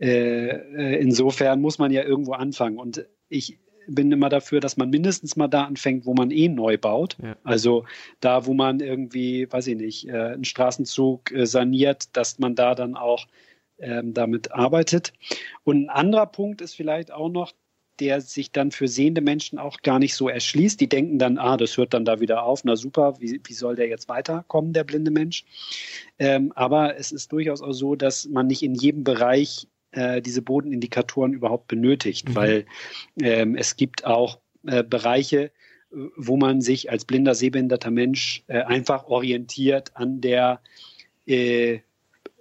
Äh, äh, insofern muss man ja irgendwo anfangen. Und ich bin immer dafür, dass man mindestens mal da anfängt, wo man eh neu baut. Ja. Also da, wo man irgendwie, weiß ich nicht, äh, einen Straßenzug äh, saniert, dass man da dann auch ähm, damit arbeitet. Und ein anderer Punkt ist vielleicht auch noch, der sich dann für sehende Menschen auch gar nicht so erschließt. Die denken dann, ah, das hört dann da wieder auf, na super, wie, wie soll der jetzt weiterkommen, der blinde Mensch? Ähm, aber es ist durchaus auch so, dass man nicht in jedem Bereich äh, diese Bodenindikatoren überhaupt benötigt, mhm. weil ähm, es gibt auch äh, Bereiche, wo man sich als blinder, sehbehinderter Mensch äh, einfach orientiert an der äh,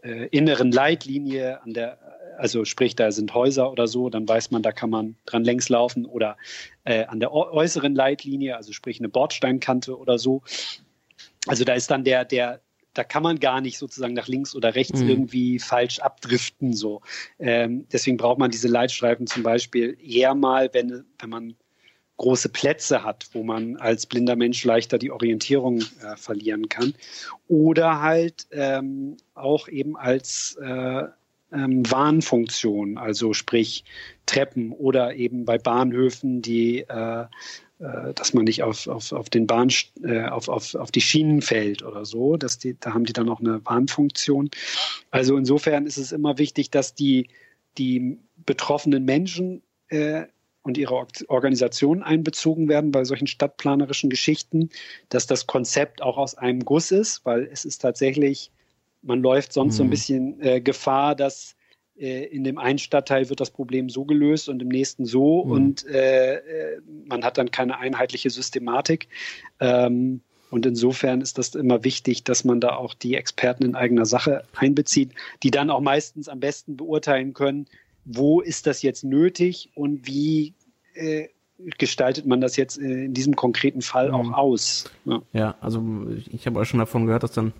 äh, inneren Leitlinie, an der also sprich, da sind Häuser oder so, dann weiß man, da kann man dran längs laufen oder äh, an der äußeren Leitlinie, also sprich eine Bordsteinkante oder so. Also da ist dann der, der da kann man gar nicht sozusagen nach links oder rechts mhm. irgendwie falsch abdriften. So. Ähm, deswegen braucht man diese Leitstreifen zum Beispiel eher mal, wenn, wenn man große Plätze hat, wo man als blinder Mensch leichter die Orientierung äh, verlieren kann. Oder halt ähm, auch eben als äh, ähm, Warnfunktion, also sprich Treppen oder eben bei Bahnhöfen, die äh, äh, dass man nicht auf, auf, auf den Bahn, äh, auf, auf, auf die Schienen fällt oder so. Dass die, da haben die dann auch eine Warnfunktion. Also insofern ist es immer wichtig, dass die, die betroffenen Menschen äh, und ihre Organisation einbezogen werden bei solchen stadtplanerischen Geschichten, dass das Konzept auch aus einem Guss ist, weil es ist tatsächlich, man läuft sonst mhm. so ein mhm. bisschen äh, Gefahr, dass äh, in dem einen Stadtteil wird das Problem so gelöst und im nächsten so mhm. und äh, äh, man hat dann keine einheitliche Systematik. Ähm, und insofern ist das immer wichtig, dass man da auch die Experten in eigener Sache einbezieht, die dann auch meistens am besten beurteilen können, wo ist das jetzt nötig und wie äh, gestaltet man das jetzt in diesem konkreten Fall auch mhm. aus. Ja, ja also ich habe auch schon davon gehört, dass dann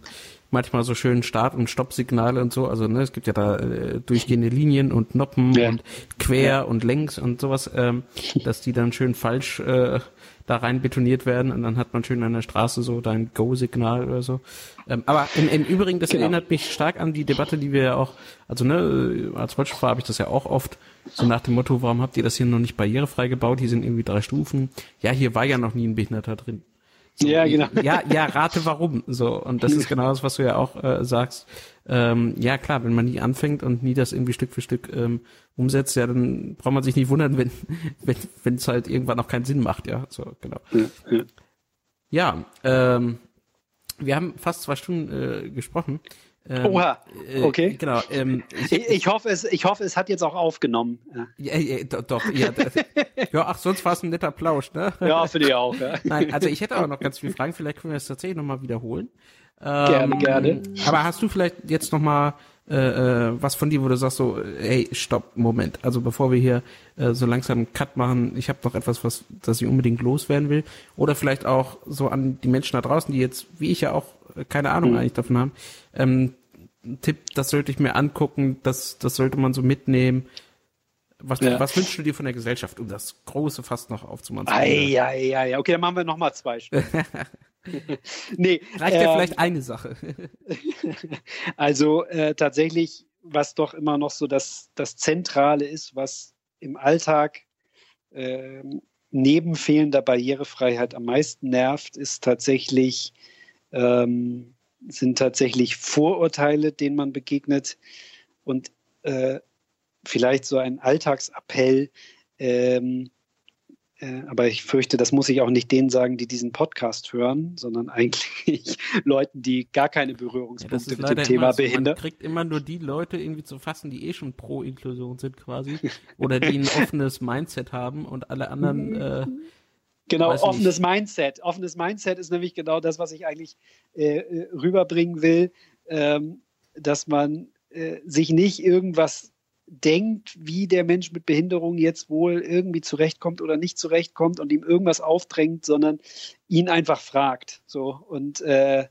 manchmal so schön Start- und Stoppsignale und so. Also ne, es gibt ja da äh, durchgehende Linien und Noppen ja. und quer ja. und längs und sowas, ähm, dass die dann schön falsch äh, da rein betoniert werden und dann hat man schön an der Straße so dein Go-Signal oder so. Ähm, aber im, im Übrigen, das genau. erinnert mich stark an die Debatte, die wir ja auch, also ne, als Rollstuhlfahrer habe ich das ja auch oft, so nach dem Motto, warum habt ihr das hier noch nicht barrierefrei gebaut? Hier sind irgendwie drei Stufen. Ja, hier war ja noch nie ein Behinderter drin. Ja, genau. Ja, ja, rate warum. So, und das ist genau das, was du ja auch äh, sagst. Ähm, ja, klar, wenn man nie anfängt und nie das irgendwie Stück für Stück ähm, umsetzt, ja, dann braucht man sich nicht wundern, wenn wenn wenn es halt irgendwann auch keinen Sinn macht, ja. So, genau. Ja ähm, wir haben fast zwei Stunden äh, gesprochen. Ähm, Oha, äh, okay. Äh, genau. Ähm, ich, ich, ich, hoffe, es, ich hoffe, es hat jetzt auch aufgenommen. Ja, ja, doch, doch. Ja, ja, ach, sonst war es ein netter Plausch, ne? Ja, finde ich auch. Ja. Nein, also ich hätte aber noch ganz viele Fragen. Vielleicht können wir das tatsächlich nochmal wiederholen. Gerne, ähm, gerne. Aber hast du vielleicht jetzt nochmal äh, äh, was von dir, wo du sagst so, hey, stopp, Moment. Also bevor wir hier äh, so langsam einen Cut machen, ich habe noch etwas, was, das ich unbedingt loswerden will. Oder vielleicht auch so an die Menschen da draußen, die jetzt, wie ich ja auch, äh, keine Ahnung mhm. eigentlich davon haben. Ähm, Tipp, das sollte ich mir angucken, das, das sollte man so mitnehmen. Was, ja. was wünschst du dir von der Gesellschaft, um das große fast noch aufzumachen? Ja, ja, ja. Okay, dann machen wir noch mal zwei Stunden. nee, reicht ja ähm, vielleicht eine Sache. also äh, tatsächlich, was doch immer noch so das, das Zentrale ist, was im Alltag äh, neben fehlender Barrierefreiheit am meisten nervt, ist tatsächlich ähm, sind tatsächlich Vorurteile, denen man begegnet und äh, vielleicht so ein Alltagsappell, ähm, äh, aber ich fürchte, das muss ich auch nicht denen sagen, die diesen Podcast hören, sondern eigentlich Leuten, die gar keine Berührungspunkte ja, mit dem Thema so, behindern. Man kriegt immer nur die Leute irgendwie zu fassen, die eh schon pro Inklusion sind quasi oder die ein offenes Mindset haben und alle anderen äh, Genau, offenes nicht. Mindset. Offenes Mindset ist nämlich genau das, was ich eigentlich äh, äh rüberbringen will, ähm, dass man äh, sich nicht irgendwas denkt, wie der Mensch mit Behinderung jetzt wohl irgendwie zurechtkommt oder nicht zurechtkommt und ihm irgendwas aufdrängt, sondern ihn einfach fragt. So und äh,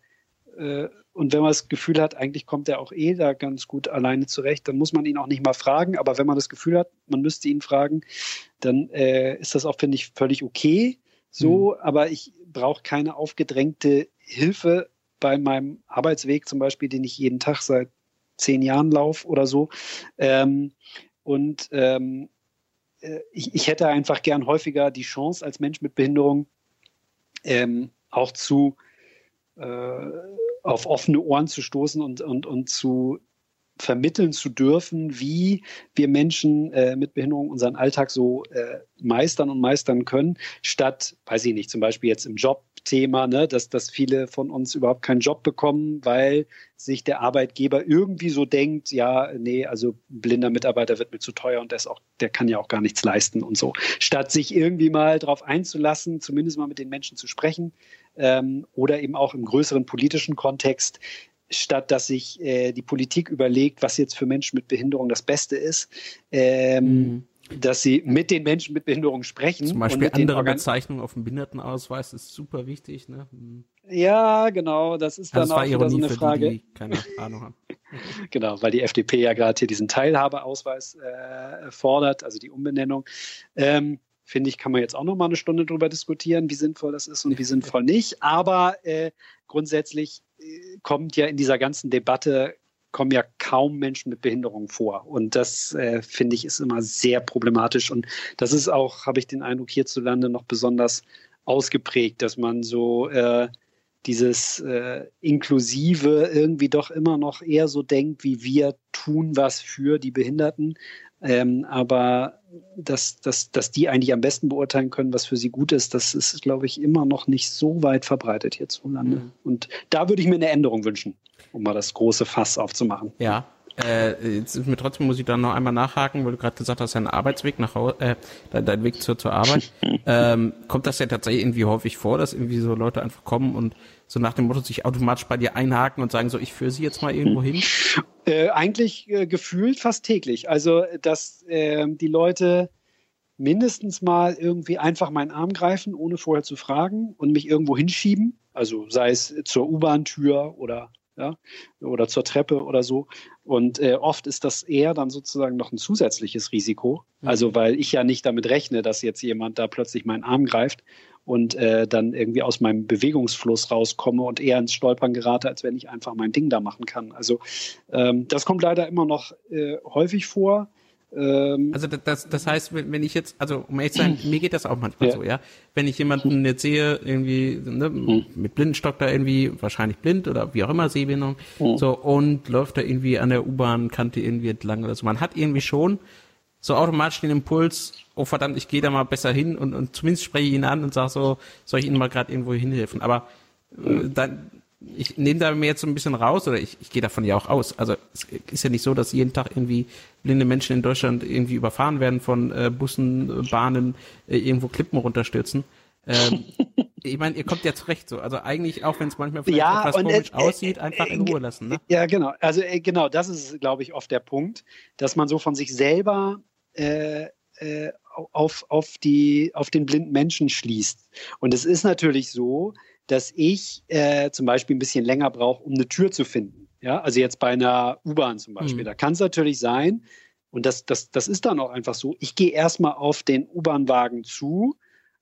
äh, und wenn man das Gefühl hat, eigentlich kommt er auch eh da ganz gut alleine zurecht, dann muss man ihn auch nicht mal fragen. Aber wenn man das Gefühl hat, man müsste ihn fragen, dann äh, ist das auch, finde ich, völlig okay. So, mhm. aber ich brauche keine aufgedrängte Hilfe bei meinem Arbeitsweg zum Beispiel, den ich jeden Tag seit zehn Jahren laufe oder so. Ähm, und ähm, äh, ich, ich, hätte einfach gern häufiger die Chance als Mensch mit Behinderung ähm, auch zu äh, auf offene Ohren zu stoßen und, und, und zu vermitteln zu dürfen, wie wir Menschen äh, mit Behinderung unseren Alltag so äh, meistern und meistern können, statt, weiß ich nicht, zum Beispiel jetzt im Job Thema, ne, dass, dass viele von uns überhaupt keinen Job bekommen, weil sich der Arbeitgeber irgendwie so denkt, ja, nee, also blinder Mitarbeiter wird mir zu teuer und der, ist auch, der kann ja auch gar nichts leisten und so. Statt sich irgendwie mal darauf einzulassen, zumindest mal mit den Menschen zu sprechen ähm, oder eben auch im größeren politischen Kontext, statt dass sich äh, die Politik überlegt, was jetzt für Menschen mit Behinderung das Beste ist. Ähm, mhm dass sie mit den Menschen mit Behinderung sprechen. Zum Beispiel andere Bezeichnungen auf dem Behindertenausweis ist super wichtig. Ne? Hm. Ja, genau, das ist also dann auch wieder so eine Frage. Die, die keine Ahnung haben. genau, weil die FDP ja gerade hier diesen Teilhabeausweis äh, fordert, also die Umbenennung. Ähm, Finde ich, kann man jetzt auch noch mal eine Stunde drüber diskutieren, wie sinnvoll das ist und wie sinnvoll nicht. Aber äh, grundsätzlich kommt ja in dieser ganzen Debatte kommen ja kaum Menschen mit Behinderung vor. Und das, äh, finde ich, ist immer sehr problematisch. Und das ist auch, habe ich den Eindruck, hierzulande noch besonders ausgeprägt, dass man so äh, dieses äh, Inklusive irgendwie doch immer noch eher so denkt, wie wir tun was für die Behinderten. Ähm, aber dass, dass, dass die eigentlich am besten beurteilen können, was für sie gut ist, das ist, glaube ich, immer noch nicht so weit verbreitet hierzulande. Mhm. Und da würde ich mir eine Änderung wünschen, um mal das große Fass aufzumachen. Ja, äh, jetzt ist mir trotzdem muss ich dann noch einmal nachhaken, weil du gerade gesagt hast, dein Arbeitsweg nach Hause, äh, dein, dein Weg zur, zur Arbeit. ähm, kommt das ja tatsächlich irgendwie häufig vor, dass irgendwie so Leute einfach kommen und so nach dem Motto sich automatisch bei dir einhaken und sagen so, ich führe sie jetzt mal irgendwo hin? Äh, eigentlich äh, gefühlt fast täglich. Also, dass äh, die Leute mindestens mal irgendwie einfach meinen Arm greifen, ohne vorher zu fragen und mich irgendwo hinschieben. Also sei es zur U-Bahn-Tür oder ja, oder zur Treppe oder so. Und äh, oft ist das eher dann sozusagen noch ein zusätzliches Risiko. Mhm. Also weil ich ja nicht damit rechne, dass jetzt jemand da plötzlich meinen Arm greift und äh, dann irgendwie aus meinem Bewegungsfluss rauskomme und eher ins Stolpern gerate, als wenn ich einfach mein Ding da machen kann. Also ähm, das kommt leider immer noch äh, häufig vor. Ähm, also das, das heißt, wenn ich jetzt, also um ehrlich zu sein, mir geht das auch manchmal ja. so, ja. Wenn ich jemanden jetzt sehe, irgendwie ne, mhm. mit Blindenstock da irgendwie, wahrscheinlich blind oder wie auch immer, Sehbehinderung, mhm. so und läuft da irgendwie an der U-Bahn-Kante irgendwie entlang oder so. Man hat irgendwie schon so automatisch den Impuls, oh verdammt, ich gehe da mal besser hin und, und zumindest spreche ich ihn an und sage so, soll ich Ihnen mal gerade irgendwo hinhelfen? Aber äh, dann ich nehme da mir jetzt so ein bisschen raus, oder ich, ich gehe davon ja auch aus. Also es ist ja nicht so, dass jeden Tag irgendwie blinde Menschen in Deutschland irgendwie überfahren werden von äh, Bussen, Bahnen, äh, irgendwo Klippen runterstürzen. Ähm, ich meine, ihr kommt ja zurecht so. Also eigentlich, auch wenn es manchmal vielleicht ja, etwas komisch äh, aussieht, einfach in Ruhe lassen. Ne? Ja, genau. Also äh, genau, das ist, glaube ich, oft der Punkt, dass man so von sich selber äh, äh, auf, auf, die, auf den blinden Menschen schließt. Und es ist natürlich so, dass ich äh, zum Beispiel ein bisschen länger brauche, um eine Tür zu finden. Ja, also jetzt bei einer U-Bahn zum Beispiel. Mhm. Da kann es natürlich sein, und das, das, das ist dann auch einfach so, ich gehe erstmal auf den U-Bahn-Wagen zu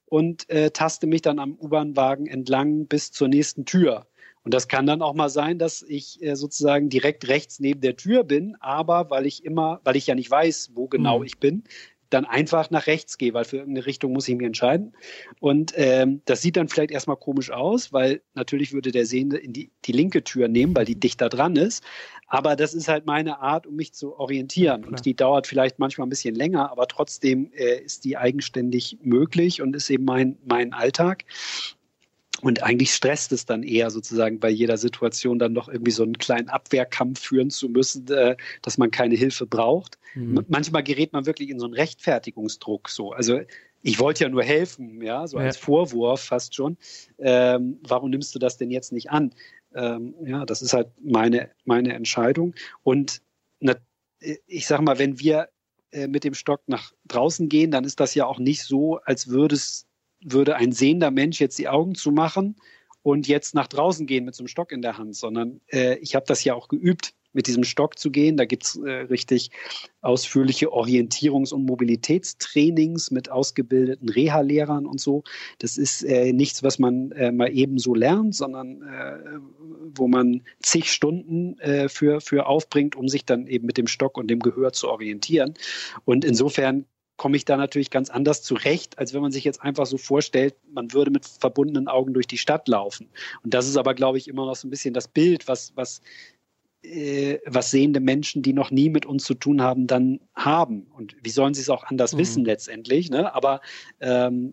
und äh, taste mich dann am U-Bahn-Wagen entlang bis zur nächsten Tür. Und das kann dann auch mal sein, dass ich äh, sozusagen direkt rechts neben der Tür bin, aber weil ich immer, weil ich ja nicht weiß, wo genau mhm. ich bin, dann einfach nach rechts gehe, weil für irgendeine Richtung muss ich mich entscheiden. Und ähm, das sieht dann vielleicht erstmal komisch aus, weil natürlich würde der Sehende in die, die linke Tür nehmen, weil die dichter dran ist. Aber das ist halt meine Art, um mich zu orientieren. Und die dauert vielleicht manchmal ein bisschen länger, aber trotzdem äh, ist die eigenständig möglich und ist eben mein, mein Alltag. Und eigentlich stresst es dann eher sozusagen bei jeder Situation dann noch irgendwie so einen kleinen Abwehrkampf führen zu müssen, äh, dass man keine Hilfe braucht. Mhm. Manchmal gerät man wirklich in so einen Rechtfertigungsdruck so. Also ich wollte ja nur helfen, ja, so ja. als Vorwurf fast schon. Ähm, warum nimmst du das denn jetzt nicht an? Ähm, ja, das ist halt meine, meine Entscheidung. Und na, ich sag mal, wenn wir äh, mit dem Stock nach draußen gehen, dann ist das ja auch nicht so, als würde es würde ein sehender Mensch jetzt die Augen zumachen und jetzt nach draußen gehen mit so einem Stock in der Hand, sondern äh, ich habe das ja auch geübt, mit diesem Stock zu gehen. Da gibt's äh, richtig ausführliche Orientierungs- und Mobilitätstrainings mit ausgebildeten Reha-Lehrern und so. Das ist äh, nichts, was man äh, mal eben so lernt, sondern äh, wo man zig Stunden äh, für, für aufbringt, um sich dann eben mit dem Stock und dem Gehör zu orientieren. Und insofern komme ich da natürlich ganz anders zurecht, als wenn man sich jetzt einfach so vorstellt, man würde mit verbundenen Augen durch die Stadt laufen. Und das ist aber, glaube ich, immer noch so ein bisschen das Bild, was, was, äh, was sehende Menschen, die noch nie mit uns zu tun haben, dann haben. Und wie sollen sie es auch anders mhm. wissen letztendlich? Ne? Aber ähm,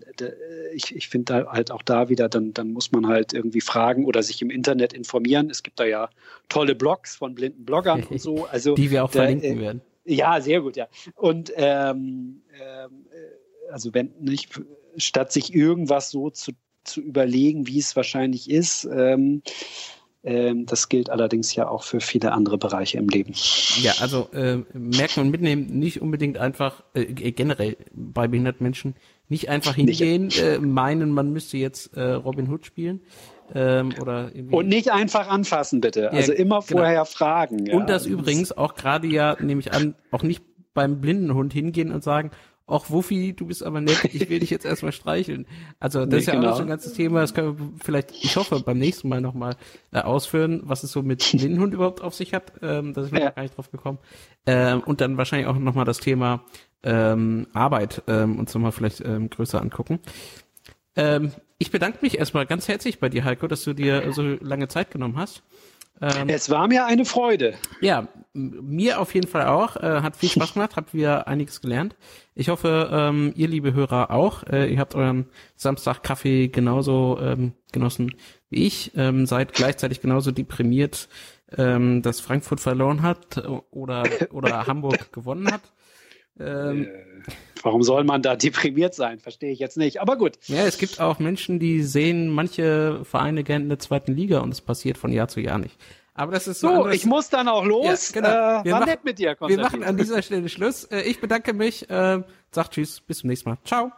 ich, ich finde halt auch da wieder, dann, dann muss man halt irgendwie fragen oder sich im Internet informieren. Es gibt da ja tolle Blogs von blinden Bloggern und so. Also, die wir auch da, verlinken äh, werden. Ja, sehr gut, ja. Und ähm, ähm, äh, also wenn nicht, statt sich irgendwas so zu, zu überlegen, wie es wahrscheinlich ist, ähm, Ähm, das gilt allerdings ja auch für viele andere Bereiche im Leben. Ja, also äh, merkt man mitnehmen, nicht unbedingt einfach äh, generell bei behinderten Menschen nicht einfach hingehen. Äh, meinen, man müsste jetzt äh, Robin Hood spielen. Ähm, oder und nicht einfach anfassen, bitte. Ja, also immer genau. vorher fragen. Ja. Und das übrigens auch gerade ja, nehme ich an, auch nicht beim blinden Hund hingehen und sagen, auch Wuffi, du bist aber nett, ich will dich jetzt erstmal streicheln. Also das nee, ist ja genau. auch noch so ein ganzes Thema, das können wir vielleicht, ich hoffe, beim nächsten Mal nochmal äh, ausführen, was es so mit Blindenhund überhaupt auf sich hat. Ähm, da sind wir ja. gar nicht drauf gekommen. Ähm, und dann wahrscheinlich auch nochmal das Thema ähm, Arbeit ähm, uns nochmal vielleicht ähm, größer angucken. Ähm, ich bedanke mich erstmal ganz herzlich bei dir, Heiko, dass du dir so lange Zeit genommen hast. Ähm, es war mir eine Freude. Ja, mir auf jeden Fall auch. Äh, hat viel Spaß gemacht, habt wir einiges gelernt. Ich hoffe, ähm, ihr liebe Hörer auch. Äh, ihr habt euren Samstag-Kaffee genauso ähm, genossen wie ich. Ähm, seid gleichzeitig genauso deprimiert, ähm, dass Frankfurt verloren hat oder, oder Hamburg gewonnen hat. Ähm, äh, warum soll man da deprimiert sein? Verstehe ich jetzt nicht. Aber gut. Ja, es gibt auch Menschen, die sehen manche Vereine gerne in der zweiten Liga und es passiert von Jahr zu Jahr nicht. Aber das ist so. So, ich muss dann auch los. Ja, genau. Äh, war mach, nett mit dir, Wir machen an dieser Stelle Schluss. Äh, ich bedanke mich. Äh, sag Tschüss. Bis zum nächsten Mal. Ciao.